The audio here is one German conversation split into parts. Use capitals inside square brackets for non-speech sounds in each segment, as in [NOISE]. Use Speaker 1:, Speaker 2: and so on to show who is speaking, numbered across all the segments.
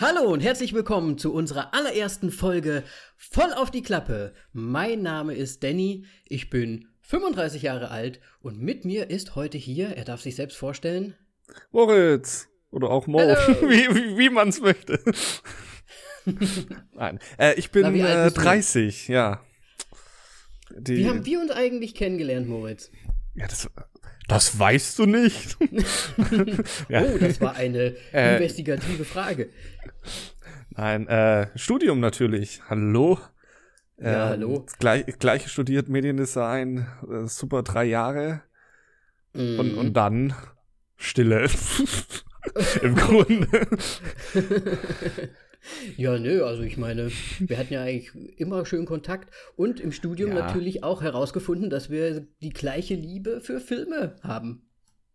Speaker 1: Hallo und herzlich willkommen zu unserer allerersten Folge Voll auf die Klappe. Mein Name ist Danny, ich bin 35 Jahre alt und mit mir ist heute hier, er darf sich selbst vorstellen,
Speaker 2: Moritz. Oder auch Mo, [LAUGHS] wie, wie, wie man es möchte. [LAUGHS] Nein, äh, ich bin
Speaker 1: Na,
Speaker 2: äh, 30, ja.
Speaker 1: Die, wie haben wir uns eigentlich kennengelernt, Moritz?
Speaker 2: Ja, das, das weißt du nicht. [LAUGHS] [LAUGHS]
Speaker 1: ja. Oh, das war eine äh, investigative Frage.
Speaker 2: Nein, äh, Studium natürlich. Hallo.
Speaker 1: Ja, äh, hallo.
Speaker 2: Gleich, gleich studiert Mediendesign, äh, super drei Jahre. Mm. Und, und dann Stille. [LAUGHS] Im Grunde.
Speaker 1: Ja, nö, also ich meine, wir hatten ja eigentlich immer schön Kontakt und im Studium ja. natürlich auch herausgefunden, dass wir die gleiche Liebe für Filme haben.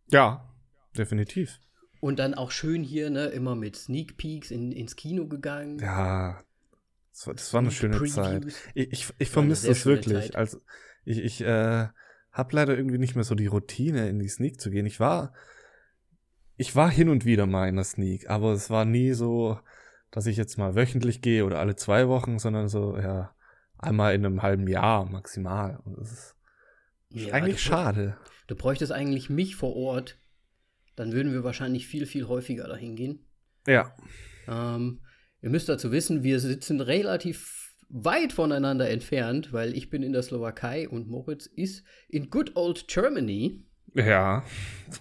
Speaker 2: Ja, definitiv.
Speaker 1: Und dann auch schön hier, ne, immer mit Sneak Peeks in, ins Kino gegangen.
Speaker 2: Ja, das war, das war eine schöne Previews. Zeit. Ich, ich, ich vermisse das wirklich. Zeit. Also, ich, ich äh, habe leider irgendwie nicht mehr so die Routine, in die Sneak zu gehen. Ich war, ich war hin und wieder mal in der Sneak, aber es war nie so, dass ich jetzt mal wöchentlich gehe oder alle zwei Wochen, sondern so, ja, einmal in einem halben Jahr maximal. Und das ist ja, eigentlich du, schade.
Speaker 1: Du bräuchtest eigentlich mich vor Ort, dann würden wir wahrscheinlich viel, viel häufiger dahin gehen.
Speaker 2: Ja.
Speaker 1: Ähm, ihr müsst dazu wissen, wir sitzen relativ weit voneinander entfernt, weil ich bin in der Slowakei und Moritz ist in good old Germany.
Speaker 2: Ja.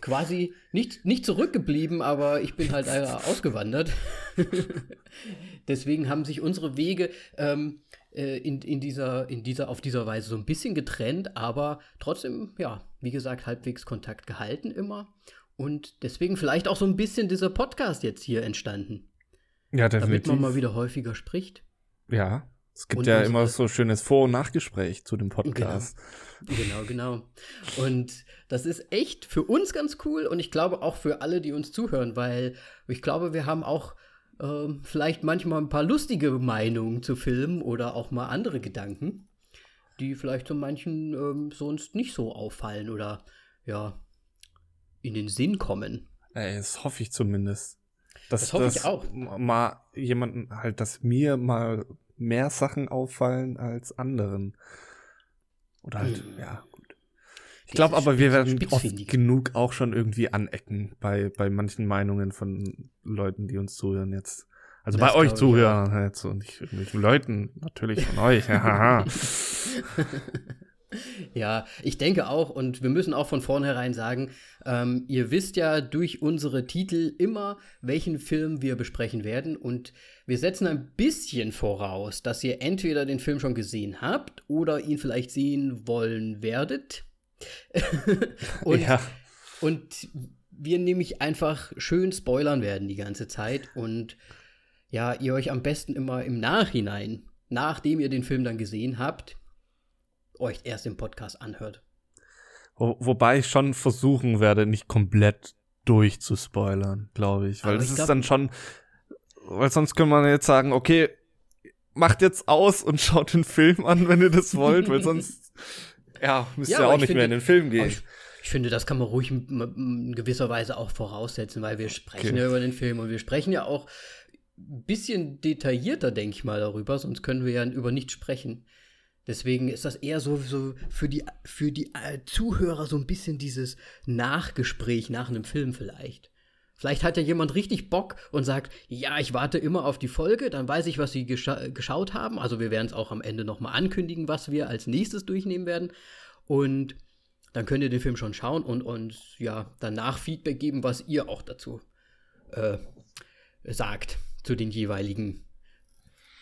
Speaker 1: Quasi nicht, nicht zurückgeblieben, aber ich bin halt [LAUGHS] ausgewandert. [LAUGHS] Deswegen haben sich unsere Wege ähm, äh, in, in, dieser, in dieser, auf dieser Weise so ein bisschen getrennt, aber trotzdem, ja, wie gesagt, halbwegs Kontakt gehalten immer. Und deswegen vielleicht auch so ein bisschen dieser Podcast jetzt hier entstanden.
Speaker 2: Ja, definitiv.
Speaker 1: Damit man mal wieder häufiger spricht.
Speaker 2: Ja. Es gibt und ja immer so schönes Vor- und Nachgespräch zu dem Podcast.
Speaker 1: Genau, genau, genau. Und das ist echt für uns ganz cool und ich glaube auch für alle, die uns zuhören, weil ich glaube, wir haben auch äh, vielleicht manchmal ein paar lustige Meinungen zu Filmen oder auch mal andere Gedanken, die vielleicht zu manchen ähm, sonst nicht so auffallen oder ja in den Sinn kommen.
Speaker 2: Ey, das hoffe ich zumindest.
Speaker 1: Dass, das hoffe ich auch.
Speaker 2: Mal jemanden halt, dass mir mal mehr Sachen auffallen als anderen. Oder halt, hm. ja. Ich glaube aber, wir werden oft genug auch schon irgendwie anecken bei, bei manchen Meinungen von Leuten, die uns zuhören jetzt. Also das bei euch zuhören ja. jetzt und nicht irgendwelchen Leuten, natürlich von euch. [LAUGHS] [LAUGHS]
Speaker 1: Ja, ich denke auch, und wir müssen auch von vornherein sagen, ähm, ihr wisst ja durch unsere Titel immer, welchen Film wir besprechen werden. Und wir setzen ein bisschen voraus, dass ihr entweder den Film schon gesehen habt oder ihn vielleicht sehen wollen werdet. [LAUGHS] und, ja. und wir nämlich einfach schön spoilern werden die ganze Zeit. Und ja, ihr euch am besten immer im Nachhinein, nachdem ihr den Film dann gesehen habt, euch erst im Podcast anhört.
Speaker 2: Wo, wobei ich schon versuchen werde, nicht komplett durchzuspoilern, glaube ich. Weil das ist dann schon, weil sonst könnte man jetzt sagen, okay, macht jetzt aus und [LAUGHS] schaut den Film an, wenn ihr das wollt, weil [LAUGHS] sonst, ja, müsst ihr ja, auch nicht finde, mehr in den Film gehen.
Speaker 1: Ich, ich, finde, das kann man ruhig in gewisser Weise auch voraussetzen, weil wir sprechen okay. ja über den Film und wir sprechen ja auch ein bisschen detaillierter, denke ich mal, darüber, sonst können wir ja über nichts sprechen. Deswegen ist das eher so, so für die, für die äh, Zuhörer so ein bisschen dieses Nachgespräch nach einem Film vielleicht. Vielleicht hat ja jemand richtig Bock und sagt, ja, ich warte immer auf die Folge, dann weiß ich, was sie gescha geschaut haben. Also wir werden es auch am Ende nochmal ankündigen, was wir als nächstes durchnehmen werden. Und dann könnt ihr den Film schon schauen und uns ja danach Feedback geben, was ihr auch dazu äh, sagt, zu den jeweiligen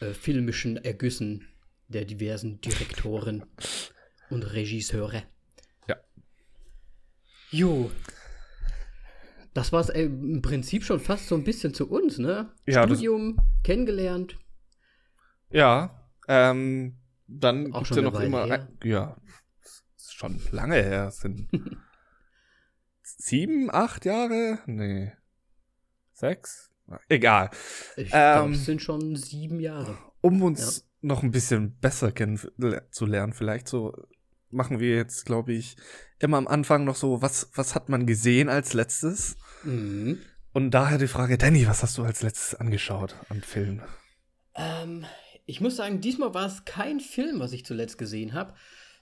Speaker 1: äh, filmischen Ergüssen der diversen Direktoren und Regisseure.
Speaker 2: Ja.
Speaker 1: Jo. Das war es im Prinzip schon fast so ein bisschen zu uns, ne?
Speaker 2: Ja,
Speaker 1: Studium kennengelernt.
Speaker 2: Ja, ähm, dann auch schon ja noch immer. Her. Ja, ist schon lange her. Es sind [LAUGHS] sieben, acht Jahre? Nee. Sechs? Egal.
Speaker 1: Ich glaube, ähm, es sind schon sieben Jahre.
Speaker 2: Um uns ja noch ein bisschen besser kennenzulernen. Vielleicht so machen wir jetzt, glaube ich, immer am Anfang noch so, was, was hat man gesehen als letztes?
Speaker 1: Mhm.
Speaker 2: Und daher die Frage, Danny, was hast du als letztes angeschaut an Filmen?
Speaker 1: Ähm, ich muss sagen, diesmal war es kein Film, was ich zuletzt gesehen habe,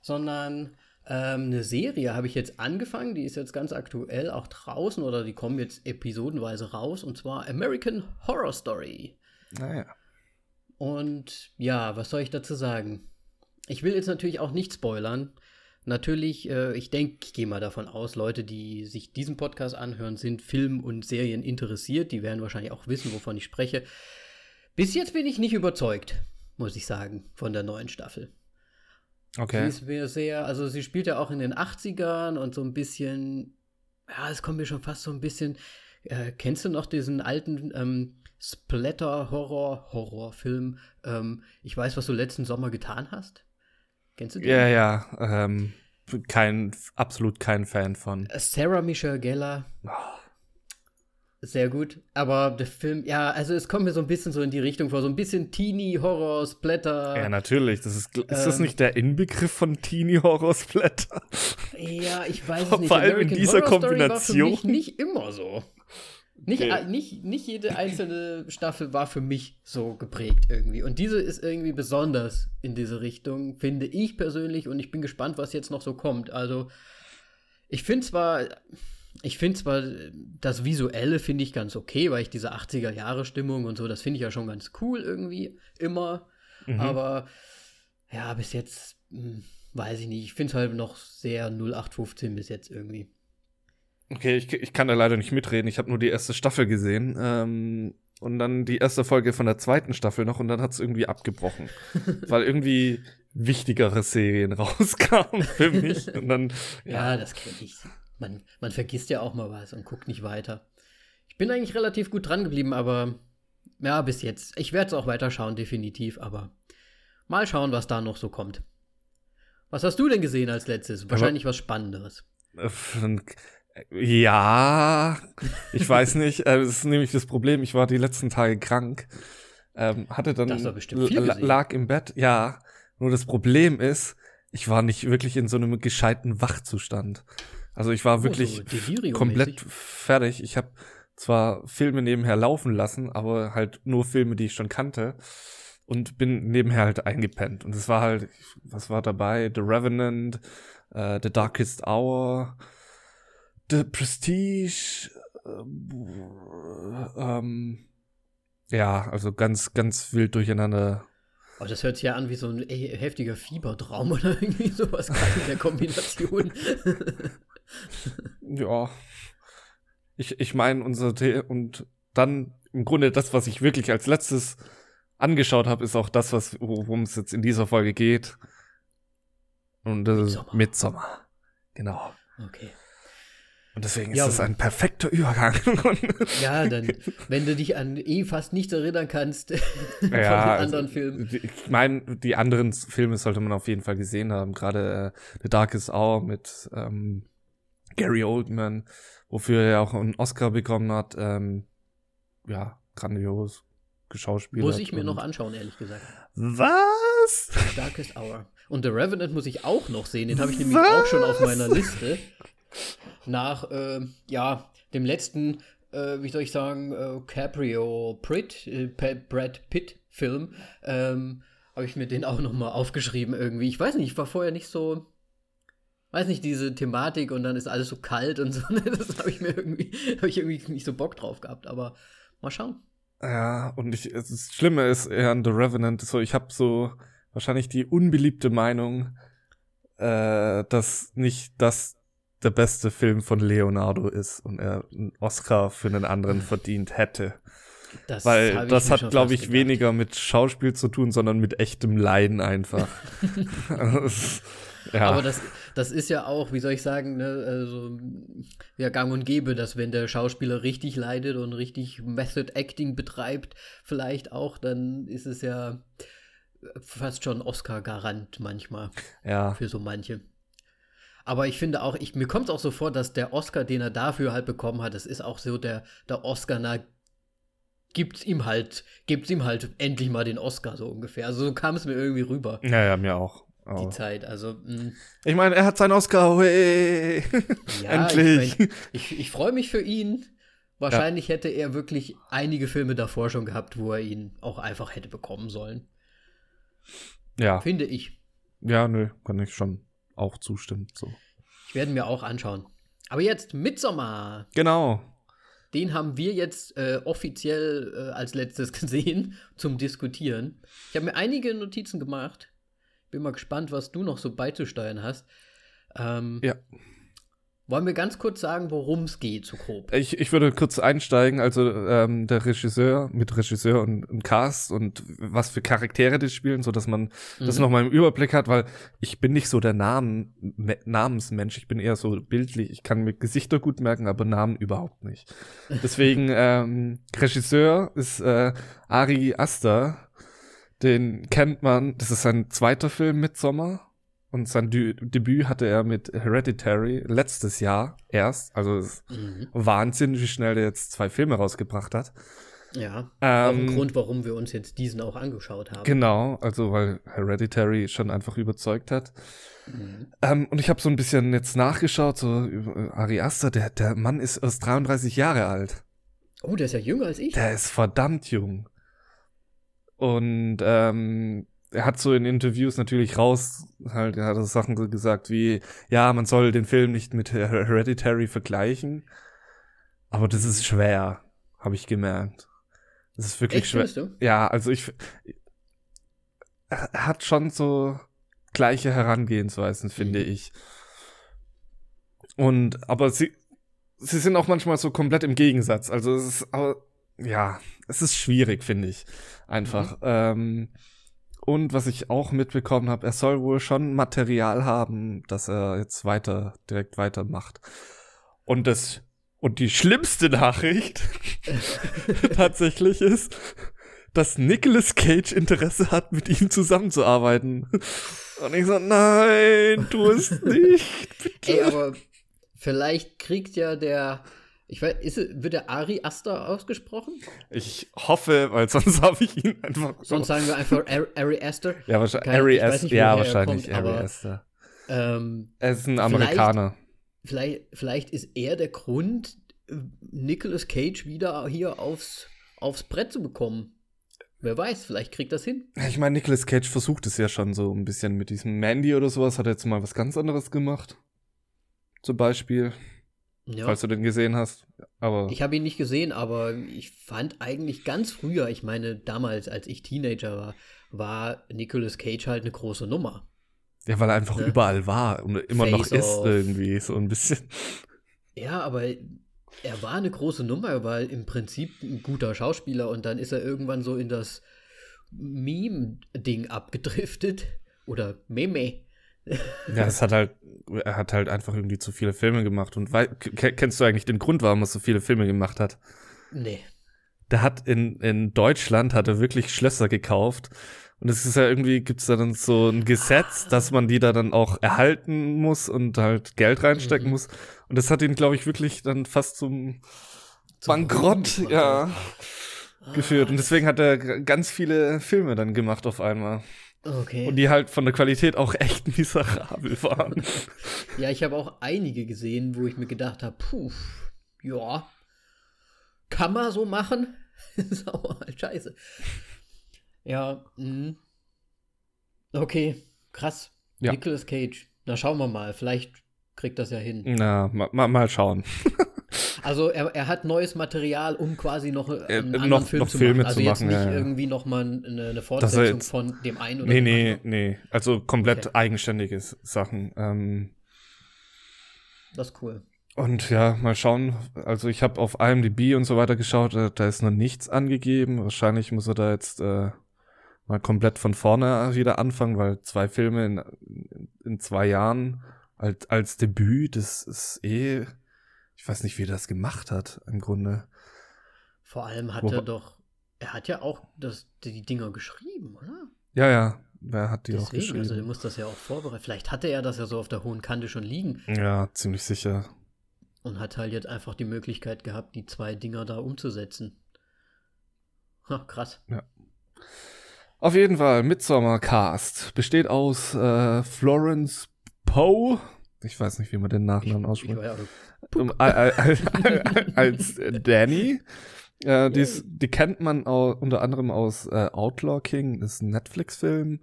Speaker 1: sondern ähm, eine Serie habe ich jetzt angefangen, die ist jetzt ganz aktuell auch draußen oder die kommen jetzt episodenweise raus und zwar American Horror Story.
Speaker 2: Naja.
Speaker 1: Und ja, was soll ich dazu sagen? Ich will jetzt natürlich auch nicht spoilern. Natürlich, äh, ich denke, ich gehe mal davon aus, Leute, die sich diesen Podcast anhören, sind Film und Serien interessiert. Die werden wahrscheinlich auch wissen, wovon ich spreche. Bis jetzt bin ich nicht überzeugt, muss ich sagen, von der neuen Staffel.
Speaker 2: Okay.
Speaker 1: Sie ist mir sehr, also sie spielt ja auch in den 80ern und so ein bisschen, ja, es kommt mir schon fast so ein bisschen. Äh, kennst du noch diesen alten ähm, Splatter-Horror-Horrorfilm? Ähm, ich weiß, was du letzten Sommer getan hast. Kennst du den?
Speaker 2: Ja, ja. Ähm, kein, absolut kein Fan von.
Speaker 1: Sarah Michelle Gellar. Oh. Sehr gut. Aber der Film, ja, also es kommt mir so ein bisschen so in die Richtung vor, so ein bisschen Teenie-Horror, Splatter.
Speaker 2: Ja, natürlich. Das ist, ist ähm, das nicht der Inbegriff von Teenie-Horror, Splatter?
Speaker 1: Ja, ich weiß es nicht.
Speaker 2: Vor allem American in dieser Horror Kombination.
Speaker 1: war für mich nicht immer so. Nicht, okay. nicht, nicht jede einzelne Staffel war für mich so geprägt irgendwie. Und diese ist irgendwie besonders in diese Richtung, finde ich persönlich. Und ich bin gespannt, was jetzt noch so kommt. Also, ich finde zwar, ich finde zwar, das Visuelle finde ich ganz okay, weil ich diese 80er-Jahre-Stimmung und so, das finde ich ja schon ganz cool irgendwie, immer. Mhm. Aber ja, bis jetzt, hm, weiß ich nicht. Ich finde es halt noch sehr 0815 bis jetzt irgendwie.
Speaker 2: Okay, ich, ich kann da leider nicht mitreden. Ich habe nur die erste Staffel gesehen. Ähm, und dann die erste Folge von der zweiten Staffel noch und dann hat es irgendwie abgebrochen. [LAUGHS] weil irgendwie wichtigere Serien [LAUGHS] rauskamen für mich. Und dann,
Speaker 1: ja. ja, das kenne ich. Man, man vergisst ja auch mal was und guckt nicht weiter. Ich bin eigentlich relativ gut dran geblieben, aber ja, bis jetzt. Ich werde es auch weiterschauen, definitiv, aber mal schauen, was da noch so kommt. Was hast du denn gesehen als letztes? Wahrscheinlich aber, was Spannenderes.
Speaker 2: Ja, ich weiß nicht. Äh, das ist nämlich das Problem. Ich war die letzten Tage krank. Ähm, hatte dann lag im Bett. Ja, nur das Problem ist, ich war nicht wirklich in so einem gescheiten Wachzustand. Also ich war oh, wirklich so komplett fertig. Ich habe zwar Filme nebenher laufen lassen, aber halt nur Filme, die ich schon kannte und bin nebenher halt eingepennt. Und es war halt, was war dabei? The Revenant, uh, The Darkest Hour, The Prestige, äh, ähm, ja, also ganz, ganz wild durcheinander.
Speaker 1: Oh, das hört sich ja an wie so ein heftiger Fiebertraum [LAUGHS] oder irgendwie sowas gerade in der Kombination. [LAUGHS]
Speaker 2: ja. Ich, ich meine, unser The und dann im Grunde das, was ich wirklich als letztes angeschaut habe, ist auch das, was worum es jetzt in dieser Folge geht. Und das Midsommar. ist Midsommar. Genau.
Speaker 1: Okay.
Speaker 2: Und deswegen ja, ist das ein perfekter Übergang. [LAUGHS]
Speaker 1: ja, dann, wenn du dich an eh fast nichts erinnern kannst [LAUGHS] von ja, den anderen also, Filmen.
Speaker 2: Ich meine, die anderen Filme sollte man auf jeden Fall gesehen haben. Gerade äh, The Darkest Hour mit ähm, Gary Oldman, wofür er auch einen Oscar bekommen hat. Ähm, ja, grandios geschauspielt.
Speaker 1: Muss ich mir noch anschauen, ehrlich gesagt.
Speaker 2: Was?
Speaker 1: Darkest Hour. Und The Revenant muss ich auch noch sehen. Den habe ich nämlich Was? auch schon auf meiner Liste nach äh, ja, dem letzten, äh, wie soll ich sagen, äh, Caprio Pitt, äh, Brad Pitt Film, ähm, habe ich mir den auch noch mal aufgeschrieben irgendwie. Ich weiß nicht, ich war vorher nicht so, weiß nicht, diese Thematik und dann ist alles so kalt und so. [LAUGHS] Ne, das habe ich mir irgendwie, habe ich irgendwie nicht so Bock drauf gehabt. Aber mal schauen.
Speaker 2: Ja, und ich, das Schlimme ist eher an The Revenant, so ich habe so wahrscheinlich die unbeliebte Meinung, äh, dass nicht das der beste Film von Leonardo ist und er einen Oscar für einen anderen verdient hätte. Das Weil das hat, glaube ich, gedacht. weniger mit Schauspiel zu tun, sondern mit echtem Leiden einfach. [LAUGHS] [LAUGHS]
Speaker 1: ja. Aber das, das ist ja auch, wie soll ich sagen, ne, also, ja, gang und gäbe, dass wenn der Schauspieler richtig leidet und richtig Method Acting betreibt, vielleicht auch, dann ist es ja fast schon Oscar-Garant manchmal.
Speaker 2: Ja.
Speaker 1: Für so manche. Aber ich finde auch, ich, mir kommt es auch so vor, dass der Oscar, den er dafür halt bekommen hat, das ist auch so der, der Oscar, na, gibt's ihm halt, gibt's ihm halt endlich mal den Oscar, so ungefähr. Also so kam es mir irgendwie rüber.
Speaker 2: Ja, ja, mir auch.
Speaker 1: Die oh. Zeit, also. Mh. Mm.
Speaker 2: Ich meine, er hat seinen Oscar, hey. [LAUGHS] Ja,
Speaker 1: endlich. Ich, mein, ich, ich freue mich für ihn. Wahrscheinlich ja. hätte er wirklich einige Filme davor schon gehabt, wo er ihn auch einfach hätte bekommen sollen.
Speaker 2: Ja.
Speaker 1: Finde ich.
Speaker 2: Ja, nö, kann ich schon auch zustimmen. So.
Speaker 1: Ich werde mir auch anschauen. Aber jetzt Midsommar.
Speaker 2: Genau.
Speaker 1: Den haben wir jetzt äh, offiziell äh, als letztes [LAUGHS] gesehen zum Diskutieren. Ich habe mir einige Notizen gemacht. Bin mal gespannt, was du noch so beizusteuern hast. Ähm,
Speaker 2: ja.
Speaker 1: Wollen wir ganz kurz sagen, worum es geht, so grob?
Speaker 2: Ich, ich würde kurz einsteigen. Also ähm, der Regisseur mit Regisseur und, und Cast und was für Charaktere die spielen, so dass man mhm. das nochmal im Überblick hat, weil ich bin nicht so der Namen, Namensmensch. Ich bin eher so bildlich. Ich kann mir Gesichter gut merken, aber Namen überhaupt nicht. Deswegen [LAUGHS] ähm, Regisseur ist äh, Ari Aster. Den kennt man. Das ist sein zweiter Film mit Sommer und sein Dü Debüt hatte er mit Hereditary letztes Jahr erst. Also mhm. Wahnsinn, wie schnell der jetzt zwei Filme rausgebracht hat.
Speaker 1: Ja, ähm, auch ein Grund, warum wir uns jetzt diesen auch angeschaut haben.
Speaker 2: Genau, also weil Hereditary schon einfach überzeugt hat. Mhm. Ähm, und ich habe so ein bisschen jetzt nachgeschaut, so über Ari Aster, der, der Mann ist erst 33 Jahre alt.
Speaker 1: Oh, der ist ja jünger als ich.
Speaker 2: Der ist verdammt jung. Und ähm, er hat so in Interviews natürlich raus, halt, er hat so Sachen gesagt wie, ja, man soll den Film nicht mit Hereditary vergleichen. Aber das ist schwer, habe ich gemerkt. Das ist wirklich Echt, schwer. Du? Ja, also ich, er hat schon so gleiche Herangehensweisen, finde mhm. ich. Und, aber sie, sie sind auch manchmal so komplett im Gegensatz. Also es ist, aber, ja, es ist schwierig, finde ich. Einfach. Mhm. Ähm, und was ich auch mitbekommen habe, er soll wohl schon Material haben, dass er jetzt weiter, direkt weitermacht. Und das, und die schlimmste Nachricht [LAUGHS] tatsächlich ist, dass Nicolas Cage Interesse hat, mit ihm zusammenzuarbeiten. Und ich so, nein, tu es [LAUGHS] nicht,
Speaker 1: bitte. Ey, aber vielleicht kriegt ja der ich weiß, ist, wird der Ari Aster ausgesprochen?
Speaker 2: Ich hoffe, weil sonst [LAUGHS] habe ich ihn einfach.
Speaker 1: Sonst sagen wir einfach Ari Aster.
Speaker 2: Ja, wahrscheinlich. Ari Aster. Ja, wahrscheinlich. Kommt, Ari Aster.
Speaker 1: Ähm,
Speaker 2: er ist ein Amerikaner.
Speaker 1: Vielleicht, vielleicht, vielleicht ist er der Grund, Nicolas Cage wieder hier aufs, aufs Brett zu bekommen. Wer weiß, vielleicht kriegt das hin.
Speaker 2: Ich meine, Nicolas Cage versucht es ja schon so ein bisschen mit diesem Mandy oder sowas. Hat er jetzt mal was ganz anderes gemacht. Zum Beispiel. Ja. Falls du den gesehen hast. Aber
Speaker 1: ich habe ihn nicht gesehen, aber ich fand eigentlich ganz früher, ich meine damals, als ich Teenager war, war Nicolas Cage halt eine große Nummer.
Speaker 2: Ja, weil er einfach ne? überall war und immer Face noch ist irgendwie, so ein bisschen.
Speaker 1: Ja, aber er war eine große Nummer, weil im Prinzip ein guter Schauspieler und dann ist er irgendwann so in das Meme-Ding abgedriftet. Oder Meme.
Speaker 2: Ja, es hat halt, er hat halt einfach irgendwie zu viele Filme gemacht. Und kennst du eigentlich den Grund, warum er so viele Filme gemacht hat?
Speaker 1: Nee.
Speaker 2: Der hat in, in Deutschland hat er wirklich Schlösser gekauft. Und es ist ja irgendwie, gibt's da dann so ein Gesetz, ah. dass man die da dann auch erhalten muss und halt Geld reinstecken mhm. muss. Und das hat ihn, glaube ich, wirklich dann fast zum, zum Bankrott, ja, ah. geführt. Und deswegen hat er ganz viele Filme dann gemacht auf einmal.
Speaker 1: Okay.
Speaker 2: Und die halt von der Qualität auch echt [LAUGHS] miserabel waren.
Speaker 1: ja, ich habe auch einige gesehen, wo ich mir gedacht habe, puh, ja, kann man so machen? [LAUGHS] ist auch halt scheiße. Ja, mh. okay, krass. Ja. Nicolas Cage. Na, schauen wir mal. Vielleicht kriegt das ja hin.
Speaker 2: Na, ma, mal schauen. [LAUGHS]
Speaker 1: Also er, er hat neues Material, um quasi noch einen
Speaker 2: äh, anderen noch, Film noch zu Filme machen.
Speaker 1: Also
Speaker 2: jetzt
Speaker 1: nicht
Speaker 2: ja,
Speaker 1: irgendwie noch mal eine, eine Fortsetzung von dem einen oder
Speaker 2: nee, nee, anderen. Nee, nee, also komplett okay. eigenständige Sachen. Ähm,
Speaker 1: das ist cool.
Speaker 2: Und ja, mal schauen. Also ich habe auf IMDb und so weiter geschaut, da, da, ist noch nichts angegeben. Wahrscheinlich muss er da jetzt äh, mal komplett von vorne wieder anfangen, weil zwei Filme in, in zwei Jahren als, als Debüt, das ist eh ich weiß nicht, wie er das gemacht hat, im Grunde.
Speaker 1: Vor allem hat Wo, er doch, er hat ja auch das, die Dinger geschrieben, oder?
Speaker 2: Ja, ja, er hat die
Speaker 1: Deswegen,
Speaker 2: auch geschrieben.
Speaker 1: Also, er muss das ja auch vorbereiten. Vielleicht hatte er das ja so auf der hohen Kante schon liegen.
Speaker 2: Ja, ziemlich sicher.
Speaker 1: Und hat halt jetzt einfach die Möglichkeit gehabt, die zwei Dinger da umzusetzen. Ha, krass.
Speaker 2: Ja. Auf jeden Fall, Midsommar Cast besteht aus äh, Florence Poe, ich weiß nicht, wie man den Nachnamen ausspricht. Um, als, als Danny. Äh, dies, die kennt man auch unter anderem aus äh, Outlaw King, das ist ein Netflix-Film.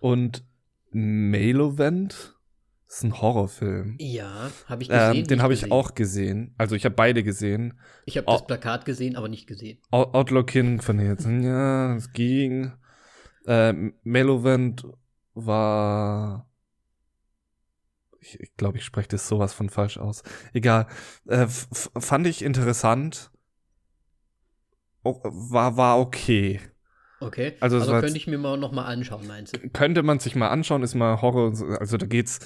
Speaker 2: Und Malovent ist ein Horrorfilm.
Speaker 1: Ja, habe ich
Speaker 2: gesehen. Ähm, den habe ich auch gesehen. Also ich habe beide gesehen.
Speaker 1: Ich habe das Plakat gesehen, aber nicht gesehen.
Speaker 2: Outlaw King fand ich jetzt, ja, es ging. Äh, Malovent war ich, ich glaube, ich spreche das sowas von falsch aus. Egal. Äh, fand ich interessant. O war, war okay.
Speaker 1: Okay. Also, also könnte ich mir mal noch mal anschauen, meinst du?
Speaker 2: Könnte man sich mal anschauen, ist mal Horror. Also da geht's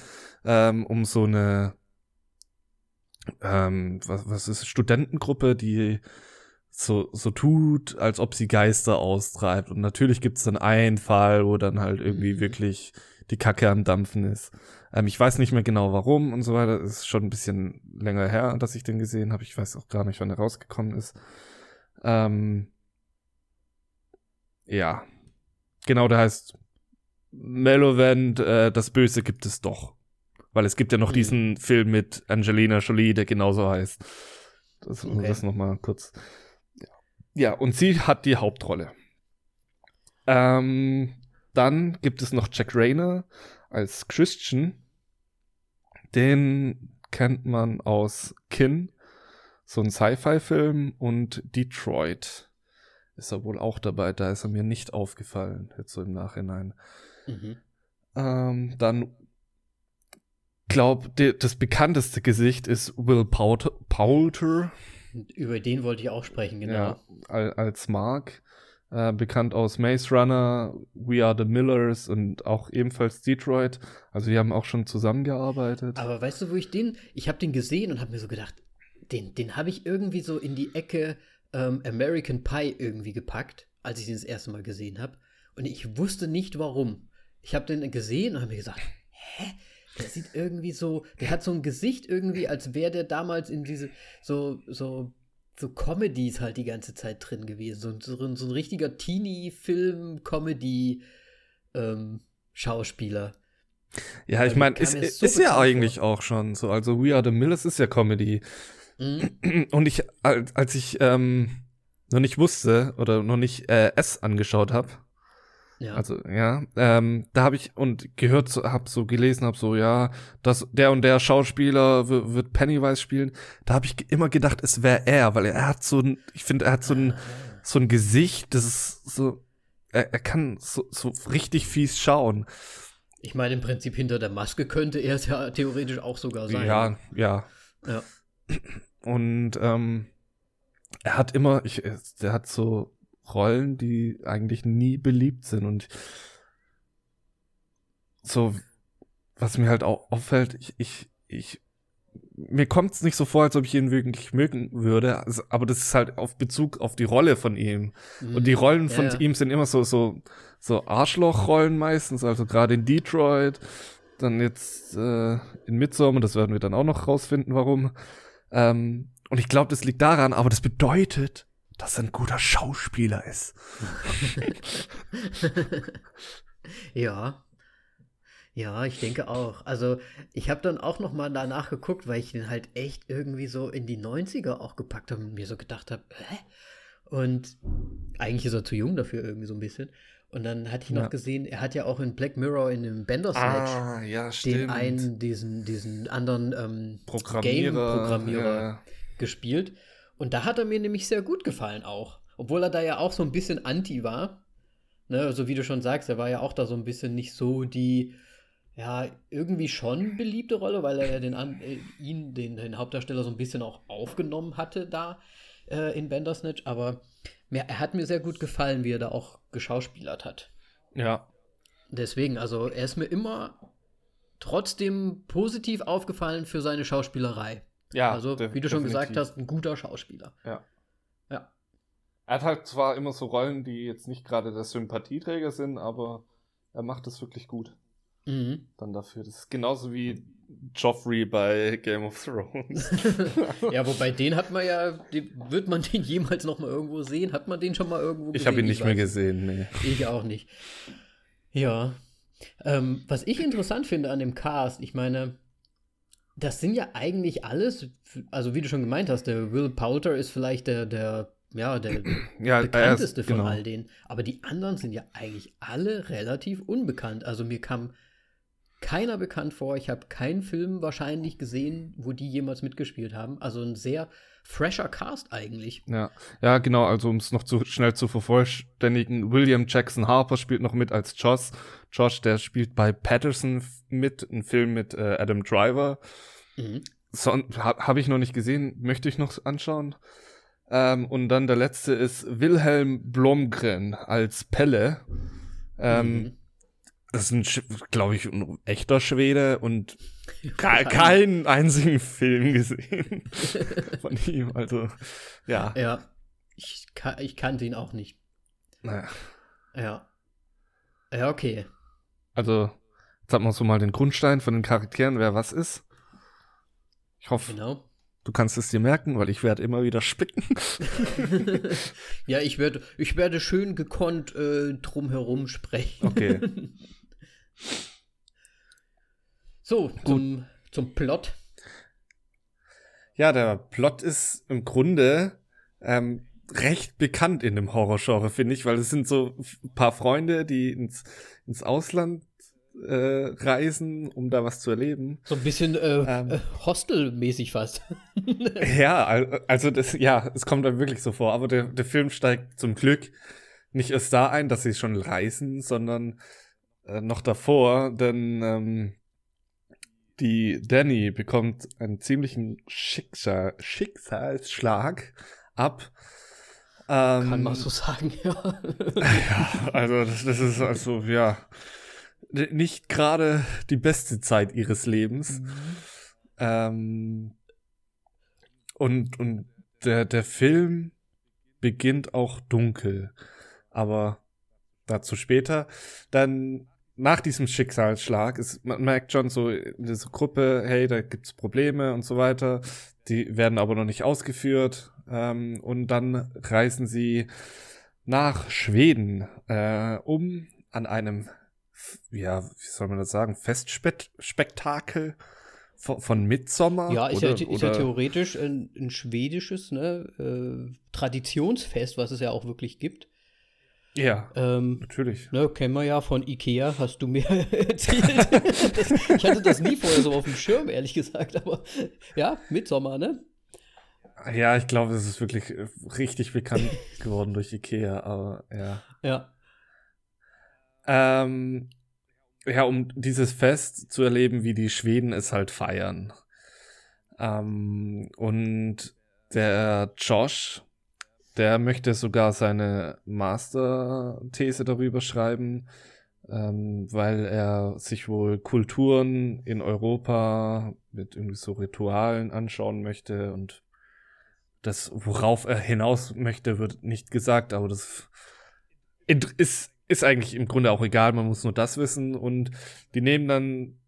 Speaker 2: ähm, um so eine ähm, was, was ist Studentengruppe, die so, so tut, als ob sie Geister austreibt. Und natürlich gibt's dann einen Fall, wo dann halt irgendwie mhm. wirklich die Kacke am Dampfen ist. Ähm, ich weiß nicht mehr genau warum und so weiter. Es ist schon ein bisschen länger her, dass ich den gesehen habe. Ich weiß auch gar nicht, wann er rausgekommen ist. Ähm, ja. Genau, der heißt Mellowent, äh, das Böse gibt es doch. Weil es gibt ja noch mhm. diesen Film mit Angelina Jolie, der genauso heißt. Das, okay. das nochmal kurz. Ja. ja, und sie hat die Hauptrolle. Ähm, dann gibt es noch Jack Rayner als Christian. Den kennt man aus Kin, so ein Sci-Fi-Film und Detroit ist er wohl auch dabei. Da ist er mir nicht aufgefallen, jetzt so im Nachhinein. Mhm. Ähm, dann glaub, das bekannteste Gesicht ist Will Poulter.
Speaker 1: Über den wollte ich auch sprechen, genau. Ja,
Speaker 2: als Mark. Äh, bekannt aus Maze Runner, We Are the Millers und auch ebenfalls Detroit. Also wir haben auch schon zusammengearbeitet.
Speaker 1: Aber weißt du, wo ich den, ich habe den gesehen und habe mir so gedacht, den, den habe ich irgendwie so in die Ecke ähm, American Pie irgendwie gepackt, als ich den das erste Mal gesehen habe. Und ich wusste nicht warum. Ich habe den gesehen und habe mir gesagt, hä? Der sieht irgendwie so, der hat so ein Gesicht irgendwie, als wäre der damals in diese, so, so so Comedies halt die ganze Zeit drin gewesen. So, so, so ein richtiger Teenie-Film-Comedy-Schauspieler. Ähm,
Speaker 2: ja, ich meine, ist, so ist ja eigentlich vor. auch schon so. Also We Are the Millers ist ja Comedy. Mhm. Und ich, als, als ich ähm, noch nicht wusste oder noch nicht äh, S angeschaut habe, ja. Also, ja, ähm, da habe ich und gehört, so, hab so gelesen, hab so, ja, dass der und der Schauspieler wird Pennywise spielen. Da habe ich immer gedacht, es wäre er, weil er hat so ein, ich finde, er hat so ein, so ein Gesicht, das ist so, er, er kann so, so richtig fies schauen.
Speaker 1: Ich meine, im Prinzip hinter der Maske könnte er es ja theoretisch auch sogar sein.
Speaker 2: Ja, ja. Ja. Und ähm, er hat immer, ich, der hat so Rollen, die eigentlich nie beliebt sind. Und so, was mir halt auch auffällt, ich, ich, ich mir kommt es nicht so vor, als ob ich ihn wirklich mögen würde, also, aber das ist halt auf Bezug auf die Rolle von ihm. Mhm. Und die Rollen von ja, ja. ihm sind immer so, so, so Arschlochrollen meistens, also gerade in Detroit, dann jetzt äh, in Midsommar, das werden wir dann auch noch rausfinden, warum. Ähm, und ich glaube, das liegt daran, aber das bedeutet, dass er ein guter Schauspieler ist. [LAUGHS]
Speaker 1: ja. Ja, ich denke auch. Also, ich habe dann auch noch mal danach geguckt, weil ich den halt echt irgendwie so in die 90er auch gepackt habe und mir so gedacht habe, hä? Und eigentlich ist er zu jung dafür irgendwie so ein bisschen. Und dann hatte ich noch gesehen, er hat ja auch in Black Mirror in dem Bandersnatch
Speaker 2: ah, ja,
Speaker 1: den einen, diesen, diesen anderen ähm, Game-Programmierer ja. gespielt. Und da hat er mir nämlich sehr gut gefallen auch. Obwohl er da ja auch so ein bisschen anti war. Ne, also wie du schon sagst, er war ja auch da so ein bisschen nicht so die, ja, irgendwie schon beliebte Rolle, weil er ja den, äh, ihn, den, den Hauptdarsteller, so ein bisschen auch aufgenommen hatte da äh, in Bandersnatch. Aber mir, er hat mir sehr gut gefallen, wie er da auch geschauspielert hat.
Speaker 2: Ja.
Speaker 1: Deswegen, also er ist mir immer trotzdem positiv aufgefallen für seine Schauspielerei. Ja. Also, wie du schon gesagt hast, ein guter Schauspieler.
Speaker 2: Ja. Ja. Er hat halt zwar immer so Rollen, die jetzt nicht gerade der Sympathieträger sind, aber er macht das wirklich gut. Mhm. Dann dafür. Das ist genauso wie Joffrey bei Game of Thrones. [LAUGHS] [LAUGHS]
Speaker 1: ja, wobei den hat man ja, die, wird man den jemals noch mal irgendwo sehen? Hat man den schon mal irgendwo
Speaker 2: gesehen? Ich habe ihn nicht mehr gesehen, nee.
Speaker 1: Ich auch nicht. Ja. Ähm, was ich interessant finde an dem Cast, ich meine, das sind ja eigentlich alles, also wie du schon gemeint hast, der Will Poulter ist vielleicht der, der ja, der [CLEARS THROAT] ja, bekannteste ist, von genau. all denen. Aber die anderen sind ja eigentlich alle relativ unbekannt. Also mir kam keiner bekannt vor. Ich habe keinen Film wahrscheinlich gesehen, wo die jemals mitgespielt haben. Also ein sehr fresher Cast eigentlich.
Speaker 2: Ja, ja genau. Also um es noch zu schnell zu vervollständigen, William Jackson Harper spielt noch mit als Josh. Josh, der spielt bei Patterson mit, ein Film mit äh, Adam Driver. Mhm. So, habe hab ich noch nicht gesehen, möchte ich noch anschauen. Ähm, und dann der letzte ist Wilhelm Blomgren als Pelle. Ähm, mhm. Das ist ein, glaube ich, ein echter Schwede und keinen einzigen Film gesehen [LAUGHS] von ihm. Also, ja.
Speaker 1: Ja. Ich, ich kannte ihn auch nicht.
Speaker 2: Naja.
Speaker 1: Ja. Ja, okay.
Speaker 2: Also, jetzt hat man so mal den Grundstein von den Charakteren, wer was ist. Ich hoffe, genau. du kannst es dir merken, weil ich werde immer wieder spicken. [LAUGHS]
Speaker 1: ja, ich werde, ich werde schön gekonnt äh, drumherum sprechen.
Speaker 2: Okay. [LAUGHS]
Speaker 1: So, zum, zum Plot.
Speaker 2: Ja, der Plot ist im Grunde ähm, recht bekannt in dem Horrorgenre, finde ich, weil es sind so ein paar Freunde, die ins, ins Ausland äh, reisen, um da was zu erleben.
Speaker 1: So ein bisschen äh, ähm, äh, Hostel-mäßig fast. [LAUGHS]
Speaker 2: ja, also das, ja, es kommt dann wirklich so vor, aber der, der Film steigt zum Glück nicht erst da ein, dass sie schon reisen, sondern äh, noch davor, denn ähm, die Danny bekommt einen ziemlichen Schicksal Schicksalsschlag ab.
Speaker 1: Ähm, Kann man so sagen, ja.
Speaker 2: ja, also das, das ist also, ja, nicht gerade die beste Zeit ihres Lebens. Mhm. Ähm, und und der, der Film beginnt auch dunkel, aber dazu später. Dann nach diesem Schicksalsschlag ist, man merkt schon so in dieser Gruppe, hey, da gibt's Probleme und so weiter. Die werden aber noch nicht ausgeführt. Ähm, und dann reisen sie nach Schweden, äh, um an einem, ja, wie soll man das sagen, Festspektakel von, von Midsommer?
Speaker 1: Ja, ist, oder, ja, ist ja theoretisch ein, ein schwedisches ne, äh, Traditionsfest, was es ja auch wirklich gibt.
Speaker 2: Ja, ähm, natürlich.
Speaker 1: Ne, kennen wir ja von Ikea, hast du mir [LAUGHS] erzählt. das, [LAUGHS] ich hatte das nie vorher so auf dem Schirm, ehrlich gesagt, aber ja, Mitsommer, ne?
Speaker 2: Ja, ich glaube, es ist wirklich äh, richtig bekannt [LAUGHS] geworden durch Ikea, aber ja.
Speaker 1: Ja.
Speaker 2: Ähm, ja, um dieses Fest zu erleben, wie die Schweden es halt feiern. Ähm, und der Josh, der möchte sogar seine Masterthese darüber schreiben, ähm, weil er sich wohl Kulturen in Europa mit irgendwie so Ritualen anschauen möchte und das, worauf er hinaus möchte, wird nicht gesagt, aber das ist, ist eigentlich im Grunde auch egal, man muss nur das wissen und die nehmen dann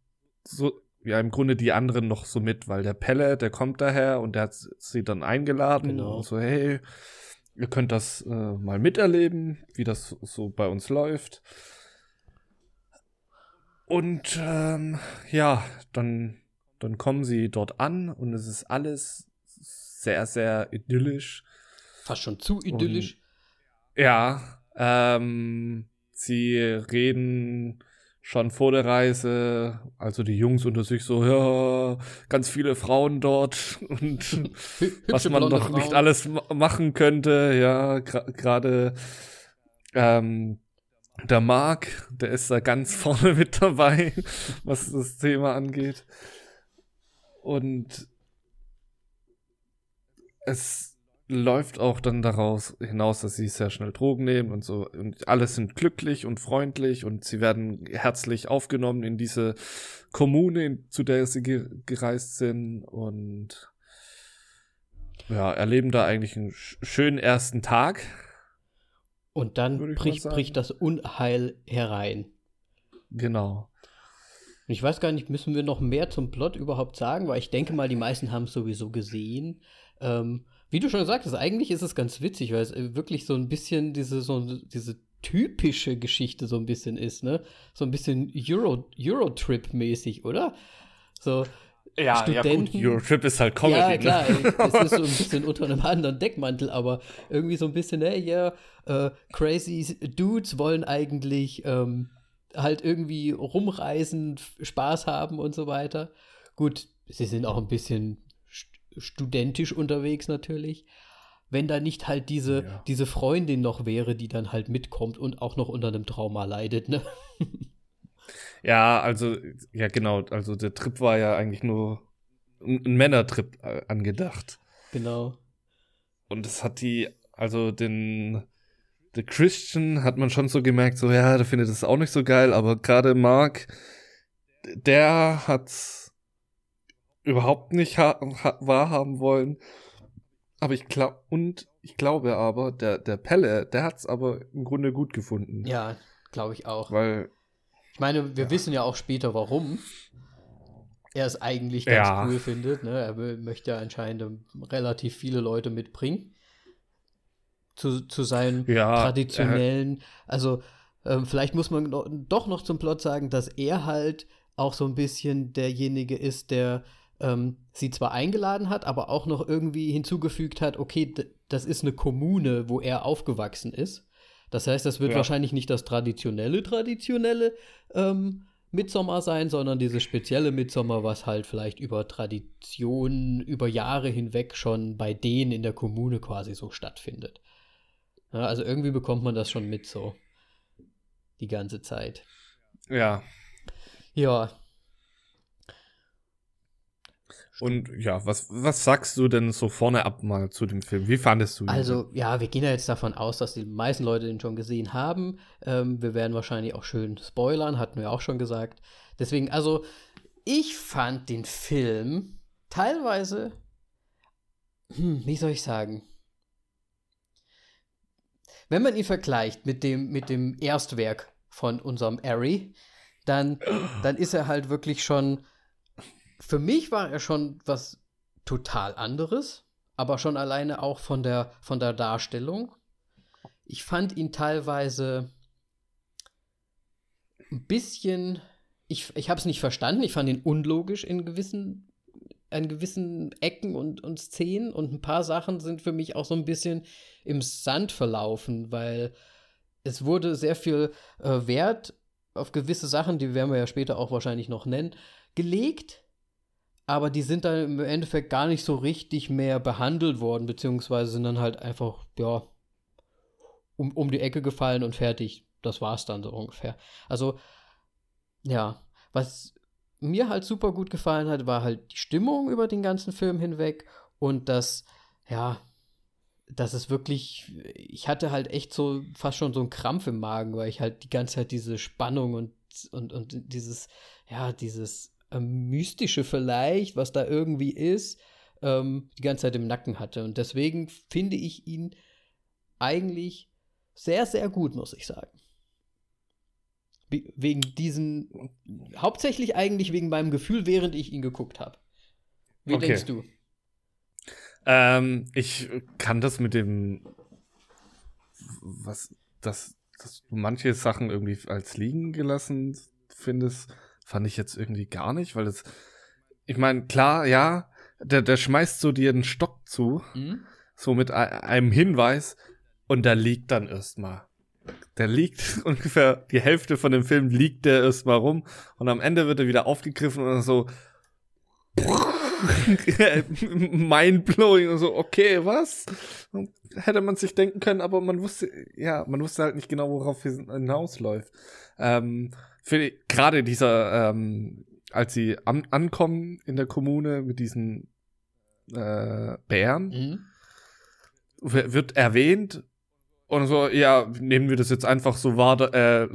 Speaker 2: so, ja, im Grunde die anderen noch so mit, weil der Pelle, der kommt daher und der hat sie dann eingeladen genau. und so, hey, Ihr könnt das äh, mal miterleben, wie das so bei uns läuft. Und ähm, ja, dann, dann kommen sie dort an und es ist alles sehr, sehr idyllisch.
Speaker 1: Fast schon zu idyllisch.
Speaker 2: Und, ja, ähm, sie reden schon vor der Reise, also die Jungs unter sich so, ja, ganz viele Frauen dort [LAUGHS] und was man noch Frauen. nicht alles machen könnte, ja, gerade ähm, der Marc, der ist da ganz [LAUGHS] vorne mit dabei, was das Thema angeht. Und es läuft auch dann daraus hinaus, dass sie sehr schnell Drogen nehmen und so. Und alle sind glücklich und freundlich und sie werden herzlich aufgenommen in diese Kommune, zu der sie ge gereist sind und ja, erleben da eigentlich einen schönen ersten Tag.
Speaker 1: Und dann bricht, bricht das Unheil herein.
Speaker 2: Genau.
Speaker 1: Ich weiß gar nicht, müssen wir noch mehr zum Plot überhaupt sagen, weil ich denke mal, die meisten haben es sowieso gesehen. Ähm, wie du schon sagtest, eigentlich ist es ganz witzig, weil es äh, wirklich so ein bisschen diese, so, diese typische Geschichte so ein bisschen ist, ne? So ein bisschen Euro, Eurotrip-mäßig, oder? So,
Speaker 2: ja,
Speaker 1: Studenten.
Speaker 2: Ja, gut, Eurotrip ist halt Comedy.
Speaker 1: Ja, ne? klar, es ist so ein bisschen unter einem anderen Deckmantel, aber irgendwie so ein bisschen, hey, ja, äh, crazy Dudes wollen eigentlich ähm, halt irgendwie rumreisen, Spaß haben und so weiter. Gut, sie sind auch ein bisschen studentisch unterwegs natürlich. Wenn da nicht halt diese, ja. diese Freundin noch wäre, die dann halt mitkommt und auch noch unter einem Trauma leidet, ne? [LAUGHS]
Speaker 2: Ja, also, ja, genau. Also, der Trip war ja eigentlich nur ein, ein Männertrip äh, angedacht.
Speaker 1: Genau.
Speaker 2: Und es hat die, also den, The Christian hat man schon so gemerkt, so, ja, der findet es auch nicht so geil, aber gerade Mark, der hat's überhaupt nicht ha wahrhaben wollen. Aber ich glaube, und ich glaube aber, der, der Pelle, der hat's aber im Grunde gut gefunden.
Speaker 1: Ja, glaube ich auch.
Speaker 2: Weil
Speaker 1: ich meine, wir ja. wissen ja auch später, warum er es eigentlich ganz ja. cool findet. Ne? Er möchte ja anscheinend relativ viele Leute mitbringen zu, zu seinen ja, traditionellen. Äh, also ähm, vielleicht muss man doch noch zum Plot sagen, dass er halt auch so ein bisschen derjenige ist, der ähm, sie zwar eingeladen hat, aber auch noch irgendwie hinzugefügt hat, okay, das ist eine Kommune, wo er aufgewachsen ist. Das heißt, das wird ja. wahrscheinlich nicht das traditionelle, traditionelle ähm, Midsommer sein, sondern dieses spezielle Midsommer, was halt vielleicht über Traditionen, über Jahre hinweg schon bei denen in der Kommune quasi so stattfindet. Ja, also irgendwie bekommt man das schon mit so. Die ganze Zeit.
Speaker 2: Ja.
Speaker 1: Ja,
Speaker 2: und ja, was, was sagst du denn so vorne ab mal zu dem Film? Wie fandest du ihn?
Speaker 1: Also, ja, wir gehen ja jetzt davon aus, dass die meisten Leute den schon gesehen haben. Ähm, wir werden wahrscheinlich auch schön spoilern, hatten wir auch schon gesagt. Deswegen, also, ich fand den Film teilweise, hm, wie soll ich sagen? Wenn man ihn vergleicht mit dem, mit dem Erstwerk von unserem Ari, dann, dann ist er halt wirklich schon für mich war er schon was total anderes, aber schon alleine auch von der, von der Darstellung. Ich fand ihn teilweise ein bisschen, ich, ich habe es nicht verstanden, ich fand ihn unlogisch in gewissen, in gewissen Ecken und, und Szenen und ein paar Sachen sind für mich auch so ein bisschen im Sand verlaufen, weil es wurde sehr viel äh, Wert auf gewisse Sachen, die werden wir ja später auch wahrscheinlich noch nennen, gelegt aber die sind dann im Endeffekt gar nicht so richtig mehr behandelt worden, beziehungsweise sind dann halt einfach, ja, um, um die Ecke gefallen und fertig. Das war's dann so ungefähr. Also, ja, was mir halt super gut gefallen hat, war halt die Stimmung über den ganzen Film hinweg und das, ja, das ist wirklich, ich hatte halt echt so fast schon so einen Krampf im Magen, weil ich halt die ganze Zeit diese Spannung und, und, und dieses, ja, dieses Mystische vielleicht, was da irgendwie ist, ähm, die ganze Zeit im Nacken hatte. Und deswegen finde ich ihn eigentlich sehr, sehr gut, muss ich sagen. wegen diesen, hauptsächlich eigentlich wegen meinem Gefühl, während ich ihn geguckt habe. Wie okay. denkst du?
Speaker 2: Ähm, ich kann das mit dem, was, dass, dass du manche Sachen irgendwie als liegen gelassen findest, fand ich jetzt irgendwie gar nicht, weil es, ich meine, klar, ja, der, der schmeißt so dir einen Stock zu, mhm. so mit einem Hinweis, und da liegt dann erstmal. Der liegt [LAUGHS] ungefähr, die Hälfte von dem Film liegt der erstmal rum, und am Ende wird er wieder aufgegriffen und so, [LAUGHS] mindblowing und so, okay, was? Hätte man sich denken können, aber man wusste, ja, man wusste halt nicht genau, worauf es hinausläuft. Ähm, gerade dieser, ähm, als sie an, ankommen in der Kommune mit diesen äh, Bären, mhm. wird erwähnt und so, ja, nehmen wir das jetzt einfach so wahr, äh,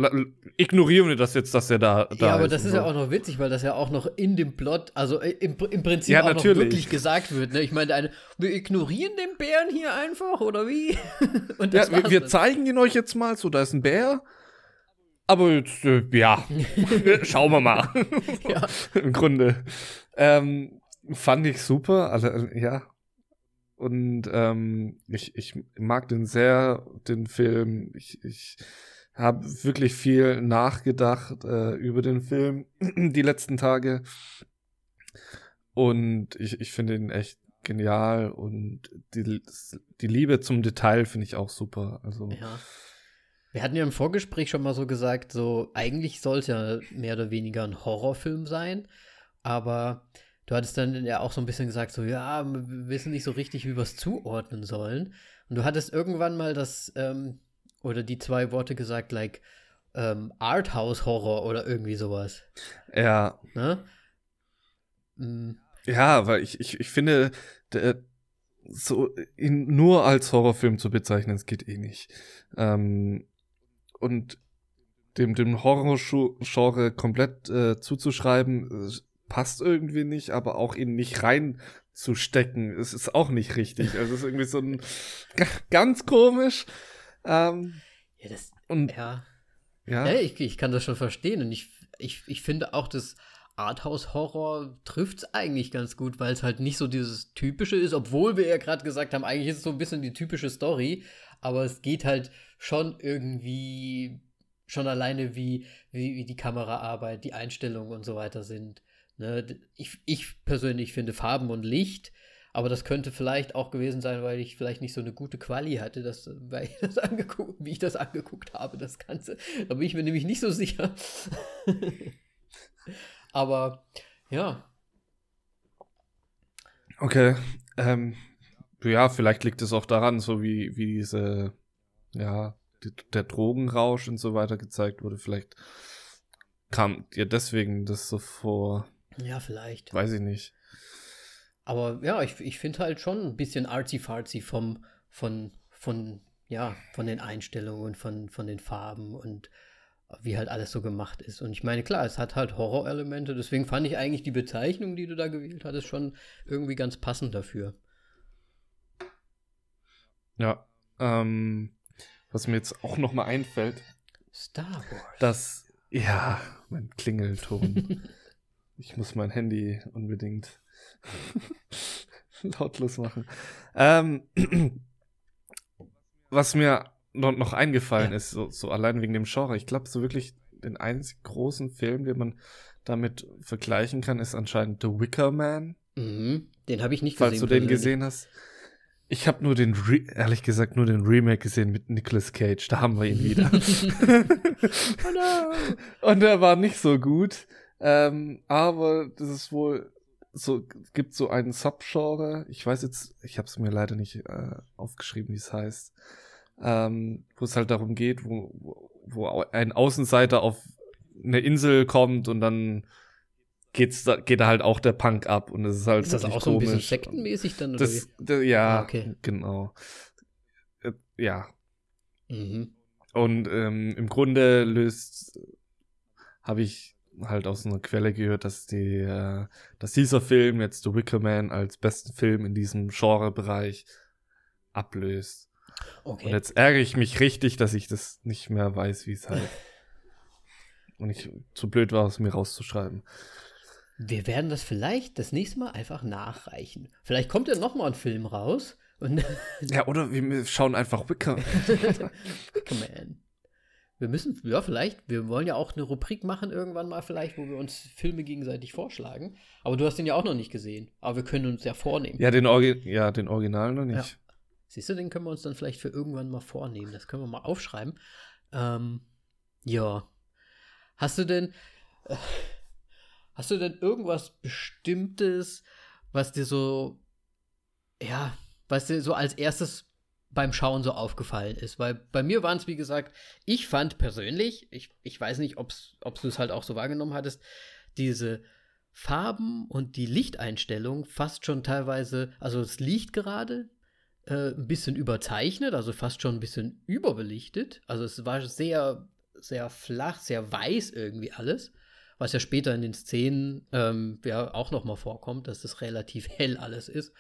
Speaker 2: ignorieren wir das jetzt, dass er da, da
Speaker 1: Ja, aber ist das ist so. ja auch noch witzig, weil das ja auch noch in dem Plot, also äh, im, im Prinzip ja, auch natürlich. noch wirklich gesagt wird. Ne? Ich meine, eine, wir ignorieren den Bären hier einfach, oder wie? [LAUGHS]
Speaker 2: ja, wir, wir zeigen ihn euch jetzt mal, so, da ist ein Bär aber jetzt, äh, ja, [LAUGHS] schauen wir mal. ja. [LAUGHS] Im Grunde. Ähm, fand ich super. Also, äh, ja. Und ähm, ich, ich mag den sehr, den Film. Ich, ich habe wirklich viel nachgedacht äh, über den Film [CLEARS THROAT] die letzten Tage. Und ich, ich finde ihn echt genial und die, die Liebe zum Detail finde ich auch super. Also.
Speaker 1: Ja. Wir hatten ja im Vorgespräch schon mal so gesagt, so eigentlich soll es ja mehr oder weniger ein Horrorfilm sein, aber du hattest dann ja auch so ein bisschen gesagt, so ja, wir wissen nicht so richtig, wie wir es zuordnen sollen. Und du hattest irgendwann mal das ähm, oder die zwei Worte gesagt, like ähm, Arthouse-Horror oder irgendwie sowas.
Speaker 2: Ja.
Speaker 1: Ne?
Speaker 2: Mhm. Ja, weil ich, ich, ich finde, der, so ihn nur als Horrorfilm zu bezeichnen, es geht eh nicht. Ähm, und dem, dem Horror-Genre komplett äh, zuzuschreiben, äh, passt irgendwie nicht, aber auch ihn nicht reinzustecken, es ist auch nicht richtig. Also es ist irgendwie so ein [LAUGHS] ganz komisch. Ähm,
Speaker 1: ja, das, und, ja. Ja, ja ich, ich kann das schon verstehen. Und ich, ich, ich finde auch, das Arthouse-Horror trifft es eigentlich ganz gut, weil es halt nicht so dieses typische ist, obwohl wir ja gerade gesagt haben, eigentlich ist es so ein bisschen die typische Story, aber es geht halt schon irgendwie schon alleine, wie, wie, wie die Kameraarbeit, die Einstellungen und so weiter sind. Ne? Ich, ich persönlich finde Farben und Licht, aber das könnte vielleicht auch gewesen sein, weil ich vielleicht nicht so eine gute Quali hatte, dass, weil ich das angeguckt, wie ich das angeguckt habe, das Ganze. Da bin ich mir nämlich nicht so sicher. [LAUGHS] aber ja.
Speaker 2: Okay. Ähm, ja, vielleicht liegt es auch daran, so wie, wie diese, ja, die, der Drogenrausch und so weiter gezeigt wurde. Vielleicht kam dir deswegen das so vor.
Speaker 1: Ja, vielleicht.
Speaker 2: Weiß ich nicht.
Speaker 1: Aber ja, ich, ich finde halt schon ein bisschen artsy-fartsy vom, von, von, ja, von den Einstellungen, von, von den Farben und wie halt alles so gemacht ist. Und ich meine, klar, es hat halt Horrorelemente, deswegen fand ich eigentlich die Bezeichnung, die du da gewählt hattest, schon irgendwie ganz passend dafür.
Speaker 2: Ja, ähm, was mir jetzt auch noch mal einfällt.
Speaker 1: Star Wars.
Speaker 2: Das, ja, mein Klingelton. [LAUGHS] ich muss mein Handy unbedingt [LAUGHS] lautlos machen. Ähm, [CLEARS THROAT] was mir noch, noch eingefallen ist, so, so allein wegen dem Genre, ich glaube, so wirklich den einzigen großen Film, den man damit vergleichen kann, ist anscheinend The Wicker Man.
Speaker 1: Mhm. Den habe ich nicht
Speaker 2: gesehen. Falls du den gesehen hast. Ich habe nur den, Re ehrlich gesagt, nur den Remake gesehen mit Nicolas Cage. Da haben wir ihn wieder. [LAUGHS] [LAUGHS] oh no. Und er war nicht so gut. Ähm, aber das ist wohl so, gibt so einen Subgenre. Ich weiß jetzt, ich habe es mir leider nicht äh, aufgeschrieben, wie es heißt. Ähm, wo es halt darum geht, wo, wo ein Außenseiter auf eine Insel kommt und dann geht's da, geht da halt auch der Punk ab und es ist halt
Speaker 1: ist das auch so ein bisschen sektenmäßig dann
Speaker 2: oder das, das, ja ah, okay. genau äh, ja
Speaker 1: mhm.
Speaker 2: und ähm, im Grunde löst habe ich halt aus einer Quelle gehört, dass die äh, dass dieser Film jetzt The Wicker Man als besten Film in diesem Genrebereich ablöst okay. und jetzt ärgere ich mich richtig, dass ich das nicht mehr weiß, wie es heißt [LAUGHS] und ich zu blöd war, es mir rauszuschreiben.
Speaker 1: Wir werden das vielleicht das nächste Mal einfach nachreichen. Vielleicht kommt ja noch mal ein Film raus. [LAUGHS]
Speaker 2: ja, oder wir schauen einfach Wicker.
Speaker 1: Man. Wir müssen, ja, vielleicht, wir wollen ja auch eine Rubrik machen irgendwann mal vielleicht, wo wir uns Filme gegenseitig vorschlagen. Aber du hast den ja auch noch nicht gesehen. Aber wir können uns ja vornehmen.
Speaker 2: Ja, den, Orgi ja, den Original noch nicht. Ja.
Speaker 1: Siehst du, den können wir uns dann vielleicht für irgendwann mal vornehmen. Das können wir mal aufschreiben. Ähm, ja. Hast du denn. Äh, Hast du denn irgendwas Bestimmtes, was dir so, ja, was dir so als erstes beim Schauen so aufgefallen ist? Weil bei mir waren es, wie gesagt, ich fand persönlich, ich, ich weiß nicht, ob du es halt auch so wahrgenommen hattest, diese Farben und die Lichteinstellung fast schon teilweise, also es liegt gerade äh, ein bisschen überzeichnet, also fast schon ein bisschen überbelichtet. Also es war sehr, sehr flach, sehr weiß irgendwie alles was ja später in den Szenen ähm, ja auch noch mal vorkommt, dass das relativ [LAUGHS] hell alles ist.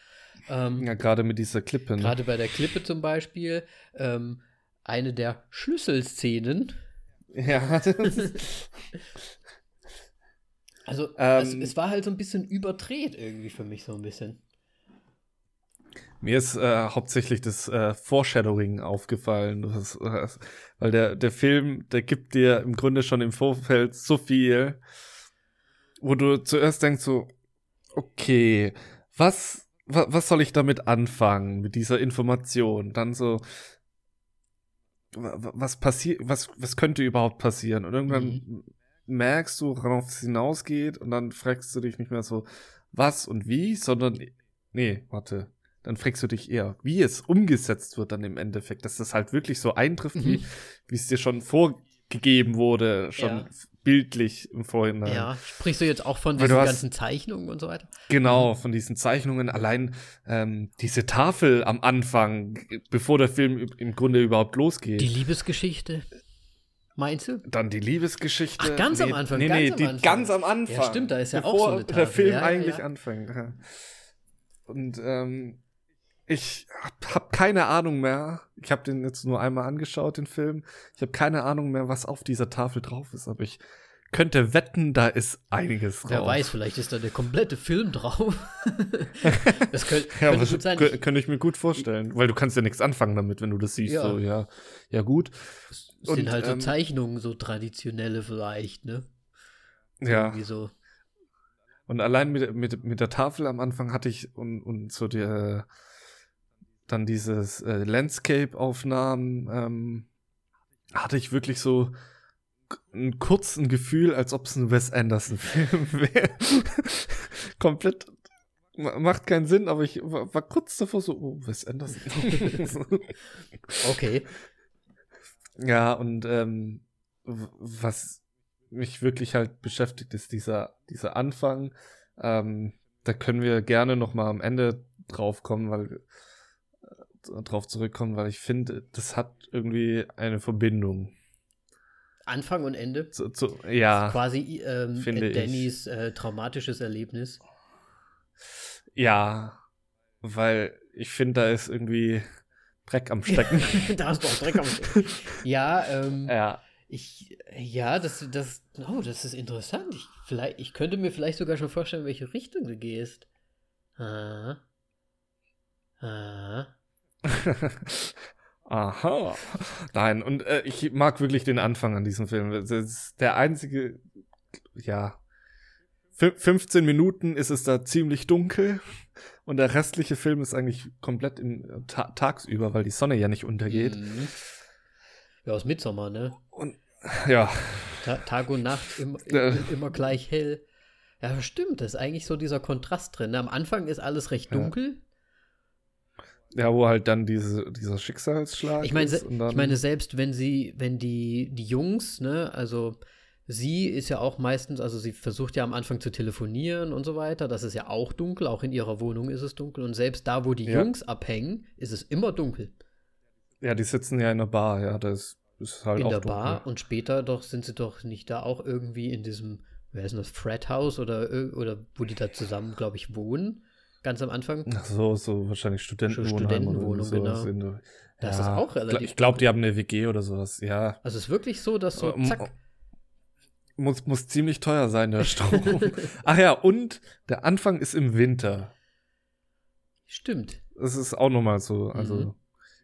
Speaker 1: Ähm,
Speaker 2: ja, gerade mit dieser Klippe.
Speaker 1: Ne? Gerade bei der Klippe zum Beispiel. Ähm, eine der Schlüsselszenen.
Speaker 2: Ja. [LAUGHS] [LAUGHS]
Speaker 1: also es, ähm. es, war halt so ein bisschen überdreht irgendwie für mich so ein bisschen.
Speaker 2: Mir ist äh, hauptsächlich das äh, Foreshadowing aufgefallen, das, äh, weil der, der Film, der gibt dir im Grunde schon im Vorfeld so viel, wo du zuerst denkst so, Okay, was, was, was soll ich damit anfangen, mit dieser Information? Dann so, was passiert, was, was könnte überhaupt passieren? Und irgendwann mhm. merkst du, worauf es hinausgeht, und dann fragst du dich nicht mehr so, was und wie, sondern, nee, warte, dann fragst du dich eher, wie es umgesetzt wird dann im Endeffekt, dass das halt wirklich so eintrifft, mhm. wie, es dir schon vorgegeben wurde, schon ja. bildlich im Vorhinein. Ja,
Speaker 1: sprichst du jetzt auch von diesen hast, ganzen Zeichnungen und so weiter?
Speaker 2: Genau, mhm. von diesen Zeichnungen. Allein ähm, diese Tafel am Anfang, bevor der Film im Grunde überhaupt losgeht.
Speaker 1: Die Liebesgeschichte. Meinst du?
Speaker 2: Dann die Liebesgeschichte.
Speaker 1: Ach, ganz nee, am Anfang.
Speaker 2: Nee,
Speaker 1: ganz
Speaker 2: nee,
Speaker 1: am
Speaker 2: die Anfang. ganz am Anfang. Ja,
Speaker 1: stimmt, da ist ja auch so eine
Speaker 2: Tafel. der Film ja, eigentlich anfängt. Und ähm, ich habe hab keine Ahnung mehr. Ich habe den jetzt nur einmal angeschaut, den Film. Ich habe keine Ahnung mehr, was auf dieser Tafel drauf ist, aber ich könnte wetten, da ist einiges drauf.
Speaker 1: Wer weiß, vielleicht ist da der komplette Film drauf. [LAUGHS]
Speaker 2: das könnte, ja, könnte gut sein. Könnte ich mir gut vorstellen, weil du kannst ja nichts anfangen damit, wenn du das siehst. Ja, so, ja, ja gut.
Speaker 1: Das sind Und, halt so ähm, Zeichnungen, so traditionelle vielleicht, ne?
Speaker 2: Ja. Irgendwie so. Und allein mit, mit, mit der Tafel am Anfang hatte ich und, und so der dann dieses äh, Landscape-Aufnahmen, ähm, hatte ich wirklich so ein kurzes Gefühl, als ob es ein Wes Anderson-Film [LAUGHS] wäre. Komplett macht keinen Sinn, aber ich war, war, kurz davor so, oh, Wes Anderson. [LAUGHS]
Speaker 1: okay.
Speaker 2: Ja, und ähm, was mich wirklich halt beschäftigt, ist dieser, dieser Anfang. Ähm, da können wir gerne noch mal am Ende drauf kommen, weil drauf zurückkommen, weil ich finde, das hat irgendwie eine Verbindung.
Speaker 1: Anfang und Ende?
Speaker 2: Zu, zu, ja.
Speaker 1: Quasi ähm, finde Dannys äh, traumatisches Erlebnis.
Speaker 2: Ja, weil ich finde, da ist irgendwie Dreck am Stecken. [LAUGHS]
Speaker 1: da ist doch Dreck am Stecken. Ja, ähm,
Speaker 2: ja.
Speaker 1: Ich, ja, das, das, oh, das ist interessant. Ich, vielleicht, ich könnte mir vielleicht sogar schon vorstellen, in welche Richtung du gehst. Ah. Ah. [LAUGHS]
Speaker 2: Aha. Nein, und äh, ich mag wirklich den Anfang an diesem Film. Das ist der einzige, ja, 15 Minuten ist es da ziemlich dunkel und der restliche Film ist eigentlich komplett im, ta tagsüber, weil die Sonne ja nicht untergeht. Mhm.
Speaker 1: Ja, aus Mitsommer, ne?
Speaker 2: Und ja.
Speaker 1: Ta Tag und Nacht im, äh. immer gleich hell. Ja, stimmt, das ist eigentlich so dieser Kontrast drin. Am Anfang ist alles recht dunkel, ja.
Speaker 2: Ja, wo halt dann diese, dieser Schicksalsschlag
Speaker 1: ich meine, ist. ich meine, selbst wenn sie, wenn die, die Jungs, ne, also sie ist ja auch meistens, also sie versucht ja am Anfang zu telefonieren und so weiter, das ist ja auch dunkel, auch in ihrer Wohnung ist es dunkel und selbst da, wo die ja. Jungs abhängen, ist es immer dunkel.
Speaker 2: Ja, die sitzen ja in der Bar, ja, das ist halt
Speaker 1: in
Speaker 2: auch
Speaker 1: der dunkel. Bar und später doch sind sie doch nicht da auch irgendwie in diesem, wer ist denn das, Fred House oder, oder wo die da zusammen, glaube ich, wohnen ganz am Anfang.
Speaker 2: Ach so, so wahrscheinlich Studentenwohnheim
Speaker 1: Studentenwohnung, genau.
Speaker 2: In,
Speaker 1: das ja, ist auch relativ.
Speaker 2: Ich glaube, die haben eine WG oder sowas, ja.
Speaker 1: Also es ist wirklich so, dass so, zack.
Speaker 2: Muss, muss ziemlich teuer sein, der [LAUGHS] Strom. Ach ja, und der Anfang ist im Winter.
Speaker 1: Stimmt.
Speaker 2: Das ist auch nochmal so, also mhm.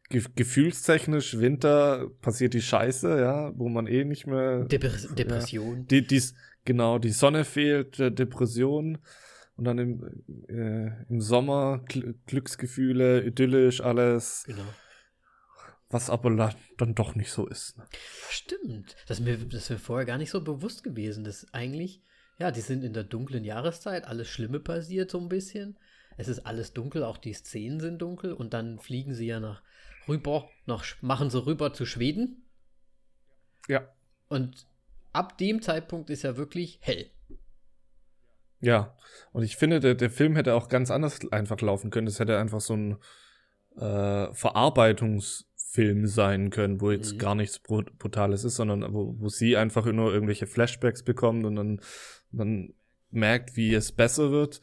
Speaker 2: ge gefühlstechnisch Winter passiert die Scheiße, ja, wo man eh nicht mehr.
Speaker 1: Depres Depression.
Speaker 2: Ja, die, dies, genau, die Sonne fehlt, Depression. Und dann im, äh, im Sommer Gl Glücksgefühle, idyllisch, alles.
Speaker 1: Genau.
Speaker 2: Was aber dann doch nicht so ist. Ne?
Speaker 1: Stimmt. Das ist, mir, das ist mir vorher gar nicht so bewusst gewesen. dass eigentlich, ja, die sind in der dunklen Jahreszeit, alles Schlimme passiert so ein bisschen. Es ist alles dunkel, auch die Szenen sind dunkel und dann fliegen sie ja nach rüber, nach, machen sie rüber zu Schweden.
Speaker 2: Ja.
Speaker 1: Und ab dem Zeitpunkt ist ja wirklich hell.
Speaker 2: Ja, und ich finde, der, der Film hätte auch ganz anders einfach laufen können. Es hätte einfach so ein äh, Verarbeitungsfilm sein können, wo jetzt mhm. gar nichts Brutales ist, sondern wo, wo sie einfach nur irgendwelche Flashbacks bekommt und dann, dann merkt, wie es besser wird.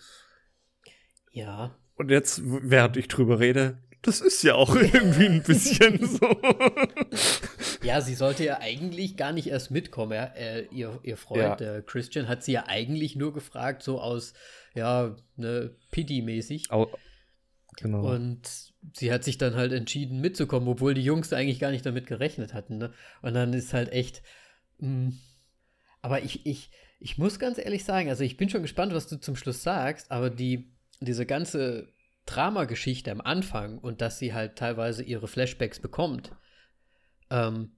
Speaker 1: Ja.
Speaker 2: Und jetzt, während ich drüber rede, das ist ja auch [LAUGHS] irgendwie ein bisschen so. [LAUGHS]
Speaker 1: Ja, sie sollte ja eigentlich gar nicht erst mitkommen. Ja? Äh, ihr, ihr Freund, ja. der Christian, hat sie ja eigentlich nur gefragt, so aus, ja, ne, Pity-mäßig.
Speaker 2: Genau.
Speaker 1: Und sie hat sich dann halt entschieden mitzukommen, obwohl die Jungs eigentlich gar nicht damit gerechnet hatten. Ne? Und dann ist halt echt. Mh, hm, Aber ich, ich, ich muss ganz ehrlich sagen, also ich bin schon gespannt, was du zum Schluss sagst, aber die, diese ganze Dramageschichte am Anfang und dass sie halt teilweise ihre Flashbacks bekommt, ähm,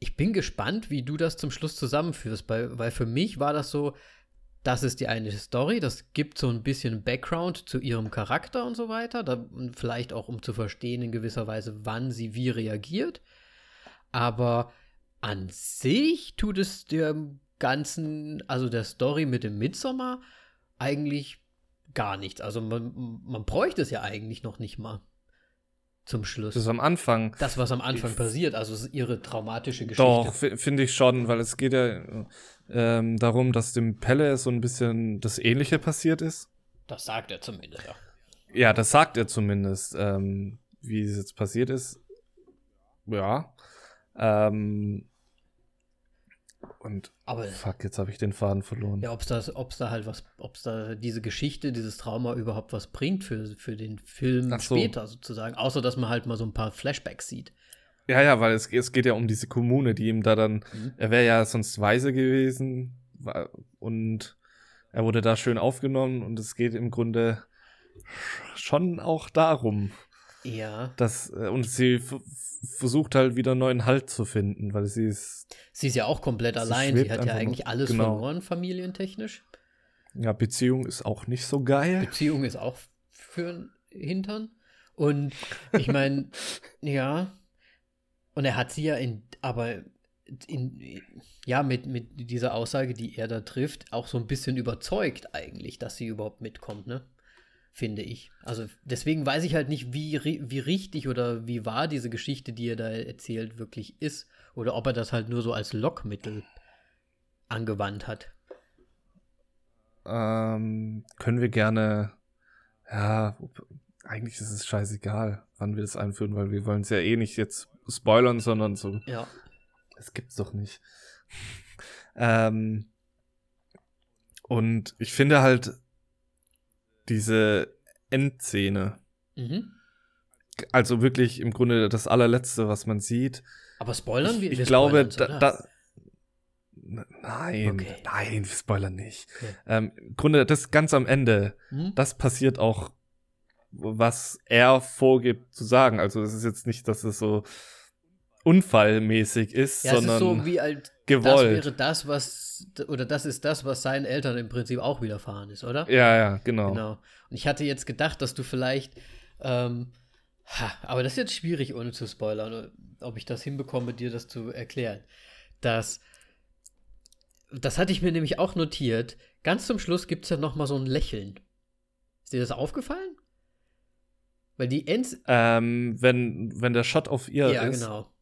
Speaker 1: ich bin gespannt, wie du das zum Schluss zusammenführst, weil, weil für mich war das so, das ist die eine Story, das gibt so ein bisschen Background zu ihrem Charakter und so weiter, da, vielleicht auch um zu verstehen in gewisser Weise, wann sie wie reagiert. Aber an sich tut es dem Ganzen, also der Story mit dem Midsommar, eigentlich gar nichts. Also man, man bräuchte es ja eigentlich noch nicht mal zum Schluss.
Speaker 2: Das ist am Anfang.
Speaker 1: Das, was am Anfang ich, passiert, also ihre traumatische Geschichte.
Speaker 2: Doch, finde ich schon, weil es geht ja ähm, darum, dass dem Pelle so ein bisschen das Ähnliche passiert ist.
Speaker 1: Das sagt er zumindest, ja.
Speaker 2: Ja, das sagt er zumindest. Ähm, wie es jetzt passiert ist, ja. Ähm, und
Speaker 1: aber,
Speaker 2: fuck, jetzt habe ich den Faden verloren.
Speaker 1: Ja, ob es ob's da halt was, ob es da diese Geschichte, dieses Trauma überhaupt was bringt für, für den Film so. später sozusagen, außer dass man halt mal so ein paar Flashbacks sieht.
Speaker 2: Ja, ja, weil es, es geht ja um diese Kommune, die ihm da dann, mhm. er wäre ja sonst weise gewesen und er wurde da schön aufgenommen und es geht im Grunde schon auch darum.
Speaker 1: Ja.
Speaker 2: Dass, äh, und sie versucht halt wieder einen neuen Halt zu finden, weil sie ist.
Speaker 1: Sie ist ja auch komplett sie allein. Sie hat ja eigentlich noch, alles genau. verloren, familientechnisch.
Speaker 2: Ja, Beziehung ist auch nicht so geil.
Speaker 1: Beziehung ist auch für den Hintern. Und ich meine, [LAUGHS] ja. Und er hat sie ja in, aber in, ja, mit, mit dieser Aussage, die er da trifft, auch so ein bisschen überzeugt eigentlich, dass sie überhaupt mitkommt, ne? Finde ich. Also deswegen weiß ich halt nicht, wie, wie richtig oder wie wahr diese Geschichte, die er da erzählt, wirklich ist. Oder ob er das halt nur so als Lockmittel angewandt hat.
Speaker 2: Ähm, können wir gerne, ja, eigentlich ist es scheißegal, wann wir das einführen, weil wir wollen es ja eh nicht jetzt spoilern, sondern so.
Speaker 1: Ja.
Speaker 2: Das gibt's doch nicht. [LAUGHS] ähm, und ich finde halt, diese Endszene. Mhm. Also wirklich im Grunde das allerletzte, was man sieht.
Speaker 1: Aber spoilern wir?
Speaker 2: Ich, ich glaube, da, da, Nein, okay. nein, wir spoilern nicht. Okay. Ähm, Im Grunde, das ganz am Ende, hm? das passiert auch, was er vorgibt zu sagen. Also es ist jetzt nicht, dass es so unfallmäßig ist, ja, sondern es ist so
Speaker 1: wie halt, gewollt. Das wäre das, was, oder das ist das, was seinen Eltern im Prinzip auch widerfahren ist, oder?
Speaker 2: Ja, ja, genau.
Speaker 1: Genau. Und ich hatte jetzt gedacht, dass du vielleicht, ähm, ha, aber das ist jetzt schwierig, ohne zu spoilern, ob ich das hinbekomme, dir das zu erklären. Dass, das hatte ich mir nämlich auch notiert, ganz zum Schluss gibt es ja noch mal so ein Lächeln. Ist dir das aufgefallen? Weil die Ends.
Speaker 2: Ähm, wenn, wenn der Shot auf ihr
Speaker 1: ja,
Speaker 2: ist.
Speaker 1: Ja, genau.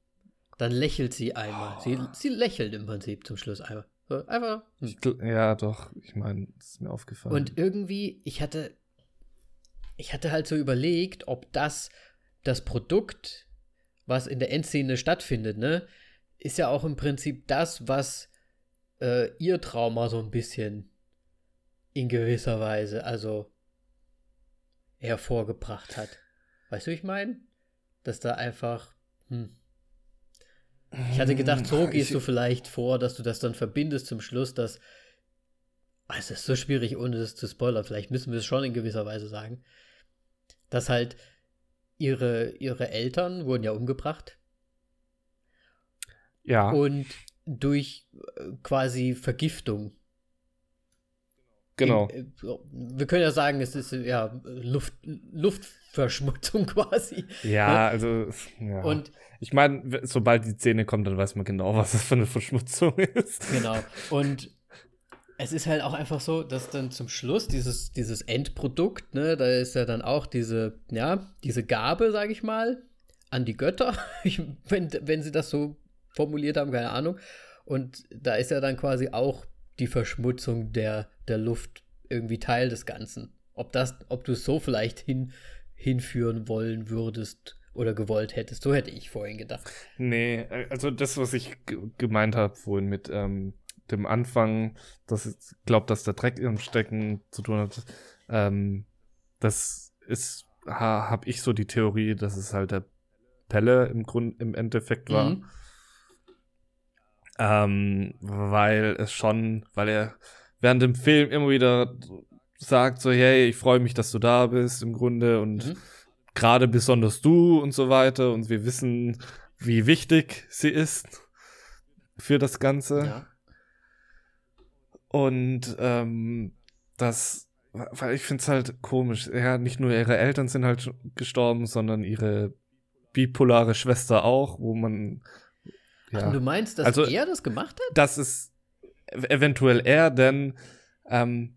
Speaker 1: Dann lächelt sie einmal. Sie, sie lächelt im Prinzip zum Schluss einmal. Einfach.
Speaker 2: Hm. Ja, doch. Ich meine, das ist mir aufgefallen.
Speaker 1: Und irgendwie, ich hatte, ich hatte halt so überlegt, ob das das Produkt, was in der Endszene stattfindet, ne, ist ja auch im Prinzip das, was äh, ihr Trauma so ein bisschen in gewisser Weise, also hervorgebracht hat. Weißt du, ich meine? Dass da einfach, hm, ich hatte gedacht, so hm, gehst du vielleicht vor, dass du das dann verbindest zum Schluss, dass. Oh, es ist so schwierig, ohne das zu spoilern. Vielleicht müssen wir es schon in gewisser Weise sagen. Dass halt ihre, ihre Eltern wurden ja umgebracht.
Speaker 2: Ja.
Speaker 1: Und durch äh, quasi Vergiftung.
Speaker 2: Genau.
Speaker 1: In, äh, wir können ja sagen, es ist ja Luft, Luftverschmutzung [LAUGHS] quasi.
Speaker 2: Ja, also. Ja.
Speaker 1: Und
Speaker 2: ich meine, sobald die Szene kommt, dann weiß man genau, [LAUGHS] was das für eine Verschmutzung ist.
Speaker 1: Genau. Und es ist halt auch einfach so, dass dann zum Schluss dieses, dieses Endprodukt, ne, da ist ja dann auch diese, ja, diese Gabe, sage ich mal, an die Götter, [LAUGHS] ich, wenn, wenn sie das so formuliert haben, keine Ahnung. Und da ist ja dann quasi auch die Verschmutzung der, der Luft irgendwie Teil des Ganzen. Ob das, ob du es so vielleicht hin, hinführen wollen würdest, oder gewollt hättest. So hätte ich vorhin gedacht.
Speaker 2: Nee, äh, also das, was ich gemeint habe vorhin mit ähm, dem Anfang, dass ich glaube, dass der Dreck im Stecken zu tun hat, ähm, das ist, ha, habe ich so die Theorie, dass es halt der Pelle im Grund im Endeffekt war. Mhm. Ähm, weil es schon, weil er während dem Film immer wieder sagt so, hey, ich freue mich, dass du da bist im Grunde und mhm. gerade besonders du und so weiter und wir wissen, wie wichtig sie ist für das Ganze. Ja. Und ähm, das, weil ich finde es halt komisch. Ja, nicht nur ihre Eltern sind halt gestorben, sondern ihre bipolare Schwester auch, wo man.
Speaker 1: Ja. Ach, du meinst, dass also, er das gemacht hat?
Speaker 2: Das ist eventuell er, denn ähm,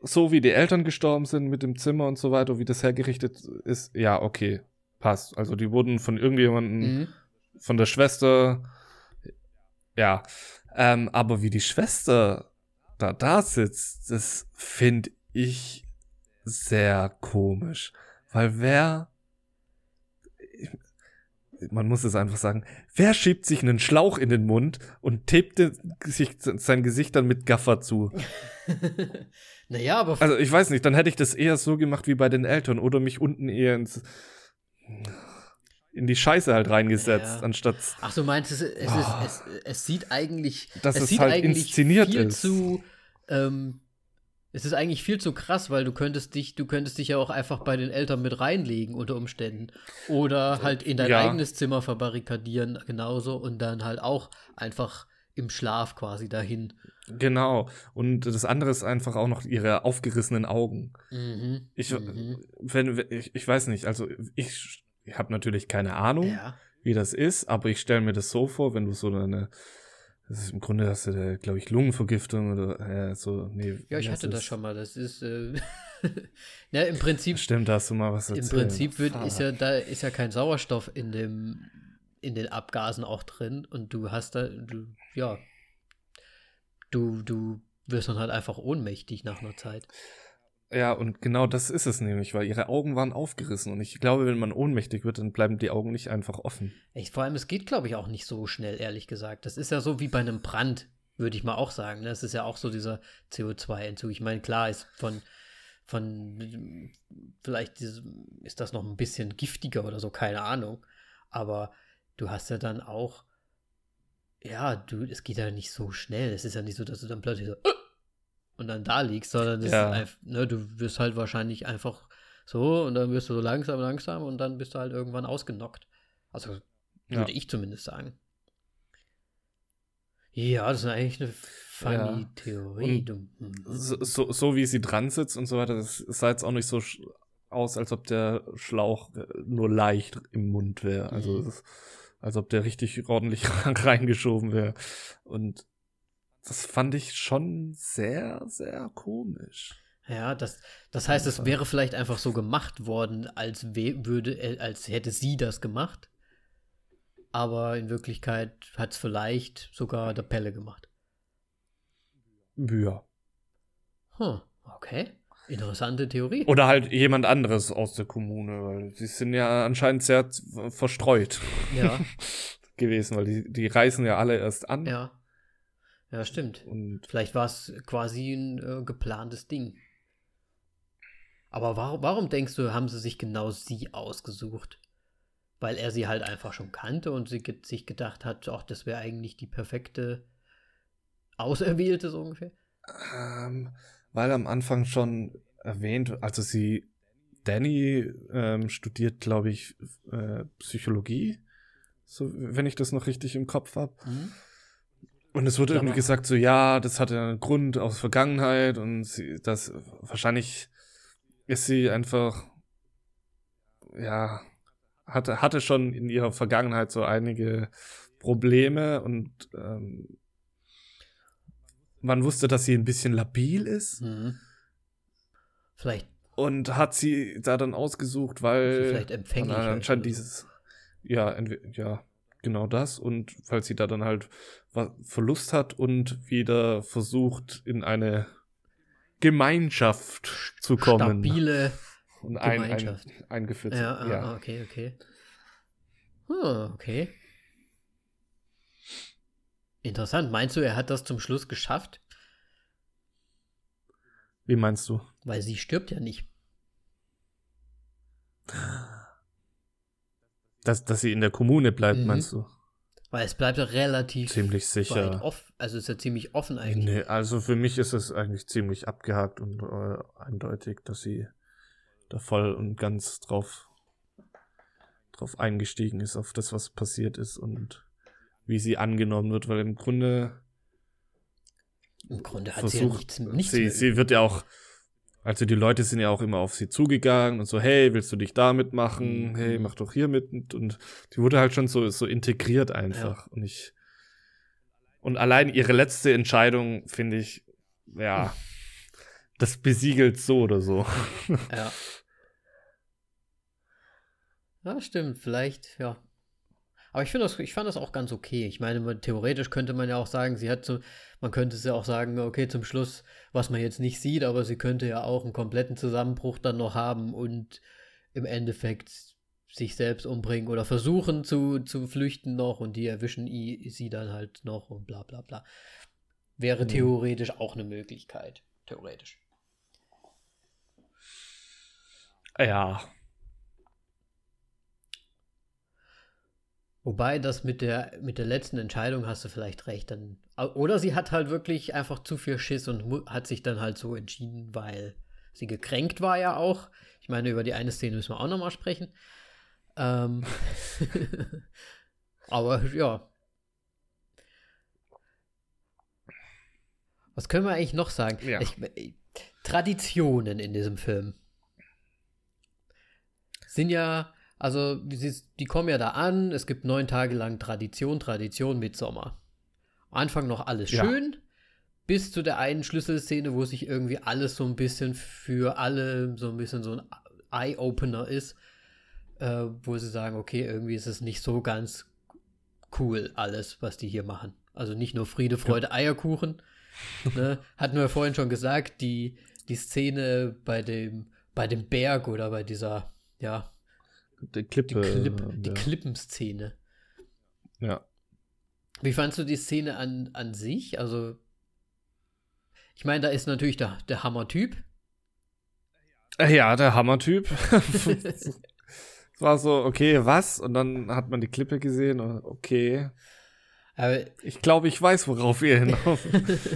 Speaker 2: so wie die Eltern gestorben sind mit dem Zimmer und so weiter, wie das hergerichtet ist, ja, okay, passt. Also die wurden von irgendjemandem, mhm. von der Schwester, ja. Ähm, aber wie die Schwester da da sitzt, das finde ich sehr komisch. Weil wer man muss es einfach sagen, wer schiebt sich einen Schlauch in den Mund und tapet sich sein Gesicht dann mit Gaffer zu? [LAUGHS]
Speaker 1: naja, aber.
Speaker 2: Also, ich weiß nicht, dann hätte ich das eher so gemacht wie bei den Eltern oder mich unten eher ins. in die Scheiße halt reingesetzt, ja. anstatt.
Speaker 1: Ach, du meinst, es, es, oh. ist, ah. es, es sieht eigentlich.
Speaker 2: Dass
Speaker 1: es,
Speaker 2: es halt inszeniert
Speaker 1: viel
Speaker 2: ist.
Speaker 1: zu. Ähm, es ist eigentlich viel zu krass, weil du könntest dich, du könntest dich ja auch einfach bei den Eltern mit reinlegen unter Umständen. Oder halt in dein ja. eigenes Zimmer verbarrikadieren, genauso, und dann halt auch einfach im Schlaf quasi dahin.
Speaker 2: Genau. Und das andere ist einfach auch noch ihre aufgerissenen Augen. Mhm. Ich, mhm. Wenn, ich, ich weiß nicht, also ich, ich habe natürlich keine Ahnung, ja. wie das ist, aber ich stelle mir das so vor, wenn du so eine das ist im Grunde hast du glaube ich, Lungenvergiftung oder äh, so. Nee,
Speaker 1: ja, ich hatte das schon mal. Das ist äh, ja, [LAUGHS] im Prinzip.
Speaker 2: Stimmt, da hast du mal was
Speaker 1: erzählt. Im Prinzip wird, ist ja da ist ja kein Sauerstoff in dem in den Abgasen auch drin und du hast da du ja du du wirst dann halt einfach ohnmächtig nach einer Zeit.
Speaker 2: Ja, und genau das ist es nämlich, weil ihre Augen waren aufgerissen. Und ich glaube, wenn man ohnmächtig wird, dann bleiben die Augen nicht einfach offen.
Speaker 1: Echt, vor allem, es geht, glaube ich, auch nicht so schnell, ehrlich gesagt. Das ist ja so wie bei einem Brand, würde ich mal auch sagen. Das ne? ist ja auch so dieser CO2-Entzug. Ich meine, klar ist von, von vielleicht ist das noch ein bisschen giftiger oder so, keine Ahnung. Aber du hast ja dann auch, ja, du, es geht ja nicht so schnell. Es ist ja nicht so, dass du dann plötzlich so, und dann da liegst, sondern ja. einfach, ne, du wirst halt wahrscheinlich einfach so und dann wirst du so langsam, langsam und dann bist du halt irgendwann ausgenockt. Also würde ja. ich zumindest sagen. Ja, das ist eigentlich eine funny ja. Theorie.
Speaker 2: Mhm. So, so, so, wie sie dran sitzt und so weiter, das sah jetzt auch nicht so aus, als ob der Schlauch äh, nur leicht im Mund wäre. Also, mhm. als ob der richtig ordentlich [LAUGHS] reingeschoben wäre. Und das fand ich schon sehr, sehr komisch.
Speaker 1: Ja, das, das heißt, es wäre vielleicht einfach so gemacht worden, als würde, äh, als hätte sie das gemacht. Aber in Wirklichkeit hat es vielleicht sogar der Pelle gemacht.
Speaker 2: Ja.
Speaker 1: Hm, okay. Interessante Theorie.
Speaker 2: Oder halt jemand anderes aus der Kommune, weil sie sind ja anscheinend sehr verstreut
Speaker 1: ja. [LAUGHS]
Speaker 2: gewesen, weil die, die reisen ja alle erst an.
Speaker 1: Ja. Ja, stimmt. Und Vielleicht war es quasi ein äh, geplantes Ding. Aber warum, warum denkst du, haben sie sich genau sie ausgesucht? Weil er sie halt einfach schon kannte und sie ge sich gedacht hat, ach, das wäre eigentlich die perfekte Auserwählte so ungefähr?
Speaker 2: Ähm, weil am Anfang schon erwähnt, also sie, Danny ähm, studiert, glaube ich, äh, Psychologie, so, wenn ich das noch richtig im Kopf habe. Mhm. Und es wurde irgendwie gesagt, so ja, das hatte einen Grund aus Vergangenheit und sie, das wahrscheinlich ist sie einfach, ja, hatte, hatte schon in ihrer Vergangenheit so einige Probleme und ähm, man wusste, dass sie ein bisschen labil ist.
Speaker 1: Mhm. Vielleicht.
Speaker 2: Und hat sie da dann ausgesucht, weil
Speaker 1: vielleicht empfänglich
Speaker 2: anscheinend dieses, ja, ja, genau das. Und falls sie da dann halt Verlust hat und wieder versucht, in eine Gemeinschaft zu kommen.
Speaker 1: Stabile
Speaker 2: und ein, Gemeinschaft. Ein, eingeführt.
Speaker 1: Ja, ja, ah, okay, okay. Oh, okay. Interessant. Meinst du, er hat das zum Schluss geschafft?
Speaker 2: Wie meinst du?
Speaker 1: Weil sie stirbt ja nicht.
Speaker 2: Dass, dass sie in der Kommune bleibt, mhm. meinst du?
Speaker 1: Weil es bleibt ja relativ
Speaker 2: ziemlich sicher.
Speaker 1: Off, also ist ja ziemlich offen eigentlich.
Speaker 2: Nee, also für mich ist es eigentlich ziemlich abgehakt und äh, eindeutig, dass sie da voll und ganz drauf, drauf eingestiegen ist, auf das, was passiert ist und wie sie angenommen wird, weil im Grunde.
Speaker 1: Im Grunde hat versucht, sie ja nichts, nichts
Speaker 2: sie, sie wird ja auch also die Leute sind ja auch immer auf sie zugegangen und so, hey, willst du dich da mitmachen? Mhm. Hey, mach doch hier mit. Und die wurde halt schon so, so integriert einfach. Ja. Und ich. Und allein ihre letzte Entscheidung, finde ich, ja, das besiegelt so oder so.
Speaker 1: Ja. [LAUGHS] Ja, stimmt. Vielleicht, ja. Aber ich finde das, ich fand das auch ganz okay. Ich meine, theoretisch könnte man ja auch sagen, sie hat so, man könnte es ja auch sagen, okay, zum Schluss, was man jetzt nicht sieht, aber sie könnte ja auch einen kompletten Zusammenbruch dann noch haben und im Endeffekt sich selbst umbringen oder versuchen zu, zu flüchten noch und die erwischen sie dann halt noch und bla bla bla. Wäre mhm. theoretisch auch eine Möglichkeit. Theoretisch.
Speaker 2: Ja,
Speaker 1: Wobei das mit der, mit der letzten Entscheidung hast du vielleicht recht. Dann, oder sie hat halt wirklich einfach zu viel Schiss und hat sich dann halt so entschieden, weil sie gekränkt war ja auch. Ich meine, über die eine Szene müssen wir auch nochmal sprechen. Ähm [LAUGHS] Aber ja. Was können wir eigentlich noch sagen? Ja. Ich, Traditionen in diesem Film sind ja also, die kommen ja da an, es gibt neun Tage lang Tradition, Tradition mit Sommer. Am Anfang noch alles schön, ja. bis zu der einen Schlüsselszene, wo sich irgendwie alles so ein bisschen für alle so ein bisschen so ein Eye-Opener ist, äh, wo sie sagen, okay, irgendwie ist es nicht so ganz cool, alles, was die hier machen. Also nicht nur Friede, Freude, ja. Eierkuchen. [LAUGHS] ne? Hatten wir vorhin schon gesagt, die, die Szene bei dem, bei dem Berg oder bei dieser, ja,
Speaker 2: die Klippe.
Speaker 1: Die, die ja. Klippenszene.
Speaker 2: Ja.
Speaker 1: Wie fandst du die Szene an, an sich? Also, ich meine, da ist natürlich der, der Hammer-Typ.
Speaker 2: Äh, ja, der Hammer-Typ. [LAUGHS] [LAUGHS] es war so, okay, was? Und dann hat man die Klippe gesehen und okay. Aber ich glaube, ich weiß, worauf ihr hinaus.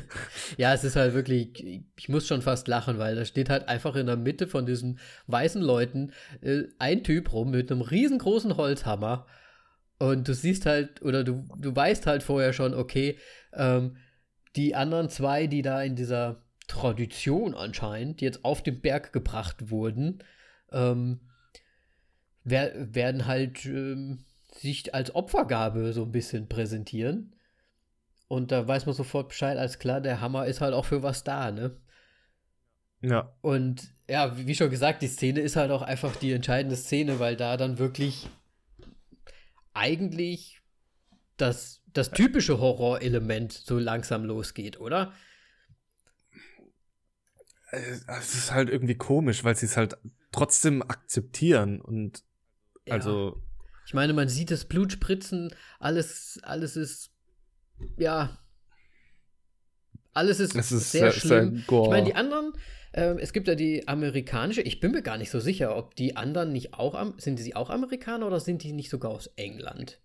Speaker 2: [LAUGHS]
Speaker 1: ja, es ist halt wirklich, ich muss schon fast lachen, weil da steht halt einfach in der Mitte von diesen weißen Leuten äh, ein Typ rum mit einem riesengroßen Holzhammer. Und du siehst halt, oder du, du weißt halt vorher schon, okay, ähm, die anderen zwei, die da in dieser Tradition anscheinend jetzt auf den Berg gebracht wurden, ähm, wer, werden halt ähm, sich als Opfergabe so ein bisschen präsentieren. Und da weiß man sofort Bescheid, als klar, der Hammer ist halt auch für was da, ne?
Speaker 2: Ja.
Speaker 1: Und ja, wie schon gesagt, die Szene ist halt auch einfach die entscheidende Szene, weil da dann wirklich eigentlich das, das typische Horrorelement so langsam losgeht, oder?
Speaker 2: Es ist halt irgendwie komisch, weil sie es halt trotzdem akzeptieren und ja. also
Speaker 1: ich meine, man sieht das Blut spritzen, alles, alles ist, ja, alles ist, ist sehr, sehr, schlimm. Sehr ich meine, die anderen, äh, es gibt ja die amerikanische, ich bin mir gar nicht so sicher, ob die anderen nicht auch, sind sie auch Amerikaner oder sind die nicht sogar aus England?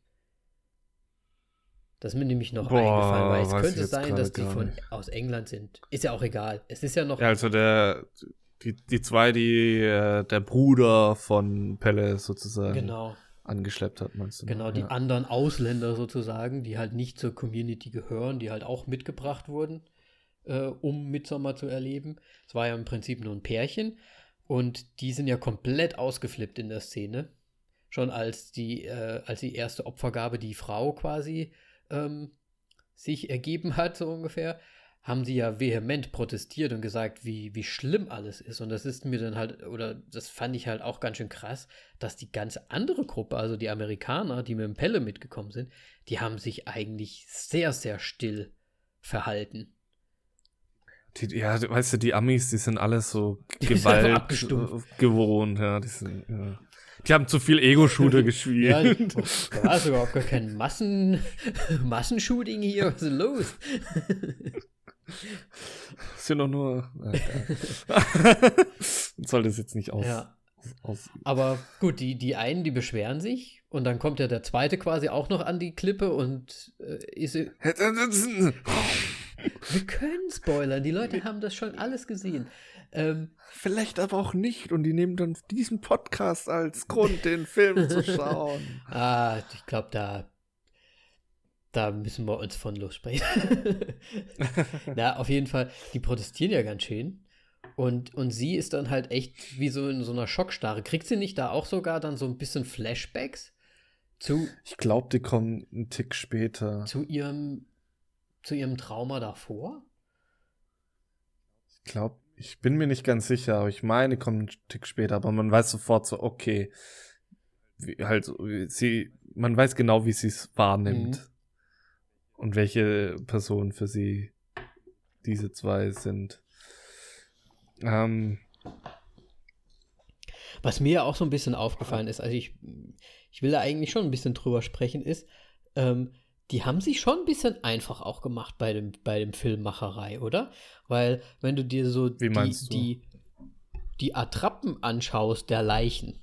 Speaker 1: Das ist mir nämlich noch Boah, eingefallen, weil es könnte sein, dass die von, aus England sind. Ist ja auch egal. Es ist ja noch.
Speaker 2: Ja, also der, die, die zwei, die, äh, der Bruder von Pelle sozusagen.
Speaker 1: Genau
Speaker 2: angeschleppt hat, meinst du?
Speaker 1: Genau, die ja. anderen Ausländer sozusagen, die halt nicht zur Community gehören, die halt auch mitgebracht wurden, äh, um Midsommar zu erleben. Es war ja im Prinzip nur ein Pärchen und die sind ja komplett ausgeflippt in der Szene. Schon als die, äh, als die erste Opfergabe die Frau quasi ähm, sich ergeben hat, so ungefähr, haben sie ja vehement protestiert und gesagt, wie, wie schlimm alles ist. Und das ist mir dann halt, oder das fand ich halt auch ganz schön krass, dass die ganz andere Gruppe, also die Amerikaner, die mit dem Pelle mitgekommen sind, die haben sich eigentlich sehr, sehr still verhalten.
Speaker 2: Die, ja, weißt du, die Amis, die sind alles so [LAUGHS] Gewalt gewohnt, ja, die sind, ja. Die haben zu viel Ego-Shooter [LAUGHS] gespielt. [LAUGHS] Ja,
Speaker 1: da war auch gar kein Massen, Massenshooting hier. Was ist los? [LAUGHS]
Speaker 2: Das sind doch nur. [LAUGHS] soll das jetzt nicht aus. Ja.
Speaker 1: aus Aber gut, die, die einen, die beschweren sich Und dann kommt ja der zweite quasi auch noch an die Klippe und äh, ist. Wir können spoilern, die Leute haben das schon alles gesehen.
Speaker 2: Ähm, Vielleicht aber auch nicht und die nehmen dann diesen Podcast als Grund, den Film zu [LAUGHS] schauen.
Speaker 1: Ah, ich glaube, da, da müssen wir uns von lossprechen. [LAUGHS] Na, auf jeden Fall, die protestieren ja ganz schön. Und, und sie ist dann halt echt wie so in so einer Schockstarre. Kriegt sie nicht da auch sogar dann so ein bisschen Flashbacks? Zu,
Speaker 2: ich glaube, die kommen einen Tick später.
Speaker 1: Zu ihrem, zu ihrem Trauma davor?
Speaker 2: Ich glaube, ich bin mir nicht ganz sicher, aber ich meine, die kommen einen Tick später, aber man weiß sofort so, okay, wie, halt, sie, man weiß genau, wie sie es wahrnimmt. Mhm. Und welche Personen für sie diese zwei sind. Ähm,
Speaker 1: was mir ja auch so ein bisschen aufgefallen ist, also ich, ich will da eigentlich schon ein bisschen drüber sprechen, ist, ähm, die haben sich schon ein bisschen einfach auch gemacht bei dem, bei dem Filmmacherei, oder? Weil, wenn du dir so die, die, die Attrappen anschaust der Leichen,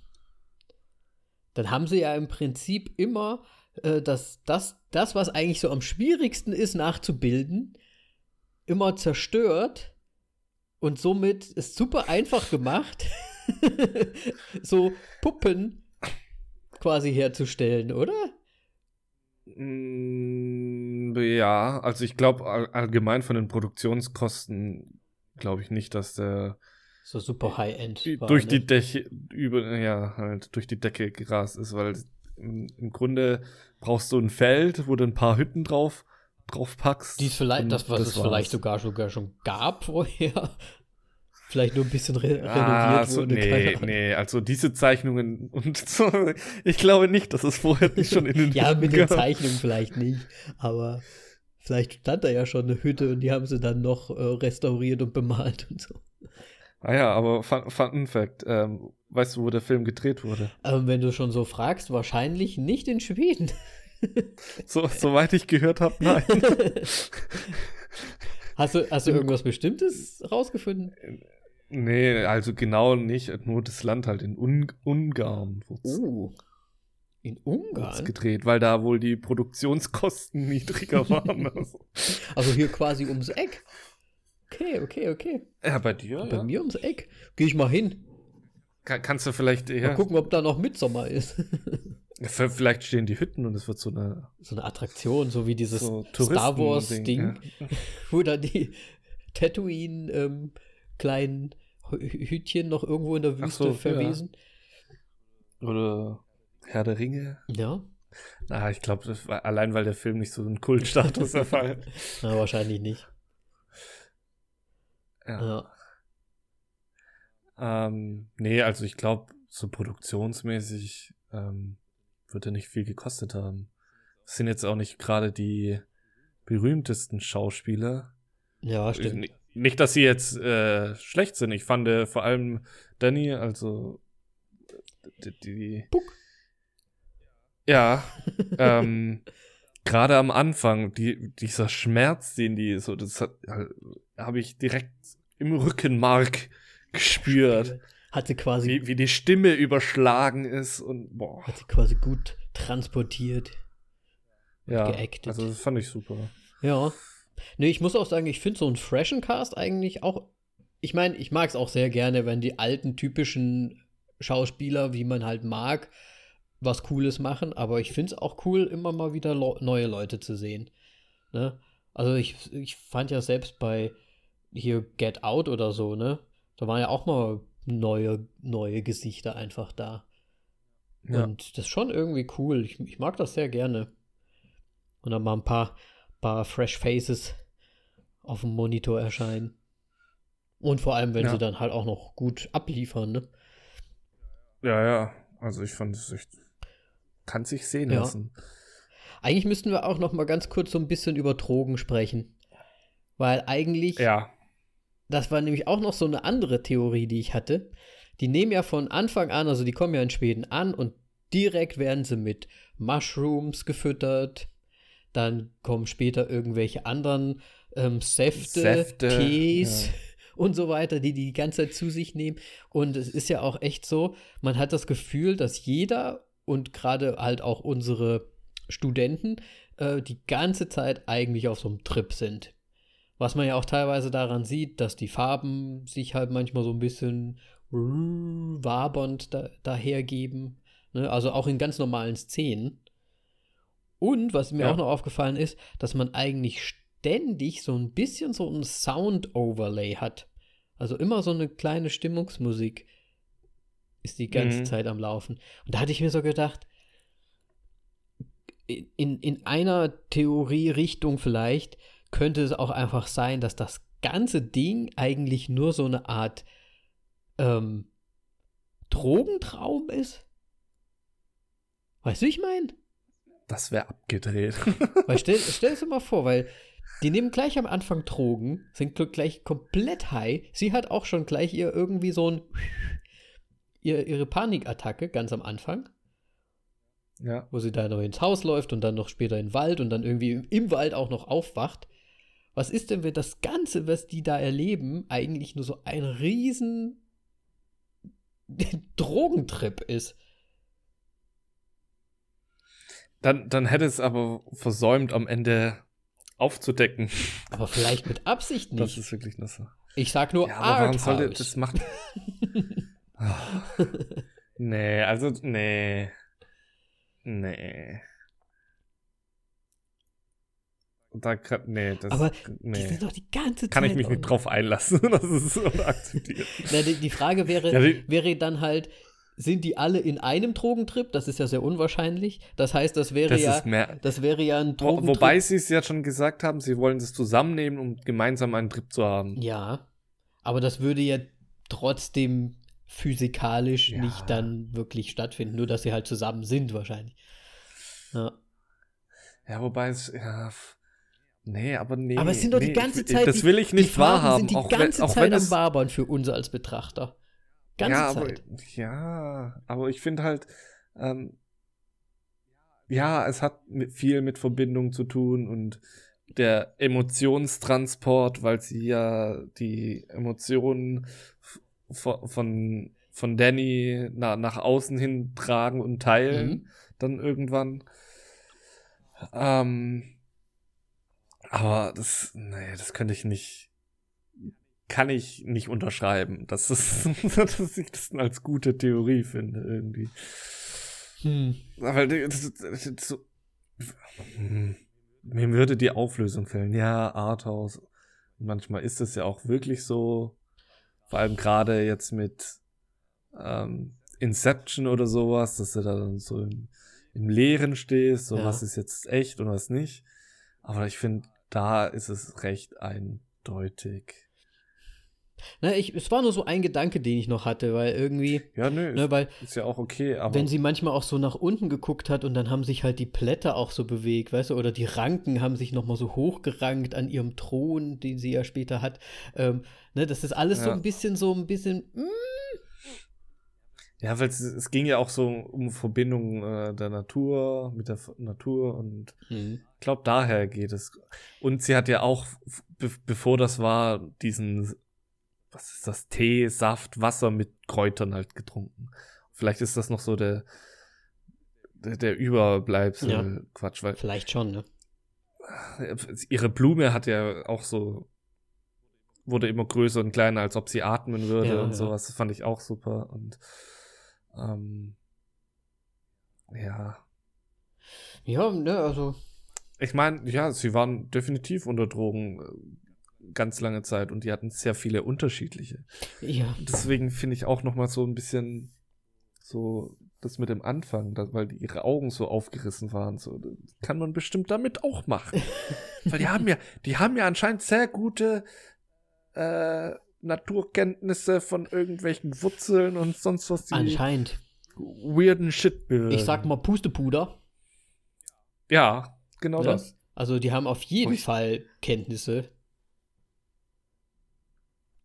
Speaker 1: dann haben sie ja im Prinzip immer äh, das, das, das, was eigentlich so am schwierigsten ist nachzubilden, immer zerstört und somit ist super einfach gemacht. [LAUGHS] so Puppen quasi herzustellen, oder?
Speaker 2: Mm, ja, also ich glaube allgemein von den Produktionskosten glaube ich nicht, dass der
Speaker 1: so super High-End
Speaker 2: durch die Decke über ja halt durch die Decke gerast ist, weil im Grunde brauchst du ein Feld, wo du ein paar Hütten drauf drauf packst.
Speaker 1: Die vielleicht, das was das es war's. vielleicht sogar sogar schon gab vorher, [LAUGHS] vielleicht nur ein bisschen re ah, renoviert
Speaker 2: so, wurde. Nee, nee, also diese Zeichnungen [LAUGHS] und so, ich glaube nicht, dass es vorher nicht schon in den [LAUGHS]
Speaker 1: Ja, mit den Zeichnungen vielleicht nicht, aber vielleicht stand da ja schon eine Hütte und die haben sie dann noch äh, restauriert und bemalt und so.
Speaker 2: Ah ja, aber Fun, fun Fact, ähm, weißt du, wo der Film gedreht wurde?
Speaker 1: Ähm, wenn du schon so fragst, wahrscheinlich nicht in Schweden. [LAUGHS]
Speaker 2: so, soweit ich gehört habe, nein. [LAUGHS]
Speaker 1: Hast du, hast du irgendwas Bestimmtes rausgefunden?
Speaker 2: Nee, also genau nicht, nur das Land halt in Un Ungarn.
Speaker 1: Oh. In Ungarn?
Speaker 2: gedreht, weil da wohl die Produktionskosten [LAUGHS] niedriger waren.
Speaker 1: Also. also hier quasi ums Eck. Okay, okay, okay.
Speaker 2: Ja, bei dir?
Speaker 1: Bei
Speaker 2: ja.
Speaker 1: mir ums Eck. Gehe ich mal hin.
Speaker 2: Kann, kannst du vielleicht.
Speaker 1: Ja. Mal gucken, ob da noch Mitsommer ist.
Speaker 2: vielleicht stehen die Hütten und es wird so eine.
Speaker 1: So eine Attraktion, so wie dieses so Star Wars-Ding, ja. [LAUGHS] wo da die Tatooine ähm, kleinen Hütchen noch irgendwo in der Wüste so, verwiesen.
Speaker 2: Ja. Oder Herr der Ringe.
Speaker 1: Ja.
Speaker 2: Na, ich glaube, allein weil der Film nicht so einen Kultstatus erfallen. [LAUGHS]
Speaker 1: Na, wahrscheinlich nicht.
Speaker 2: Ja. ja. Ähm, nee, also ich glaube, so produktionsmäßig ähm, wird er nicht viel gekostet haben. Das sind jetzt auch nicht gerade die berühmtesten Schauspieler.
Speaker 1: Ja, stimmt.
Speaker 2: Nicht, dass sie jetzt äh, schlecht sind. Ich fand äh, vor allem Danny, also die. die
Speaker 1: Puck.
Speaker 2: Ja. ähm, [LAUGHS] Gerade am Anfang, die, dieser Schmerz, den die so, das habe ich direkt im Rückenmark gespürt.
Speaker 1: Hat sie quasi.
Speaker 2: Wie, wie die Stimme überschlagen ist und boah.
Speaker 1: Hat sie quasi gut transportiert.
Speaker 2: Ja. Geactet. Also das fand ich super.
Speaker 1: Ja. Nee, ich muss auch sagen, ich finde so einen freshen Cast eigentlich auch. Ich meine, ich mag es auch sehr gerne, wenn die alten typischen Schauspieler, wie man halt mag, was Cooles machen, aber ich finde es auch cool, immer mal wieder neue Leute zu sehen. Ne? Also ich, ich fand ja selbst bei hier Get Out oder so, ne? Da waren ja auch mal neue, neue Gesichter einfach da. Ja. Und das ist schon irgendwie cool. Ich, ich mag das sehr gerne. Und dann mal ein paar paar Fresh Faces auf dem Monitor erscheinen. Und vor allem, wenn ja. sie dann halt auch noch gut abliefern, ne?
Speaker 2: Ja, ja. Also ich fand es echt. Kann sich sehen ja. lassen.
Speaker 1: Eigentlich müssten wir auch noch mal ganz kurz so ein bisschen über Drogen sprechen. Weil eigentlich.
Speaker 2: Ja.
Speaker 1: Das war nämlich auch noch so eine andere Theorie, die ich hatte. Die nehmen ja von Anfang an, also die kommen ja in Schweden an und direkt werden sie mit Mushrooms gefüttert, dann kommen später irgendwelche anderen ähm, Säfte, Säfte, Tees ja. [LAUGHS] und so weiter, die die die ganze Zeit zu sich nehmen. Und es ist ja auch echt so, man hat das Gefühl, dass jeder und gerade halt auch unsere Studenten äh, die ganze Zeit eigentlich auf so einem Trip sind. Was man ja auch teilweise daran sieht, dass die Farben sich halt manchmal so ein bisschen wabernd da, dahergeben. Ne? Also auch in ganz normalen Szenen. Und was mir ja. auch noch aufgefallen ist, dass man eigentlich ständig so ein bisschen so ein Sound-Overlay hat. Also immer so eine kleine Stimmungsmusik ist die ganze mhm. Zeit am Laufen. Und da hatte ich mir so gedacht, in, in einer Theorie-Richtung vielleicht könnte es auch einfach sein, dass das ganze Ding eigentlich nur so eine Art ähm, Drogentraum ist. Weißt du, wie ich meine?
Speaker 2: Das wäre abgedreht. [LAUGHS]
Speaker 1: weil stell, [LAUGHS] stell es dir mal vor, weil die nehmen gleich am Anfang Drogen, sind gleich komplett high. Sie hat auch schon gleich ihr irgendwie so ein ihr, ihre Panikattacke ganz am Anfang. Ja. Wo sie da noch ins Haus läuft und dann noch später in den Wald und dann irgendwie im Wald auch noch aufwacht. Was ist denn, wenn das Ganze, was die da erleben, eigentlich nur so ein riesen [LAUGHS] Drogentrip ist?
Speaker 2: Dann, dann hätte es aber versäumt, am Ende aufzudecken.
Speaker 1: Aber vielleicht mit Absicht nicht.
Speaker 2: Das ist wirklich nasse.
Speaker 1: Ich sag nur ja, aber warum sollte
Speaker 2: das machen? oh. [LAUGHS] Nee, also nee. Nee. Da nee, das,
Speaker 1: Aber
Speaker 2: nee.
Speaker 1: die sind doch die ganze Zeit.
Speaker 2: Kann ich mich nicht drauf einlassen. [LAUGHS] das ist unakzeptiert. [LAUGHS]
Speaker 1: Na, die, die, Frage wäre, ja, die, wäre dann halt, sind die alle in einem Drogentrip? Das ist ja sehr unwahrscheinlich. Das heißt, das wäre das ja, mehr, das wäre ja ein
Speaker 2: Drogentrip. Wobei sie es ja schon gesagt haben, sie wollen es zusammennehmen, um gemeinsam einen Trip zu haben.
Speaker 1: Ja, aber das würde ja trotzdem physikalisch ja. nicht dann wirklich stattfinden, nur dass sie halt zusammen sind wahrscheinlich. Ja.
Speaker 2: Ja, wobei es, ja, nee, aber nee.
Speaker 1: Aber es sind doch nee, die ganze Zeit,
Speaker 2: das will ich nicht wahrhaben.
Speaker 1: sind die
Speaker 2: auch
Speaker 1: ganze
Speaker 2: wenn, auch
Speaker 1: Zeit am Barbern für uns als Betrachter. Ganze
Speaker 2: ja,
Speaker 1: Zeit.
Speaker 2: Aber, ja, aber ich finde halt, ähm, ja, es hat mit, viel mit Verbindung zu tun und der Emotionstransport, weil sie ja die Emotionen von, von Danny na, nach außen hin tragen und teilen, mhm. dann irgendwann. Ähm, aber das, nee, das könnte ich nicht, kann ich nicht unterschreiben, dass, es, [LAUGHS] dass ich das als gute Theorie finde, irgendwie. Hm. Aber das, das, das, so, hm, mir würde die Auflösung fehlen. Ja, Arthouse. Manchmal ist es ja auch wirklich so. Vor allem gerade jetzt mit ähm, Inception oder sowas, dass du da dann so im, im Leeren stehst, so ja. was ist jetzt echt und was nicht. Aber ich finde, da ist es recht eindeutig.
Speaker 1: Na, ich, es war nur so ein Gedanke, den ich noch hatte, weil irgendwie.
Speaker 2: Ja, nö,
Speaker 1: ne, weil,
Speaker 2: ist ja auch okay, aber.
Speaker 1: Wenn sie manchmal auch so nach unten geguckt hat und dann haben sich halt die Blätter auch so bewegt, weißt du, oder die Ranken haben sich nochmal so hochgerankt an ihrem Thron, den sie ja später hat. Ähm, ne, das ist alles ja. so ein bisschen, so ein bisschen. Mm.
Speaker 2: Ja, weil es, es, ging ja auch so um Verbindung äh, der Natur mit der Natur und mhm. Ich glaube, daher geht es. Und sie hat ja auch, be bevor das war, diesen was ist das, Tee, Saft, Wasser mit Kräutern halt getrunken. Vielleicht ist das noch so der, der, der Überbleibsel ja. Quatsch, weil.
Speaker 1: Vielleicht schon, ne?
Speaker 2: Ihre Blume hat ja auch so, wurde immer größer und kleiner, als ob sie atmen würde ja, und ja. sowas. Das fand ich auch super und, ähm, ja.
Speaker 1: Ja, ne, also.
Speaker 2: Ich meine, ja, sie waren definitiv unter Drogen ganz lange Zeit und die hatten sehr viele unterschiedliche.
Speaker 1: Ja.
Speaker 2: Deswegen finde ich auch noch mal so ein bisschen so das mit dem Anfang, dass, weil die, ihre Augen so aufgerissen waren, so kann man bestimmt damit auch machen. [LAUGHS] weil die haben ja, die haben ja anscheinend sehr gute äh, Naturkenntnisse von irgendwelchen Wurzeln und sonst was.
Speaker 1: Die anscheinend.
Speaker 2: Weirden Shit.
Speaker 1: Bilden. Ich sag mal Pustepuder.
Speaker 2: Ja, genau ja? das.
Speaker 1: Also die haben auf jeden Fall Kenntnisse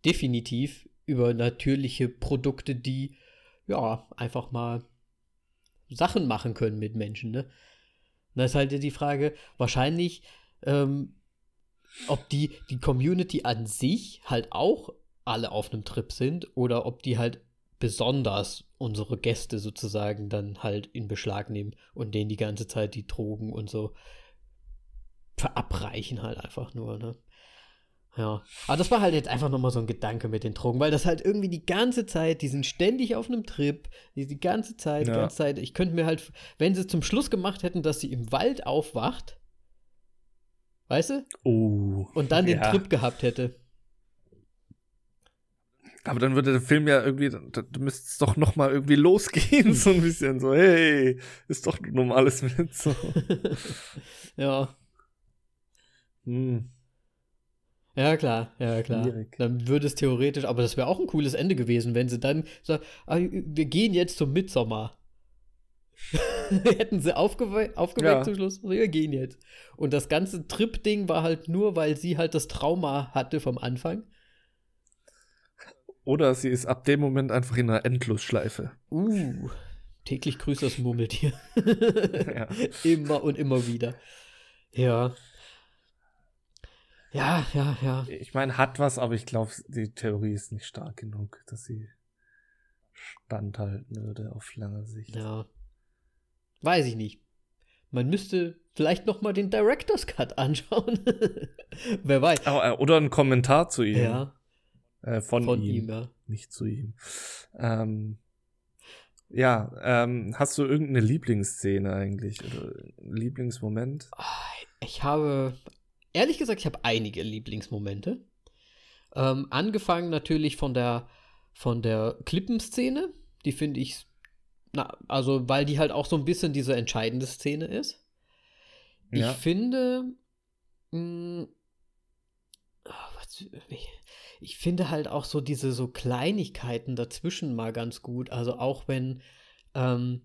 Speaker 1: definitiv über natürliche Produkte, die ja einfach mal Sachen machen können mit Menschen. Ne? Und das ist halt die Frage, wahrscheinlich, ähm, ob die, die Community an sich halt auch alle auf einem Trip sind oder ob die halt besonders unsere Gäste sozusagen dann halt in Beschlag nehmen und denen die ganze Zeit die Drogen und so verabreichen halt einfach nur, ne? Ja, aber das war halt jetzt einfach nochmal so ein Gedanke mit den Drogen, weil das halt irgendwie die ganze Zeit, die sind ständig auf einem Trip, die, die ganze Zeit, ja. ganze Zeit. Ich könnte mir halt, wenn sie zum Schluss gemacht hätten, dass sie im Wald aufwacht, weißt du?
Speaker 2: Oh.
Speaker 1: Und dann ja. den Trip gehabt hätte.
Speaker 2: Aber dann würde der Film ja irgendwie, da, da müsste es doch noch mal irgendwie losgehen, [LAUGHS] so ein bisschen so, hey, ist doch normales mit so. [LAUGHS]
Speaker 1: ja. Hm. Ja, klar, ja, klar. Schwierig. Dann würde es theoretisch, aber das wäre auch ein cooles Ende gewesen, wenn sie dann sagen, ah, wir gehen jetzt zum Mitsommer. [LAUGHS] Hätten sie aufgewe aufgeweckt ja. zum Schluss, wir gehen jetzt. Und das ganze Trip-Ding war halt nur, weil sie halt das Trauma hatte vom Anfang.
Speaker 2: Oder sie ist ab dem Moment einfach in einer Endlosschleife.
Speaker 1: Uh, täglich grüßt das Murmeltier. [LAUGHS] ja. Immer und immer wieder. Ja. Ja, ja, ja.
Speaker 2: Ich meine, hat was, aber ich glaube, die Theorie ist nicht stark genug, dass sie standhalten würde auf lange Sicht.
Speaker 1: Ja. Weiß ich nicht. Man müsste vielleicht noch mal den Director's Cut anschauen. [LAUGHS] Wer weiß.
Speaker 2: Äh, oder einen Kommentar zu ihm.
Speaker 1: Ja.
Speaker 2: Äh, von, von, ihm. ihm ja. Nicht zu ihm. Ähm, ja, ähm, hast du irgendeine Lieblingsszene eigentlich? Oder Lieblingsmoment?
Speaker 1: Ah, ich habe ehrlich gesagt, ich habe einige Lieblingsmomente. Ähm, angefangen natürlich von der, von der Klippenszene. Die finde ich, na, also, weil die halt auch so ein bisschen diese entscheidende Szene ist. Ja. Ich finde, mh, hm, oh, was, ich, ich finde halt auch so diese so Kleinigkeiten dazwischen mal ganz gut. Also auch wenn, ähm,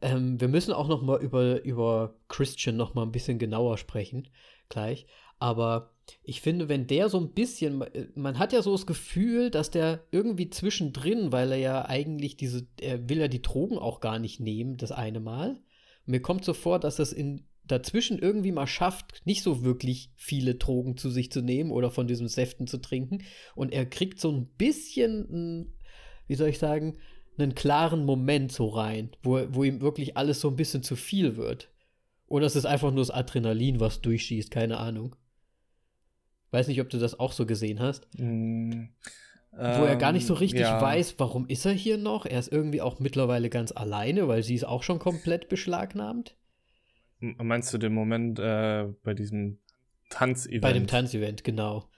Speaker 1: ähm, wir müssen auch noch mal über, über Christian noch mal ein bisschen genauer sprechen, gleich. Aber ich finde, wenn der so ein bisschen, äh, man hat ja so das Gefühl, dass der irgendwie zwischendrin, weil er ja eigentlich diese, er will ja die Drogen auch gar nicht nehmen, das eine Mal. mir kommt so vor, dass das in dazwischen irgendwie mal schafft, nicht so wirklich viele Drogen zu sich zu nehmen oder von diesen Säften zu trinken. Und er kriegt so ein bisschen, wie soll ich sagen, einen klaren Moment so rein, wo, wo ihm wirklich alles so ein bisschen zu viel wird. Oder es ist einfach nur das Adrenalin, was durchschießt, keine Ahnung. Weiß nicht, ob du das auch so gesehen hast.
Speaker 2: Mm,
Speaker 1: wo er gar nicht so ähm, richtig ja. weiß, warum ist er hier noch. Er ist irgendwie auch mittlerweile ganz alleine, weil sie ist auch schon komplett beschlagnahmt.
Speaker 2: Meinst du den Moment äh, bei diesem Tanzevent?
Speaker 1: Bei dem Tanzevent, genau.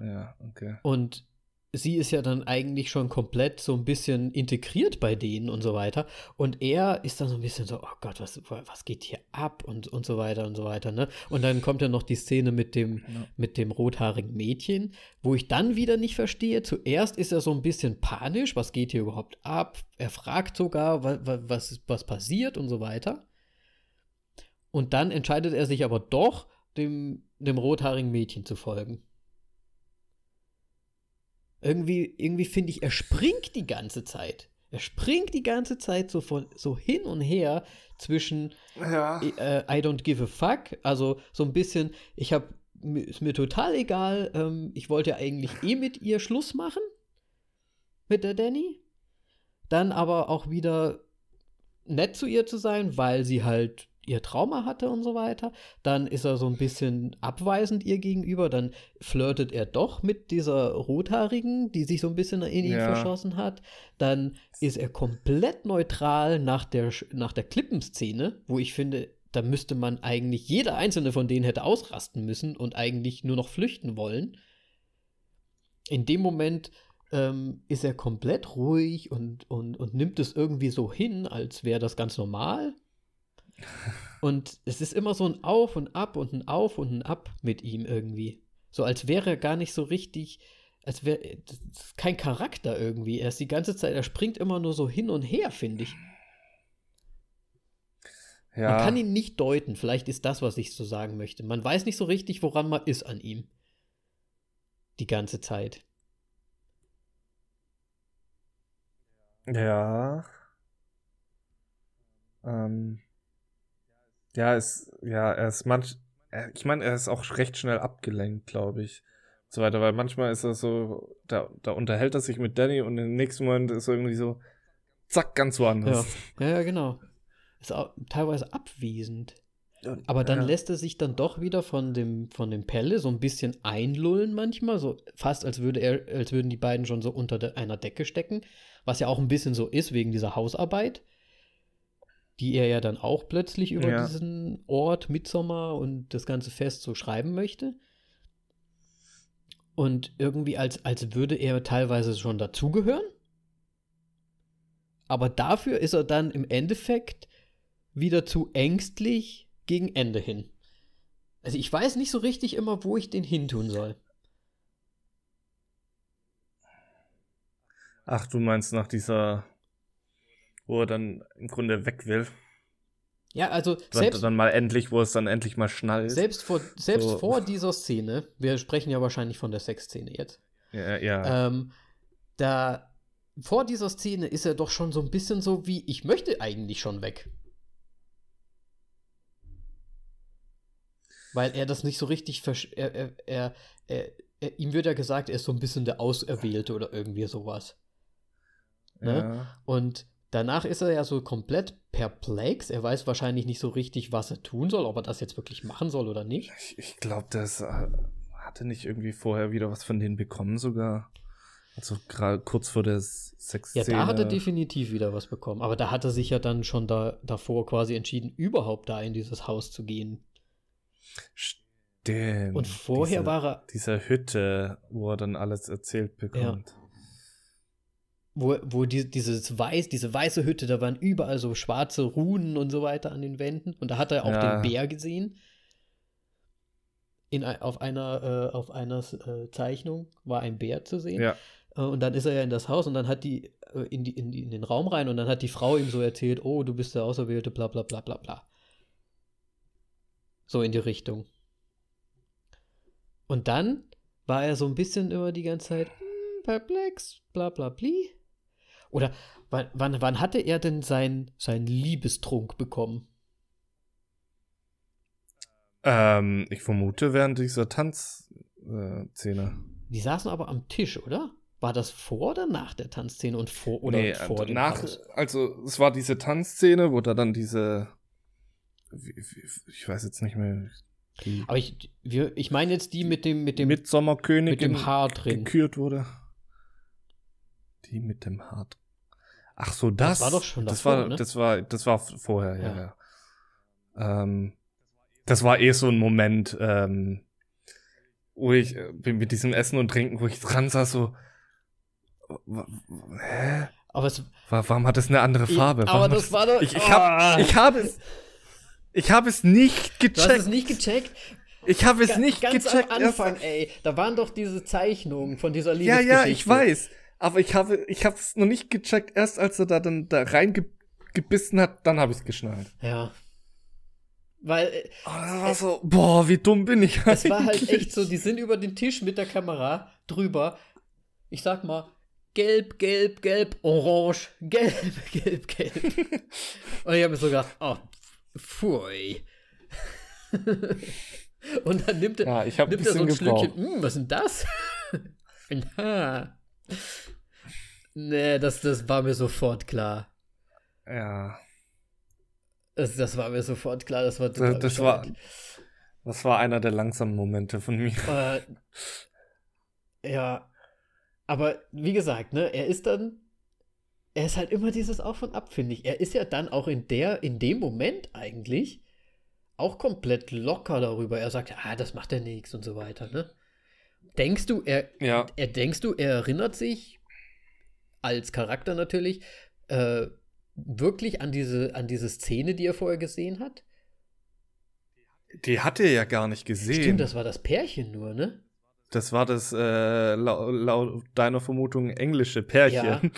Speaker 2: Ja, okay.
Speaker 1: Und sie ist ja dann eigentlich schon komplett so ein bisschen integriert bei denen und so weiter. Und er ist dann so ein bisschen so, oh Gott, was, was geht hier ab und, und so weiter und so weiter. Ne? Und dann kommt ja noch die Szene mit dem, ja. mit dem rothaarigen Mädchen, wo ich dann wieder nicht verstehe. Zuerst ist er so ein bisschen panisch, was geht hier überhaupt ab? Er fragt sogar, was, was, was passiert und so weiter. Und dann entscheidet er sich aber doch, dem, dem rothaarigen Mädchen zu folgen. Irgendwie, irgendwie finde ich, er springt die ganze Zeit. Er springt die ganze Zeit so, von, so hin und her zwischen
Speaker 2: ja.
Speaker 1: äh, I don't give a fuck, also so ein bisschen, ich habe ist mir total egal, ähm, ich wollte eigentlich eh mit ihr Schluss machen, mit der Danny. Dann aber auch wieder nett zu ihr zu sein, weil sie halt ihr Trauma hatte und so weiter. Dann ist er so ein bisschen abweisend ihr gegenüber. Dann flirtet er doch mit dieser Rothaarigen, die sich so ein bisschen in ihn ja. verschossen hat. Dann ist er komplett neutral nach der, nach der Klippenszene, wo ich finde, da müsste man eigentlich, jeder einzelne von denen hätte ausrasten müssen und eigentlich nur noch flüchten wollen. In dem Moment ähm, ist er komplett ruhig und, und, und nimmt es irgendwie so hin, als wäre das ganz normal. Und es ist immer so ein Auf und Ab und ein Auf und ein Ab mit ihm irgendwie. So als wäre er gar nicht so richtig, als wäre kein Charakter irgendwie. Er ist die ganze Zeit, er springt immer nur so hin und her, finde ich. Ja. Man kann ihn nicht deuten. Vielleicht ist das, was ich so sagen möchte. Man weiß nicht so richtig, woran man ist an ihm. Die ganze Zeit.
Speaker 2: Ja. Ähm. Ja, es, ja, er ist manch, ich meine, er ist auch recht schnell abgelenkt, glaube ich. so weiter, weil manchmal ist er so, da, da unterhält er sich mit Danny und im nächsten Moment ist er irgendwie so, zack, ganz woanders.
Speaker 1: Ja, ja, genau. Ist auch teilweise abwesend. Aber dann ja. lässt er sich dann doch wieder von dem, von dem Pelle so ein bisschen einlullen manchmal, so fast als würde er, als würden die beiden schon so unter de, einer Decke stecken, was ja auch ein bisschen so ist wegen dieser Hausarbeit, die er ja dann auch plötzlich über ja. diesen Ort Mitsommer und das ganze Fest so schreiben möchte. Und irgendwie als, als würde er teilweise schon dazugehören. Aber dafür ist er dann im Endeffekt wieder zu ängstlich gegen Ende hin. Also ich weiß nicht so richtig immer, wo ich den hintun soll.
Speaker 2: Ach, du meinst nach dieser, wo er dann im Grunde weg will.
Speaker 1: Ja, also
Speaker 2: selbst dann mal endlich, wo es dann endlich mal schnallt.
Speaker 1: Selbst vor, selbst so. vor dieser Szene, wir sprechen ja wahrscheinlich von der Sexszene jetzt.
Speaker 2: Ja, ja.
Speaker 1: Ähm, da vor dieser Szene ist er doch schon so ein bisschen so wie, ich möchte eigentlich schon weg. weil er das nicht so richtig er, er, er, er, ihm wird ja gesagt, er ist so ein bisschen der Auserwählte oder irgendwie sowas. Ne? Ja. Und danach ist er ja so komplett perplex. Er weiß wahrscheinlich nicht so richtig, was er tun soll, ob er das jetzt wirklich machen soll oder nicht.
Speaker 2: Ich, ich glaube, das äh, hatte nicht irgendwie vorher wieder was von denen bekommen sogar. Also gerade kurz vor der Sexszene.
Speaker 1: Ja, da hat er definitiv wieder was bekommen. Aber da hat er sich ja dann schon da, davor quasi entschieden, überhaupt da in dieses Haus zu gehen.
Speaker 2: Stimmt.
Speaker 1: Und vorher
Speaker 2: diese,
Speaker 1: war er.
Speaker 2: Dieser Hütte, wo er dann alles erzählt bekommt. Ja.
Speaker 1: Wo, wo die, dieses weiß, diese weiße Hütte, da waren überall so schwarze Runen und so weiter an den Wänden. Und da hat er auch ja. den Bär gesehen. In, auf einer, äh, auf einer äh, Zeichnung war ein Bär zu sehen.
Speaker 2: Ja.
Speaker 1: Äh, und dann ist er ja in das Haus und dann hat die, äh, in, die, in, die in den Raum rein und dann hat die Frau ihm so erzählt, oh, du bist der Auserwählte, bla bla bla bla bla. So in die Richtung. Und dann war er so ein bisschen immer die ganze Zeit hm, perplex, bla bla bli. Oder wann, wann, wann hatte er denn seinen sein Liebestrunk bekommen?
Speaker 2: Ähm, ich vermute während dieser Tanzszene. Äh,
Speaker 1: die saßen aber am Tisch, oder? War das vor oder nach der Tanzszene und vor oder nee, vor dem
Speaker 2: nach, Haus? Also es war diese Tanzszene, wo da dann diese ich weiß jetzt nicht mehr.
Speaker 1: Aber ich, wir, ich meine jetzt die mit dem mit dem
Speaker 2: Mitsommerkönig
Speaker 1: mit dem Haar drin
Speaker 2: gekürt wurde. Die mit dem Haar. Ach so, das.
Speaker 1: Das war doch schon
Speaker 2: das davor, war, ne? das war das war vorher, ja. ja. ja. Ähm, das war eh so ein Moment, ähm, wo ich äh, mit diesem Essen und Trinken, wo ich dran saß, so. Hä?
Speaker 1: Aber es,
Speaker 2: Warum hat das eine andere Farbe?
Speaker 1: Ich, aber das war doch.
Speaker 2: Ich, ich, hab, ich habe es. Ich habe es nicht gecheckt. Du hast
Speaker 1: es nicht gecheckt?
Speaker 2: Ich habe es Ga nicht
Speaker 1: ganz
Speaker 2: gecheckt.
Speaker 1: Am Anfang, ey, da waren doch diese Zeichnungen von dieser Liebesgeschichte.
Speaker 2: Ja, ja, ich weiß. Aber ich habe ich habe es noch nicht gecheckt. Erst als er da dann da reingebissen hat, dann habe ich es geschnallt.
Speaker 1: Ja. Weil.
Speaker 2: Äh, oh, das war so, boah, wie dumm bin ich
Speaker 1: eigentlich. Es war halt echt so, die sind über den Tisch mit der Kamera drüber. Ich sag mal, gelb, gelb, gelb, orange, gelb, [LAUGHS] gelb, gelb. [LAUGHS] Und ich habe mir so gedacht, oh, Pfui. [LAUGHS] Und dann nimmt er,
Speaker 2: ja, ich nimmt
Speaker 1: er so ein
Speaker 2: gebraucht.
Speaker 1: Schlückchen. Hm, was ist denn das? Nee, das, das war mir sofort klar.
Speaker 2: Ja.
Speaker 1: Das, das war mir sofort klar. Das war
Speaker 2: das, das war Das war einer der langsamen Momente von mir.
Speaker 1: Äh, ja. Aber wie gesagt, ne, er ist dann er ist halt immer dieses Auf und Ab, finde ich. Er ist ja dann auch in der, in dem Moment eigentlich auch komplett locker darüber. Er sagt, ah, das macht ja nichts und so weiter, ne? Denkst du, er,
Speaker 2: ja.
Speaker 1: er denkst du, er erinnert sich als Charakter natürlich äh, wirklich an diese, an diese Szene, die er vorher gesehen hat?
Speaker 2: Die hat er ja gar nicht gesehen.
Speaker 1: Stimmt, das war das Pärchen nur, ne?
Speaker 2: Das war das, äh, laut, laut deiner Vermutung, englische Pärchen. Ja. [LAUGHS]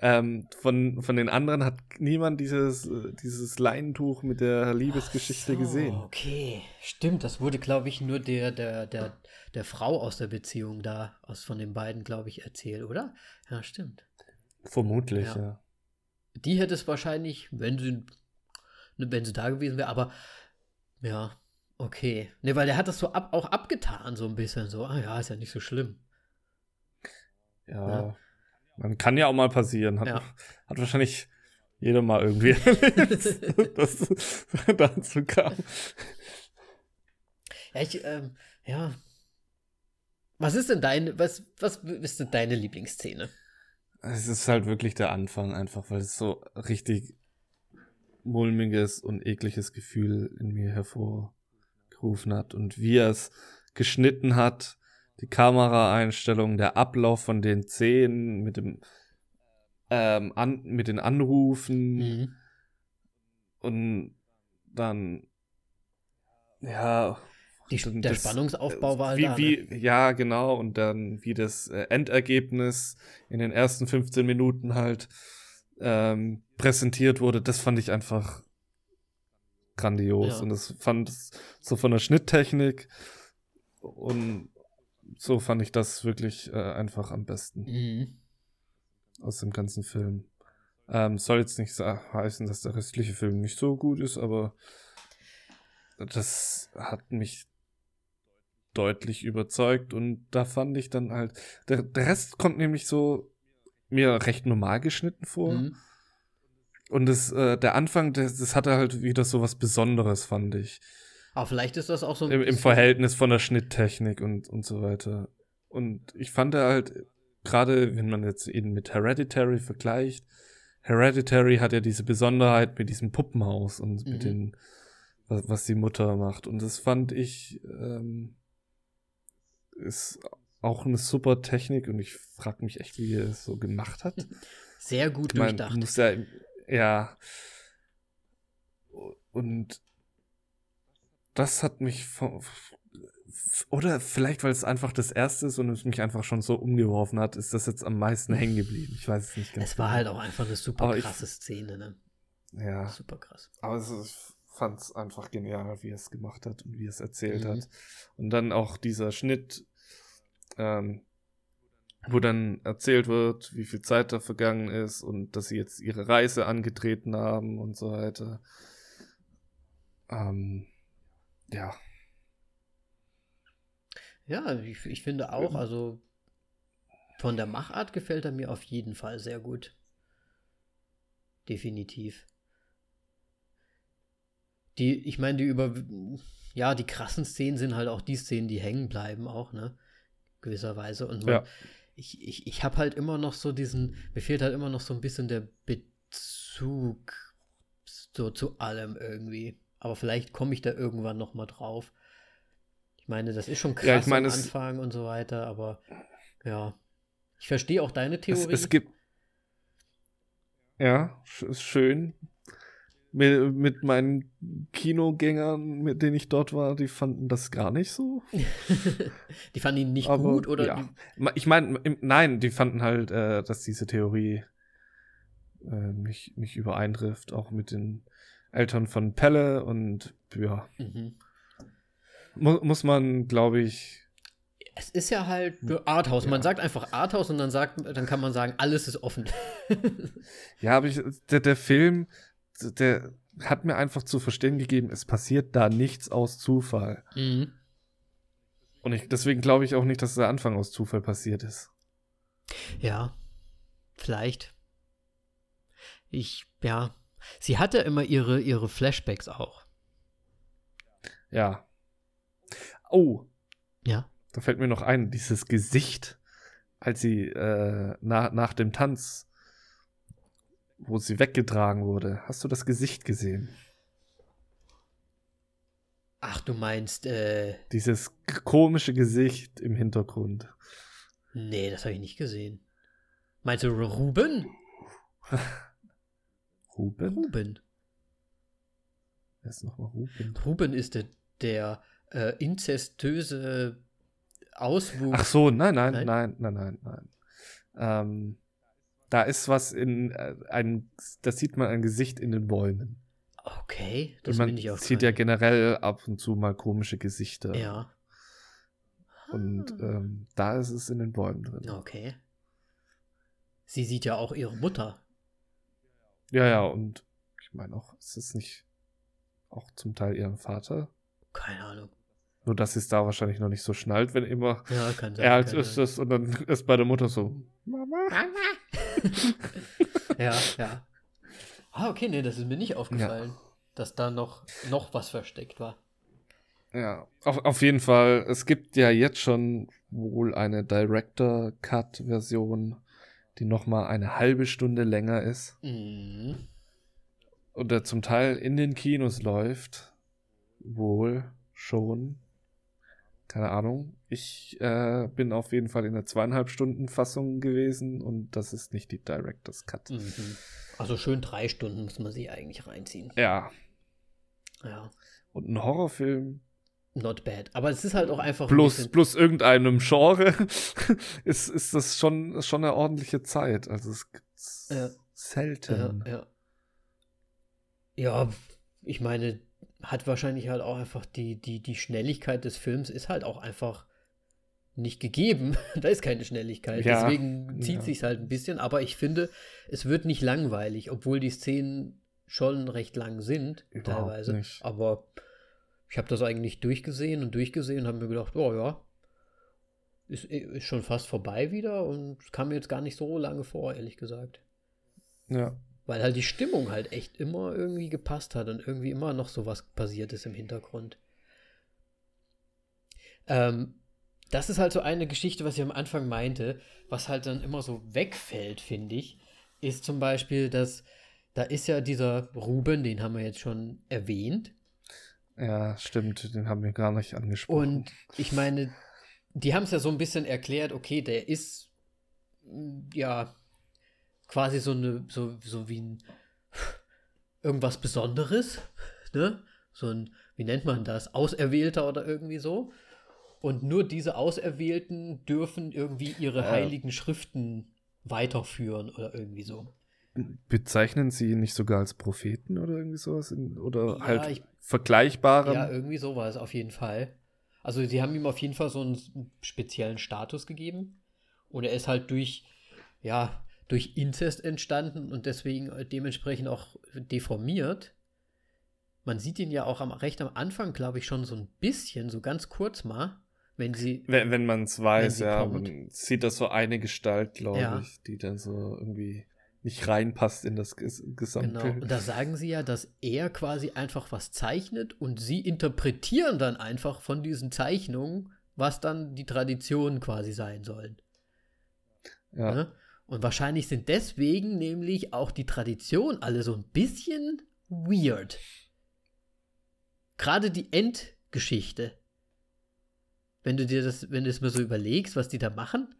Speaker 2: Ähm, von, von den anderen hat niemand dieses, dieses Leinentuch mit der Liebesgeschichte so, gesehen.
Speaker 1: Okay, stimmt. Das wurde, glaube ich, nur der, der, der, der Frau aus der Beziehung da, aus von den beiden, glaube ich, erzählt, oder? Ja, stimmt.
Speaker 2: Vermutlich, ja. ja.
Speaker 1: Die hätte es wahrscheinlich, wenn sie, wenn sie da gewesen wäre, aber ja, Okay. Ne, weil der hat das so ab, auch abgetan, so ein bisschen. So, ah ja, ist ja nicht so schlimm.
Speaker 2: Ja. ja. Man kann ja auch mal passieren. Hat, ja. hat wahrscheinlich jeder mal irgendwie [LAUGHS] erlebt, [LAUGHS] dass es [LAUGHS] dazu kam.
Speaker 1: Ja, ich, ähm, ja. Was ist denn deine, was, was ist denn deine Lieblingsszene?
Speaker 2: Es ist halt wirklich der Anfang einfach, weil es so richtig mulmiges und ekliges Gefühl in mir hervorgerufen hat und wie er es geschnitten hat, die Kameraeinstellung, der Ablauf von den Szenen mit dem ähm, an, mit den Anrufen mhm. und dann ja
Speaker 1: die, der das, Spannungsaufbau war
Speaker 2: wie,
Speaker 1: da,
Speaker 2: wie ne? ja genau und dann wie das äh, Endergebnis in den ersten 15 Minuten halt ähm, präsentiert wurde, das fand ich einfach grandios. Ja. Und das fand so von der Schnitttechnik und so fand ich das wirklich äh, einfach am besten. Mhm. Aus dem ganzen Film. Ähm, soll jetzt nicht heißen, dass der restliche Film nicht so gut ist, aber das hat mich deutlich überzeugt und da fand ich dann halt, der, der Rest kommt nämlich so mir recht normal geschnitten vor. Mhm. Und das, äh, der Anfang, das, das hatte halt wieder so was Besonderes, fand ich.
Speaker 1: Aber vielleicht ist das auch so
Speaker 2: Im, Im, Verhältnis von der Schnitttechnik und, und so weiter. Und ich fand er halt, gerade wenn man jetzt ihn mit Hereditary vergleicht, Hereditary hat ja diese Besonderheit mit diesem Puppenhaus und mhm. mit den, was, was, die Mutter macht. Und das fand ich, ähm, ist auch eine super Technik und ich frage mich echt, wie er es so gemacht hat. [LAUGHS]
Speaker 1: Sehr gut ich mein, durchdacht.
Speaker 2: Muss ja, ja. Und das hat mich von, oder vielleicht, weil es einfach das erste ist und es mich einfach schon so umgeworfen hat, ist das jetzt am meisten hängen geblieben. Ich weiß es nicht
Speaker 1: ganz Es war genau. halt auch einfach eine super krasse ich, Szene, ne?
Speaker 2: Ja.
Speaker 1: Super krass.
Speaker 2: Aber es, ich fand es einfach genial, wie er es gemacht hat und wie er es erzählt mhm. hat. Und dann auch dieser Schnitt, ähm, wo dann erzählt wird, wie viel Zeit da vergangen ist und dass sie jetzt ihre Reise angetreten haben und so weiter. Ähm, ja.
Speaker 1: Ja, ich, ich finde auch, also von der Machart gefällt er mir auf jeden Fall sehr gut. Definitiv. Die, ich meine, die über, ja, die krassen Szenen sind halt auch die Szenen, die hängen bleiben auch, ne? gewisserweise. Und man, ja. ich, ich, ich habe halt immer noch so diesen, mir fehlt halt immer noch so ein bisschen der Bezug so zu allem irgendwie. Aber vielleicht komme ich da irgendwann noch mal drauf. Ich meine, das ist schon krass ja, ich meine, am Anfang und so weiter, aber ja. Ich verstehe auch deine Theorie.
Speaker 2: Es, es gibt. Ja, ist schön mit, mit meinen Kinogängern, mit denen ich dort war, die fanden das gar nicht so. [LAUGHS]
Speaker 1: die fanden ihn nicht Aber, gut, oder?
Speaker 2: Ja. Ich meine, nein, die fanden halt, äh, dass diese Theorie äh, nicht, nicht übereintrifft, auch mit den Eltern von Pelle und ja. Mhm. Mu muss man, glaube ich.
Speaker 1: Es ist ja halt Arthouse. Ja. Man sagt einfach Arthouse und dann sagt, dann kann man sagen, alles ist offen. [LAUGHS]
Speaker 2: ja, aber ich, der, der Film der hat mir einfach zu verstehen gegeben, es passiert da nichts aus Zufall. Mhm. Und ich, deswegen glaube ich auch nicht, dass der Anfang aus Zufall passiert ist.
Speaker 1: Ja, vielleicht. Ich, ja. Sie hatte immer ihre, ihre Flashbacks auch.
Speaker 2: Ja. Oh.
Speaker 1: Ja.
Speaker 2: Da fällt mir noch ein, dieses Gesicht, als sie äh, na, nach dem Tanz wo sie weggetragen wurde. Hast du das Gesicht gesehen?
Speaker 1: Ach, du meinst, äh.
Speaker 2: Dieses komische Gesicht im Hintergrund.
Speaker 1: Nee, das habe ich nicht gesehen. Meinst du Ruben? [LAUGHS]
Speaker 2: Ruben?
Speaker 1: Ruben.
Speaker 2: Wer ist nochmal Ruben?
Speaker 1: Ruben ist der, der äh, inzestöse Auswuchs.
Speaker 2: Ach so, nein, nein, nein, nein, nein, nein, nein. Ähm, da ist was in äh, ein, da sieht man ein Gesicht in den Bäumen.
Speaker 1: Okay, das
Speaker 2: finde
Speaker 1: ich auch.
Speaker 2: Sieht ja generell ab und zu mal komische Gesichter.
Speaker 1: Ja.
Speaker 2: Und ah. ähm, da ist es in den Bäumen drin.
Speaker 1: Okay. Sie sieht ja auch ihre Mutter.
Speaker 2: Ja, ja, und ich meine auch, ist es nicht auch zum Teil ihren Vater?
Speaker 1: Keine Ahnung.
Speaker 2: Nur, dass sie es da wahrscheinlich noch nicht so schnallt, wenn immer
Speaker 1: ja, kann sein,
Speaker 2: er als ist es und dann [LAUGHS] ist bei der Mutter so, Mama.
Speaker 1: Mama. [LAUGHS] ja, ja. Ah, okay, nee, das ist mir nicht aufgefallen, ja. dass da noch, noch was versteckt war.
Speaker 2: Ja, auf, auf jeden Fall. Es gibt ja jetzt schon wohl eine Director Cut Version, die noch mal eine halbe Stunde länger ist. Mhm. Und der zum Teil in den Kinos läuft. Wohl schon. Keine Ahnung. Ich äh, bin auf jeden Fall in der zweieinhalb Stunden Fassung gewesen und das ist nicht die Director's Cut. Mhm.
Speaker 1: Also schön drei Stunden muss man sie eigentlich reinziehen.
Speaker 2: Ja.
Speaker 1: Ja.
Speaker 2: Und ein Horrorfilm
Speaker 1: not bad. Aber es ist halt auch einfach.
Speaker 2: Plus, plus irgendeinem Genre [LAUGHS] ist, ist das schon, schon eine ordentliche Zeit. Also es gibt ja. selten.
Speaker 1: Ja, ja. ja, ich meine, hat wahrscheinlich halt auch einfach die, die, die Schnelligkeit des Films ist halt auch einfach nicht gegeben. [LAUGHS] da ist keine Schnelligkeit. Ja, Deswegen zieht ja. sich halt ein bisschen. Aber ich finde, es wird nicht langweilig, obwohl die Szenen schon recht lang sind, Überhaupt teilweise. Nicht. Aber ich habe das eigentlich durchgesehen und durchgesehen und habe mir gedacht, oh ja, ist, ist schon fast vorbei wieder und kam mir jetzt gar nicht so lange vor, ehrlich gesagt.
Speaker 2: Ja.
Speaker 1: Weil halt die Stimmung halt echt immer irgendwie gepasst hat und irgendwie immer noch so was passiert ist im Hintergrund. Ähm, das ist halt so eine Geschichte, was ich am Anfang meinte, was halt dann immer so wegfällt, finde ich, ist zum Beispiel, dass da ist ja dieser Ruben, den haben wir jetzt schon erwähnt,
Speaker 2: ja, stimmt, den haben wir gar nicht angesprochen.
Speaker 1: Und ich meine, die haben es ja so ein bisschen erklärt, okay, der ist ja quasi so eine, so, so wie ein irgendwas Besonderes, ne? So ein, wie nennt man das? Auserwählter oder irgendwie so. Und nur diese Auserwählten dürfen irgendwie ihre ja. heiligen Schriften weiterführen oder irgendwie so.
Speaker 2: Bezeichnen sie nicht sogar als Propheten oder irgendwie sowas? Oder ja, halt ich, vergleichbare?
Speaker 1: Ja, irgendwie sowas, auf jeden Fall. Also sie haben ihm auf jeden Fall so einen speziellen Status gegeben. Und er ist halt durch, ja, durch Inzest entstanden und deswegen dementsprechend auch deformiert. Man sieht ihn ja auch am, recht am Anfang, glaube ich, schon so ein bisschen, so ganz kurz mal, wenn sie.
Speaker 2: Wenn, wenn man es weiß, ja. Kommt. Man sieht das so eine Gestalt, glaube ja. ich, die dann so irgendwie nicht reinpasst in das Ges Gesamtbild. Genau,
Speaker 1: und da sagen sie ja, dass er quasi einfach was zeichnet und sie interpretieren dann einfach von diesen Zeichnungen, was dann die Traditionen quasi sein sollen. Ja. ja? Ne? Und wahrscheinlich sind deswegen nämlich auch die Traditionen alle so ein bisschen weird. Gerade die Endgeschichte. Wenn du dir das, wenn du es mir so überlegst, was die da machen.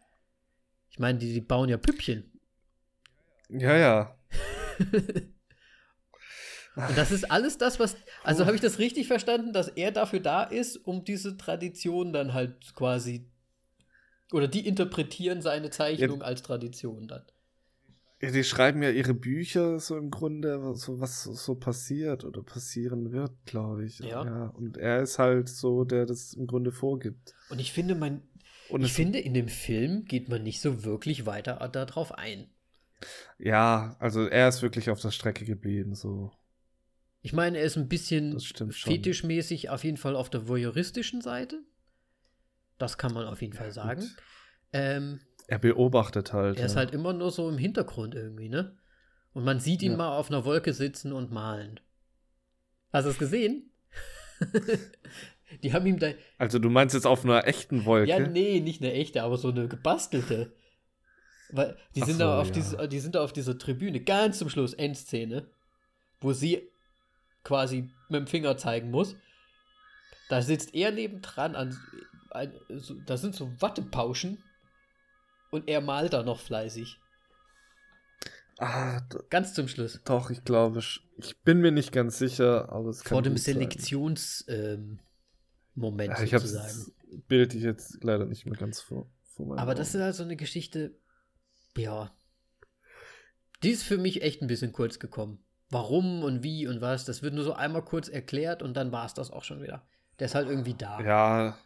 Speaker 1: Ich meine, die, die bauen ja Püppchen.
Speaker 2: Ja, ja. [LAUGHS]
Speaker 1: Und das ist alles das, was. Also habe ich das richtig verstanden, dass er dafür da ist, um diese Tradition dann halt quasi. Oder die interpretieren seine Zeichnung ja. als Tradition dann.
Speaker 2: Ja, die schreiben ja ihre Bücher so im Grunde, so was so passiert oder passieren wird, glaube ich. Ja. ja. Und er ist halt so, der das im Grunde vorgibt.
Speaker 1: Und ich finde, man. Und ich finde, in dem Film geht man nicht so wirklich weiter darauf ein.
Speaker 2: Ja, also er ist wirklich auf der Strecke geblieben, so.
Speaker 1: Ich meine, er ist ein bisschen fetischmäßig auf jeden Fall auf der voyeuristischen Seite. Das kann man auf jeden Fall sagen. Ähm,
Speaker 2: er beobachtet halt.
Speaker 1: Er ja. ist halt immer nur so im Hintergrund irgendwie, ne? Und man sieht ihn ja. mal auf einer Wolke sitzen und malen. Hast du es gesehen? [LAUGHS] Die haben ihm da.
Speaker 2: Also du meinst jetzt auf einer echten Wolke?
Speaker 1: Ja, nee, nicht eine echte, aber so eine gebastelte. Weil die sind, so, da auf ja. diese, die sind da auf dieser Tribüne, ganz zum Schluss, Endszene, wo sie quasi mit dem Finger zeigen muss. Da sitzt er nebendran an. Ein, so, da sind so Wattepauschen und er malt da noch fleißig.
Speaker 2: Ah,
Speaker 1: ganz zum Schluss.
Speaker 2: Doch, ich glaube, ich bin mir nicht ganz sicher, aber es
Speaker 1: kann Vor dem Selektionsmoment ähm, ja,
Speaker 2: ich sozusagen. Das Bild ich jetzt leider nicht mehr ganz vor. vor
Speaker 1: aber Augen. das ist halt so eine Geschichte, ja. Die ist für mich echt ein bisschen kurz gekommen. Warum und wie und was, das wird nur so einmal kurz erklärt und dann war es das auch schon wieder. Der ist halt irgendwie da.
Speaker 2: Ja.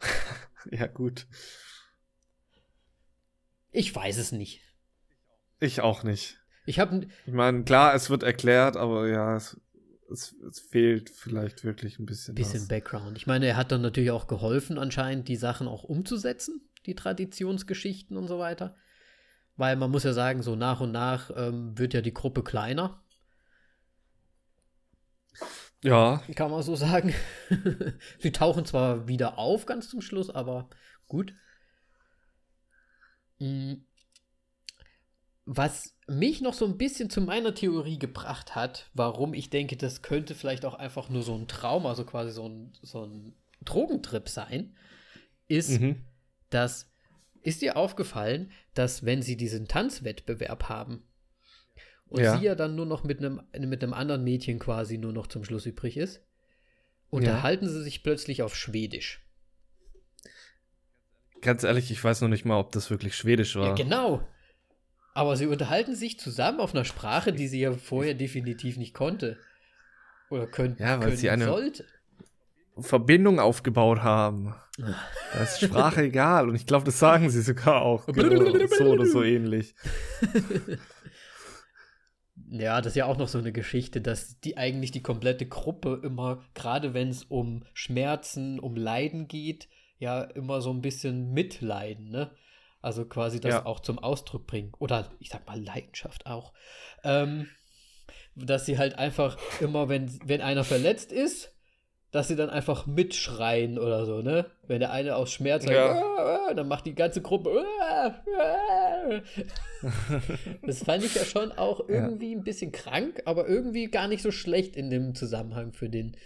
Speaker 2: [LAUGHS] ja, gut.
Speaker 1: Ich weiß es nicht.
Speaker 2: Ich auch nicht.
Speaker 1: Ich habe.
Speaker 2: Ich meine, klar, es wird erklärt, aber ja, es, es, es, fehlt vielleicht wirklich ein bisschen.
Speaker 1: Bisschen was. Background. Ich meine, er hat dann natürlich auch geholfen, anscheinend die Sachen auch umzusetzen, die Traditionsgeschichten und so weiter. Weil man muss ja sagen, so nach und nach ähm, wird ja die Gruppe kleiner.
Speaker 2: Ja.
Speaker 1: Kann man so sagen. [LAUGHS] Sie tauchen zwar wieder auf ganz zum Schluss, aber gut. Mhm. Was mich noch so ein bisschen zu meiner Theorie gebracht hat, warum ich denke, das könnte vielleicht auch einfach nur so ein Traum, also quasi so ein, so ein Drogentrip sein, ist, mhm. dass, ist dir aufgefallen, dass wenn sie diesen Tanzwettbewerb haben und ja. sie ja dann nur noch mit einem, mit einem anderen Mädchen quasi nur noch zum Schluss übrig ist, unterhalten ja. sie sich plötzlich auf Schwedisch.
Speaker 2: Ganz ehrlich, ich weiß noch nicht mal, ob das wirklich Schwedisch war. Ja,
Speaker 1: genau. Aber sie unterhalten sich zusammen auf einer Sprache, die sie ja vorher definitiv nicht konnte. Oder könnte.
Speaker 2: Ja, weil sie eine sollte. Verbindung aufgebaut haben. [LAUGHS] Da ist Sprache egal. Und ich glaube, das sagen sie sogar auch. genau, so oder so ähnlich. [LAUGHS]
Speaker 1: Ja, das ist ja auch noch so eine Geschichte, dass die eigentlich die komplette Gruppe immer, gerade wenn es um Schmerzen, um Leiden geht, ja immer so ein bisschen mitleiden, ne? Also quasi das ja. auch zum Ausdruck bringen. Oder ich sag mal Leidenschaft auch. Ähm, dass sie halt einfach immer, wenn, wenn einer verletzt ist, dass sie dann einfach mitschreien oder so, ne? Wenn der eine aus Schmerz sagt, ja. dann macht die ganze Gruppe. das fand ich ja schon auch irgendwie ja. ein bisschen krank, aber irgendwie gar nicht so schlecht in dem Zusammenhang für den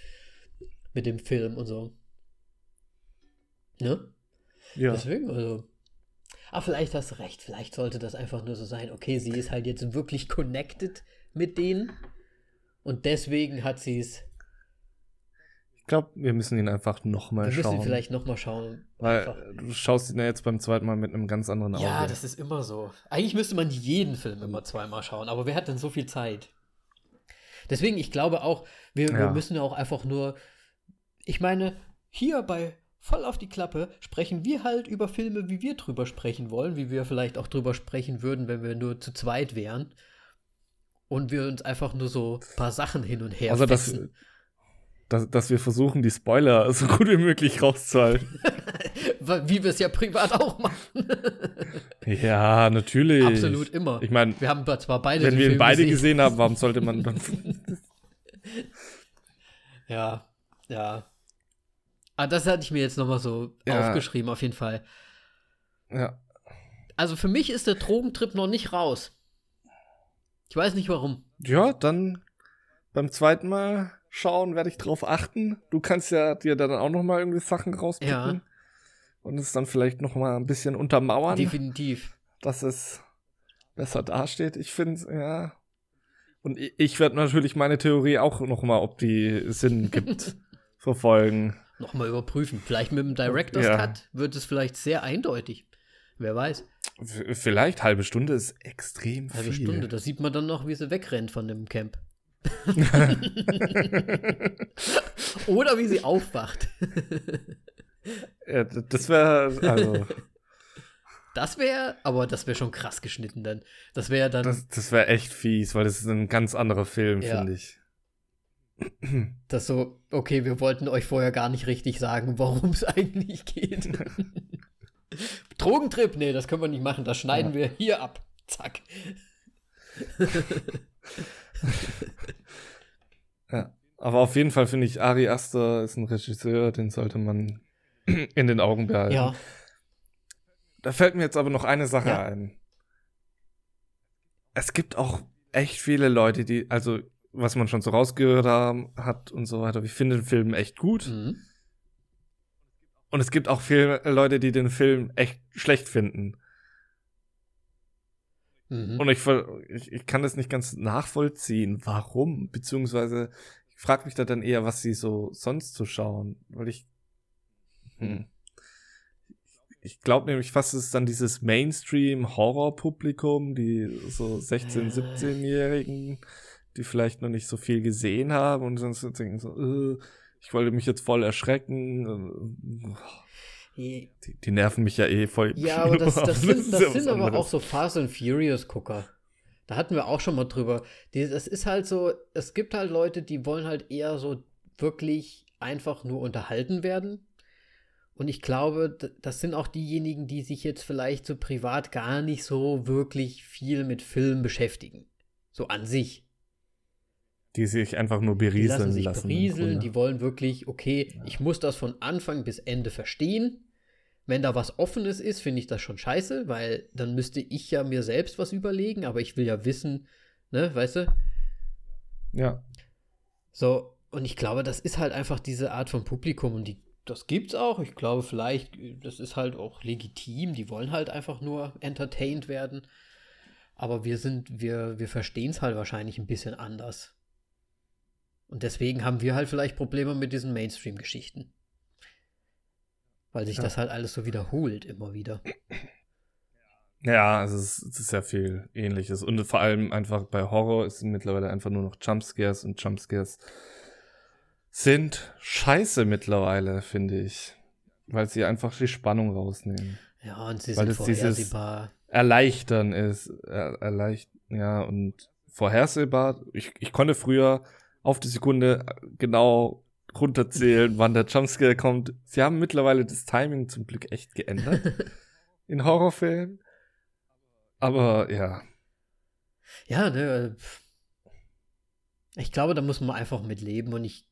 Speaker 1: mit dem Film und so. Ne? Ja. Deswegen, also Ah, vielleicht hast du recht. Vielleicht sollte das einfach nur so sein. Okay, sie ist halt jetzt wirklich connected mit denen. Und deswegen hat sie es.
Speaker 2: Ich glaube, wir müssen ihn einfach nochmal schauen. Wir müssen
Speaker 1: vielleicht nochmal schauen.
Speaker 2: Weil einfach. du schaust ihn ja jetzt beim zweiten Mal mit einem ganz anderen Auge.
Speaker 1: Ja, das ist immer so. Eigentlich müsste man jeden Film immer zweimal schauen. Aber wer hat denn so viel Zeit? Deswegen, ich glaube auch, wir, ja. wir müssen ja auch einfach nur. Ich meine, hier bei voll auf die Klappe, sprechen wir halt über Filme, wie wir drüber sprechen wollen, wie wir vielleicht auch drüber sprechen würden, wenn wir nur zu zweit wären. Und wir uns einfach nur so ein paar Sachen hin und her
Speaker 2: Also, dass, dass, dass wir versuchen, die Spoiler so gut wie möglich rauszuhalten. [LAUGHS]
Speaker 1: wie wir es ja privat auch machen.
Speaker 2: ja, natürlich.
Speaker 1: Absolut immer.
Speaker 2: Ich meine,
Speaker 1: wir haben zwar beide
Speaker 2: Wenn wir ihn beide gesehen. gesehen haben, warum sollte man dann. [LAUGHS]
Speaker 1: ja, ja. Ah, das hatte ich mir jetzt nochmal so ja. aufgeschrieben, auf jeden Fall.
Speaker 2: Ja.
Speaker 1: Also für mich ist der Drogentrip noch nicht raus. Ich weiß nicht warum.
Speaker 2: Ja, dann beim zweiten Mal schauen werde ich drauf achten. Du kannst ja dir dann auch nochmal irgendwie Sachen rauspicken. Ja. Und es dann vielleicht nochmal ein bisschen untermauern.
Speaker 1: Definitiv.
Speaker 2: Dass es besser dasteht. Ich finde, ja. Und ich werde natürlich meine Theorie auch nochmal, ob die Sinn gibt, [LAUGHS] verfolgen
Speaker 1: nochmal überprüfen. Vielleicht mit dem Director's ja. Cut wird es vielleicht sehr eindeutig. Wer weiß.
Speaker 2: Vielleicht halbe Stunde ist extrem
Speaker 1: halbe viel. Halbe Stunde, da sieht man dann noch, wie sie wegrennt von dem Camp. [LAUGHS] Oder wie sie aufwacht. [LAUGHS]
Speaker 2: ja, das wäre also
Speaker 1: Das wäre, aber das wäre schon krass geschnitten dann. Das wäre dann.
Speaker 2: Das, das wäre echt fies, weil das ist ein ganz anderer Film, ja. finde ich. [CLEARS THROAT]
Speaker 1: Das so, okay, wir wollten euch vorher gar nicht richtig sagen, worum es [LAUGHS] eigentlich geht. Drogentrip, nee, das können wir nicht machen, das schneiden ja. wir hier ab. Zack.
Speaker 2: Ja, aber auf jeden Fall finde ich, Ari Aster ist ein Regisseur, den sollte man [CLEARS THROAT] in den Augen behalten.
Speaker 1: Ja.
Speaker 2: Da fällt mir jetzt aber noch eine Sache ja. ein. Es gibt auch echt viele Leute, die, also was man schon so rausgehört haben, hat und so weiter. Ich finde den Film echt gut. Mhm. Und es gibt auch viele Leute, die den Film echt schlecht finden. Mhm. Und ich, ich, ich, kann das nicht ganz nachvollziehen, warum. Beziehungsweise ich frage mich da dann eher, was sie so sonst zu schauen. Weil ich. Hm. Ich glaube nämlich fast, es ist dann dieses Mainstream-Horror-Publikum, die so 16-, 17-Jährigen die vielleicht noch nicht so viel gesehen haben und sonst denken so, äh, ich wollte mich jetzt voll erschrecken. Die, die nerven mich ja eh voll.
Speaker 1: Ja, aber das, das [LAUGHS] sind, das sind aber auch so Fast and Furious Gucker. Da hatten wir auch schon mal drüber. Es ist halt so, es gibt halt Leute, die wollen halt eher so wirklich einfach nur unterhalten werden. Und ich glaube, das sind auch diejenigen, die sich jetzt vielleicht so privat gar nicht so wirklich viel mit Film beschäftigen. So an sich.
Speaker 2: Die sich einfach nur berieseln die lassen. Sich lassen
Speaker 1: berieseln, die wollen wirklich, okay, ja. ich muss das von Anfang bis Ende verstehen. Wenn da was Offenes ist, finde ich das schon scheiße, weil dann müsste ich ja mir selbst was überlegen, aber ich will ja wissen, ne, weißt du?
Speaker 2: Ja.
Speaker 1: So, und ich glaube, das ist halt einfach diese Art von Publikum und die, das gibt's auch. Ich glaube, vielleicht, das ist halt auch legitim. Die wollen halt einfach nur entertained werden. Aber wir sind, wir, wir verstehen es halt wahrscheinlich ein bisschen anders. Und deswegen haben wir halt vielleicht Probleme mit diesen Mainstream-Geschichten. Weil sich ja. das halt alles so wiederholt, immer wieder.
Speaker 2: Ja, es ist, es ist ja viel ähnliches. Und vor allem einfach bei Horror ist mittlerweile einfach nur noch Jumpscares und Jumpscares sind scheiße mittlerweile, finde ich. Weil sie einfach die Spannung rausnehmen.
Speaker 1: Ja, und sie Weil sind vorhersehbar.
Speaker 2: Erleichtern ist. Er, erleicht, ja, und vorhersehbar. Ich, ich konnte früher auf die Sekunde genau runterzählen, wann der Jumpscare kommt. Sie haben mittlerweile das Timing zum Glück echt geändert [LAUGHS] in Horrorfilmen. Aber ja.
Speaker 1: Ja, ne, ich glaube, da muss man einfach mit leben und ich,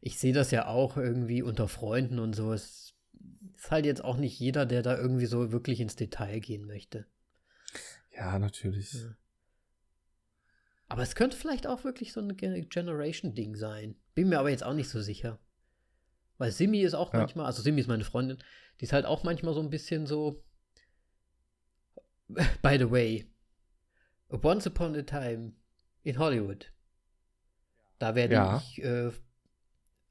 Speaker 1: ich sehe das ja auch irgendwie unter Freunden und so. Es ist halt jetzt auch nicht jeder, der da irgendwie so wirklich ins Detail gehen möchte.
Speaker 2: Ja, natürlich. Ja.
Speaker 1: Aber es könnte vielleicht auch wirklich so ein Generation-Ding sein. Bin mir aber jetzt auch nicht so sicher. Weil Simi ist auch ja. manchmal, also Simi ist meine Freundin, die ist halt auch manchmal so ein bisschen so. [LAUGHS] By the way, Once Upon a Time in Hollywood. Da werde ja. ich äh,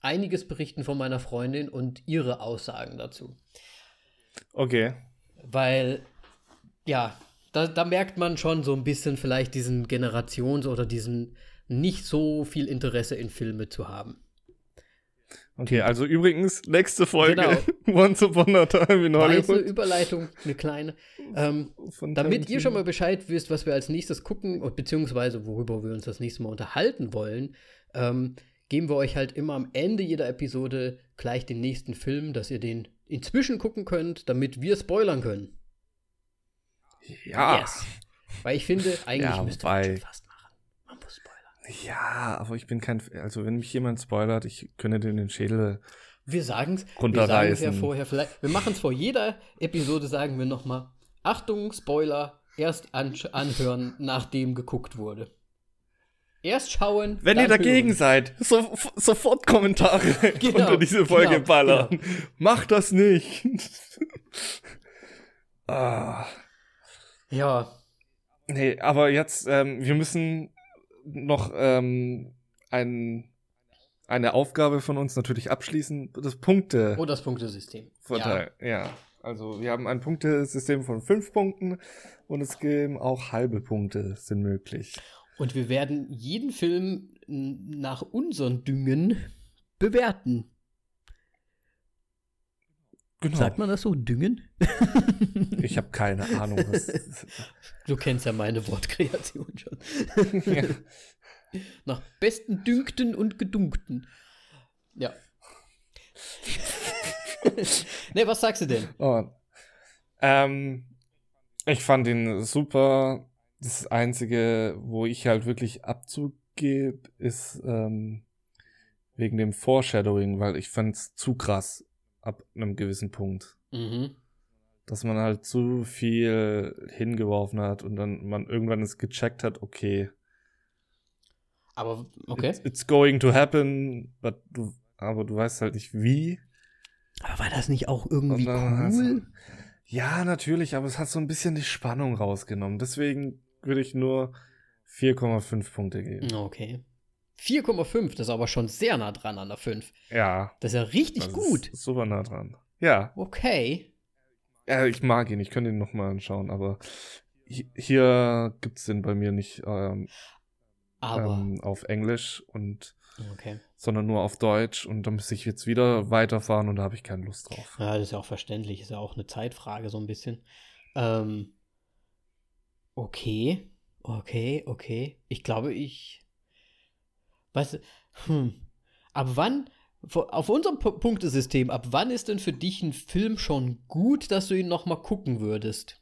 Speaker 1: einiges berichten von meiner Freundin und ihre Aussagen dazu.
Speaker 2: Okay.
Speaker 1: Weil, ja, da, da merkt man schon so ein bisschen vielleicht diesen Generations- oder diesen nicht so viel Interesse in Filme zu haben.
Speaker 2: Okay, also übrigens, nächste Folge. Genau. [LAUGHS] Once Upon a Time in Hollywood. Weiße
Speaker 1: Überleitung, eine kleine. Ähm, damit ihr schon mal Bescheid wisst, was wir als nächstes gucken, beziehungsweise worüber wir uns das nächste Mal unterhalten wollen, ähm, geben wir euch halt immer am Ende jeder Episode gleich den nächsten Film, dass ihr den inzwischen gucken könnt, damit wir spoilern können.
Speaker 2: Ja. Yes.
Speaker 1: Weil ich finde, eigentlich ja, müsste man schon fast machen.
Speaker 2: Man muss spoilern. Ja, aber ich bin kein. Also, wenn mich jemand spoilert, ich könnte den den Schädel.
Speaker 1: Wir sagen es ja vorher. Vielleicht, wir machen es vor jeder Episode, sagen wir nochmal: Achtung, Spoiler, erst an, anhören, nachdem geguckt wurde. Erst schauen.
Speaker 2: Wenn ihr dagegen hören. seid, so, sofort Kommentare [LAUGHS] genau, unter diese Folge genau, ballern. Genau. Macht das nicht. [LAUGHS]
Speaker 1: ah. Ja.
Speaker 2: Nee, aber jetzt, ähm, wir müssen noch ähm, ein, eine Aufgabe von uns natürlich abschließen. Das Punkte.
Speaker 1: Oh, das Punktesystem.
Speaker 2: Vorteil, ja. ja. Also wir haben ein Punktesystem von fünf Punkten und es geben auch halbe Punkte sind möglich.
Speaker 1: Und wir werden jeden Film nach unseren Düngen bewerten. Genau. Sagt man das so? Düngen? [LAUGHS]
Speaker 2: ich habe keine Ahnung. [LAUGHS]
Speaker 1: Du kennst ja meine Wortkreation schon. [LAUGHS] ja. Nach besten Dünkten und Gedunkten. Ja. ne, was sagst du denn?
Speaker 2: Oh. Ähm, ich fand ihn super. Das Einzige, wo ich halt wirklich Abzug gebe, ist ähm, wegen dem Foreshadowing, weil ich fand es zu krass ab einem gewissen Punkt.
Speaker 1: Mhm.
Speaker 2: Dass man halt zu viel hingeworfen hat und dann man irgendwann es gecheckt hat, okay.
Speaker 1: Aber, okay.
Speaker 2: It's, it's going to happen, but du, aber du weißt halt nicht wie.
Speaker 1: Aber war das nicht auch irgendwie cool?
Speaker 2: ja, natürlich, aber es hat so ein bisschen die Spannung rausgenommen. Deswegen würde ich nur 4,5 Punkte geben.
Speaker 1: Okay. 4,5, das ist aber schon sehr nah dran an der 5.
Speaker 2: Ja.
Speaker 1: Das ist ja richtig das gut.
Speaker 2: Ist super nah dran. Ja.
Speaker 1: Okay.
Speaker 2: Ja, ich mag ihn, ich könnte ihn nochmal anschauen, aber hier gibt es den bei mir nicht ähm, ähm, auf Englisch und
Speaker 1: okay.
Speaker 2: sondern nur auf Deutsch und da müsste ich jetzt wieder weiterfahren und da habe ich keine Lust drauf.
Speaker 1: Ja, das ist ja auch verständlich, ist ja auch eine Zeitfrage so ein bisschen. Ähm, okay. Okay, okay. Ich glaube, ich. Weißt du, hm. Ab wann, auf unserem P Punktesystem, ab wann ist denn für dich ein Film schon gut, dass du ihn nochmal gucken würdest?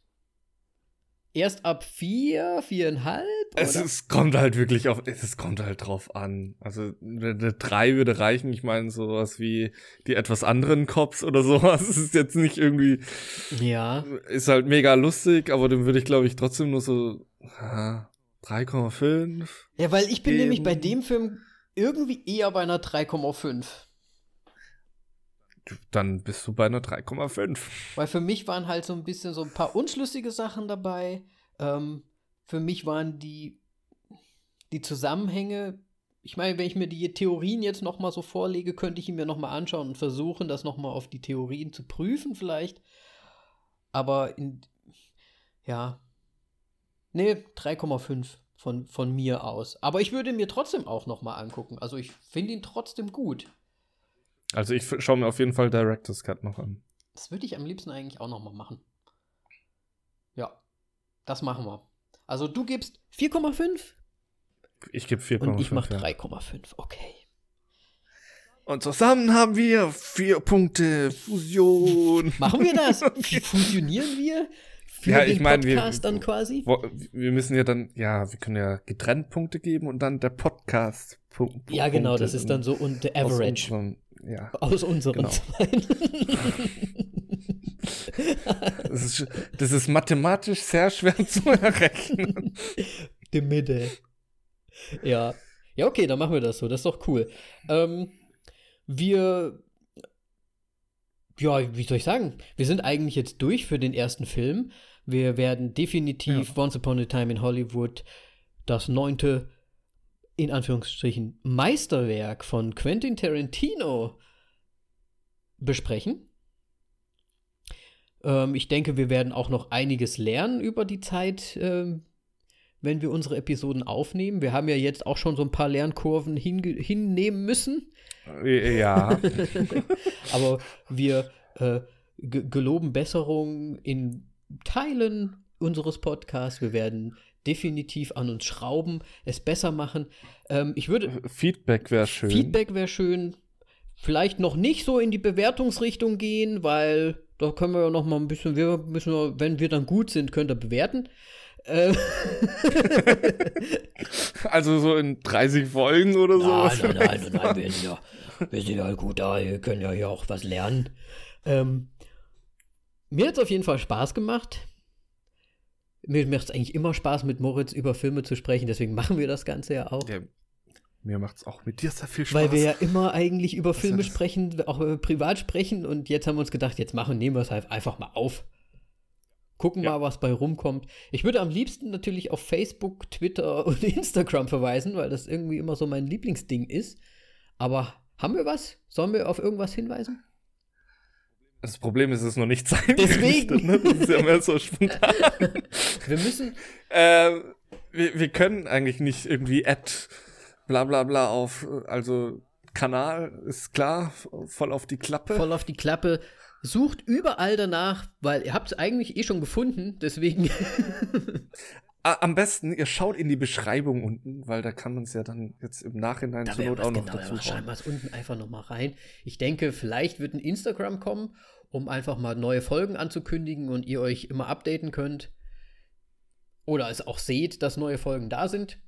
Speaker 1: Erst ab vier, viereinhalb?
Speaker 2: Es ist, kommt halt wirklich auf, es kommt halt drauf an. Also eine drei würde reichen. Ich meine, sowas wie die etwas anderen Cops oder [LAUGHS] sowas ist jetzt nicht irgendwie.
Speaker 1: Ja.
Speaker 2: Ist halt mega lustig, aber dem würde ich, glaube ich, trotzdem nur so 3,5.
Speaker 1: Ja, weil ich bin geben. nämlich bei dem Film irgendwie eher bei einer 3,5.
Speaker 2: Dann bist du bei einer 3,5.
Speaker 1: Weil für mich waren halt so ein bisschen so ein paar unschlüssige Sachen dabei. Ähm, für mich waren die, die Zusammenhänge, ich meine, wenn ich mir die Theorien jetzt noch mal so vorlege, könnte ich ihn mir noch mal anschauen und versuchen, das noch mal auf die Theorien zu prüfen vielleicht. Aber in, ja, nee, 3,5 von, von mir aus. Aber ich würde mir trotzdem auch noch mal angucken. Also ich finde ihn trotzdem gut.
Speaker 2: Also ich schaue mir auf jeden Fall Director's Cut noch an.
Speaker 1: Das würde ich am liebsten eigentlich auch noch mal machen. Ja, das machen wir. Also du gibst 4,5?
Speaker 2: Ich gebe 4,5.
Speaker 1: Und ich mache 3,5, okay.
Speaker 2: Und zusammen haben wir vier Punkte Fusion.
Speaker 1: Machen wir das? [LAUGHS] Fusionieren wir?
Speaker 2: Für ja, ich meine, wir,
Speaker 1: dann quasi?
Speaker 2: wir müssen ja dann, ja, wir können ja getrennt Punkte geben und dann der Podcast.
Speaker 1: Punkt, ja, genau, das ist dann so und der Average. Aus unserem,
Speaker 2: ja,
Speaker 1: aus unseren genau. [LAUGHS]
Speaker 2: das, ist, das ist mathematisch sehr schwer [LAUGHS] zu errechnen.
Speaker 1: Die Mitte. Ja. Ja, okay, dann machen wir das so. Das ist doch cool. Ähm, wir ja, wie soll ich sagen? Wir sind eigentlich jetzt durch für den ersten Film. Wir werden definitiv ja. Once Upon a Time in Hollywood das neunte, in Anführungsstrichen, Meisterwerk von Quentin Tarantino besprechen. Ähm, ich denke, wir werden auch noch einiges lernen über die Zeit, ähm, wenn wir unsere Episoden aufnehmen. Wir haben ja jetzt auch schon so ein paar Lernkurven hinnehmen müssen.
Speaker 2: Ja. [LAUGHS]
Speaker 1: Aber wir äh, geloben Besserung in Teilen unseres Podcasts. Wir werden definitiv an uns schrauben, es besser machen. Ähm, ich würde.
Speaker 2: Feedback wäre schön.
Speaker 1: Feedback wäre schön. Vielleicht noch nicht so in die Bewertungsrichtung gehen, weil da können wir ja noch mal ein bisschen, wir müssen, wenn wir dann gut sind, könnt ihr bewerten. Äh. [LAUGHS]
Speaker 2: also so in 30 Folgen oder so?
Speaker 1: Nein, nein, nein, nein, [LAUGHS] nein, wir sind ja, wir sind ja gut da, wir können ja hier auch was lernen. Ähm, mir hat es auf jeden Fall Spaß gemacht. Mir macht es eigentlich immer Spaß, mit Moritz über Filme zu sprechen, deswegen machen wir das Ganze ja auch. Ja,
Speaker 2: mir macht es auch mit dir sehr viel Spaß.
Speaker 1: Weil wir ja immer eigentlich über Filme sprechen, auch äh, privat sprechen und jetzt haben wir uns gedacht, jetzt machen, nehmen wir es halt einfach mal auf. Gucken ja. mal, was bei rumkommt. Ich würde am liebsten natürlich auf Facebook, Twitter [LAUGHS] und Instagram verweisen, weil das irgendwie immer so mein Lieblingsding ist. Aber haben wir was? Sollen wir auf irgendwas hinweisen?
Speaker 2: Das Problem ist, es ist noch nicht [LAUGHS] sein.
Speaker 1: Deswegen.
Speaker 2: Ne? Das ist ja mehr so spontan. [LAUGHS]
Speaker 1: wir müssen.
Speaker 2: Äh, wir, wir können eigentlich nicht irgendwie Ad bla bla bla auf, also Kanal ist klar, voll auf die Klappe.
Speaker 1: Voll auf die Klappe. Sucht überall danach, weil ihr habt es eigentlich eh schon gefunden, deswegen. [LAUGHS]
Speaker 2: Am besten, ihr schaut in die Beschreibung unten, weil da kann man es ja dann jetzt im Nachhinein
Speaker 1: da zur Not auch noch genau, dazu schreiben. wir es unten einfach noch mal rein. Ich denke, vielleicht wird ein Instagram kommen, um einfach mal neue Folgen anzukündigen und ihr euch immer updaten könnt. Oder es auch seht, dass neue Folgen da sind.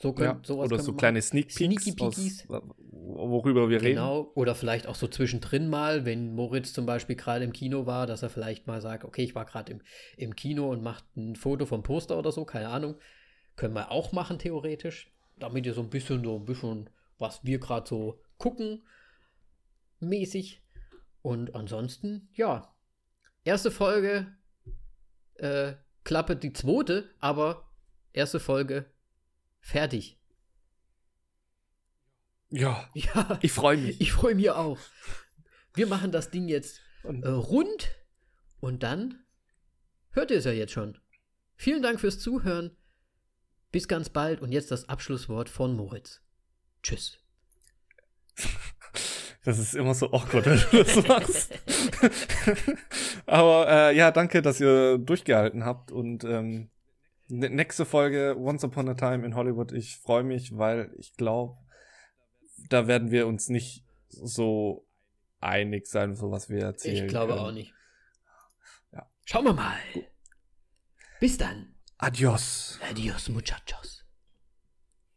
Speaker 2: So können, ja, oder so kleine Sneak Peeks, aus, worüber wir genau. reden. Genau,
Speaker 1: oder vielleicht auch so zwischendrin mal, wenn Moritz zum Beispiel gerade im Kino war, dass er vielleicht mal sagt, okay, ich war gerade im, im Kino und macht ein Foto vom Poster oder so, keine Ahnung. Können wir auch machen, theoretisch. Damit ihr so ein bisschen, so ein bisschen, was wir gerade so gucken, mäßig. Und ansonsten, ja. Erste Folge, äh, Klappe die zweite, aber erste Folge Fertig.
Speaker 2: Ja. [LAUGHS]
Speaker 1: Ja.
Speaker 2: Ich freue mich.
Speaker 1: Ich freue mich auch. Wir machen das Ding jetzt äh, rund und dann hört ihr es ja jetzt schon. Vielen Dank fürs Zuhören. Bis ganz bald und jetzt das Abschlusswort von Moritz. Tschüss. [LAUGHS]
Speaker 2: Das ist immer so awkward, wenn du das [LAUGHS] machst. Aber äh, ja, danke, dass ihr durchgehalten habt und ähm, nächste Folge Once Upon a Time in Hollywood. Ich freue mich, weil ich glaube, da werden wir uns nicht so einig sein, so was wir erzählen.
Speaker 1: Ich glaube können. auch nicht. Ja. Schauen wir mal. Bis dann.
Speaker 2: Adios.
Speaker 1: Adios, muchachos.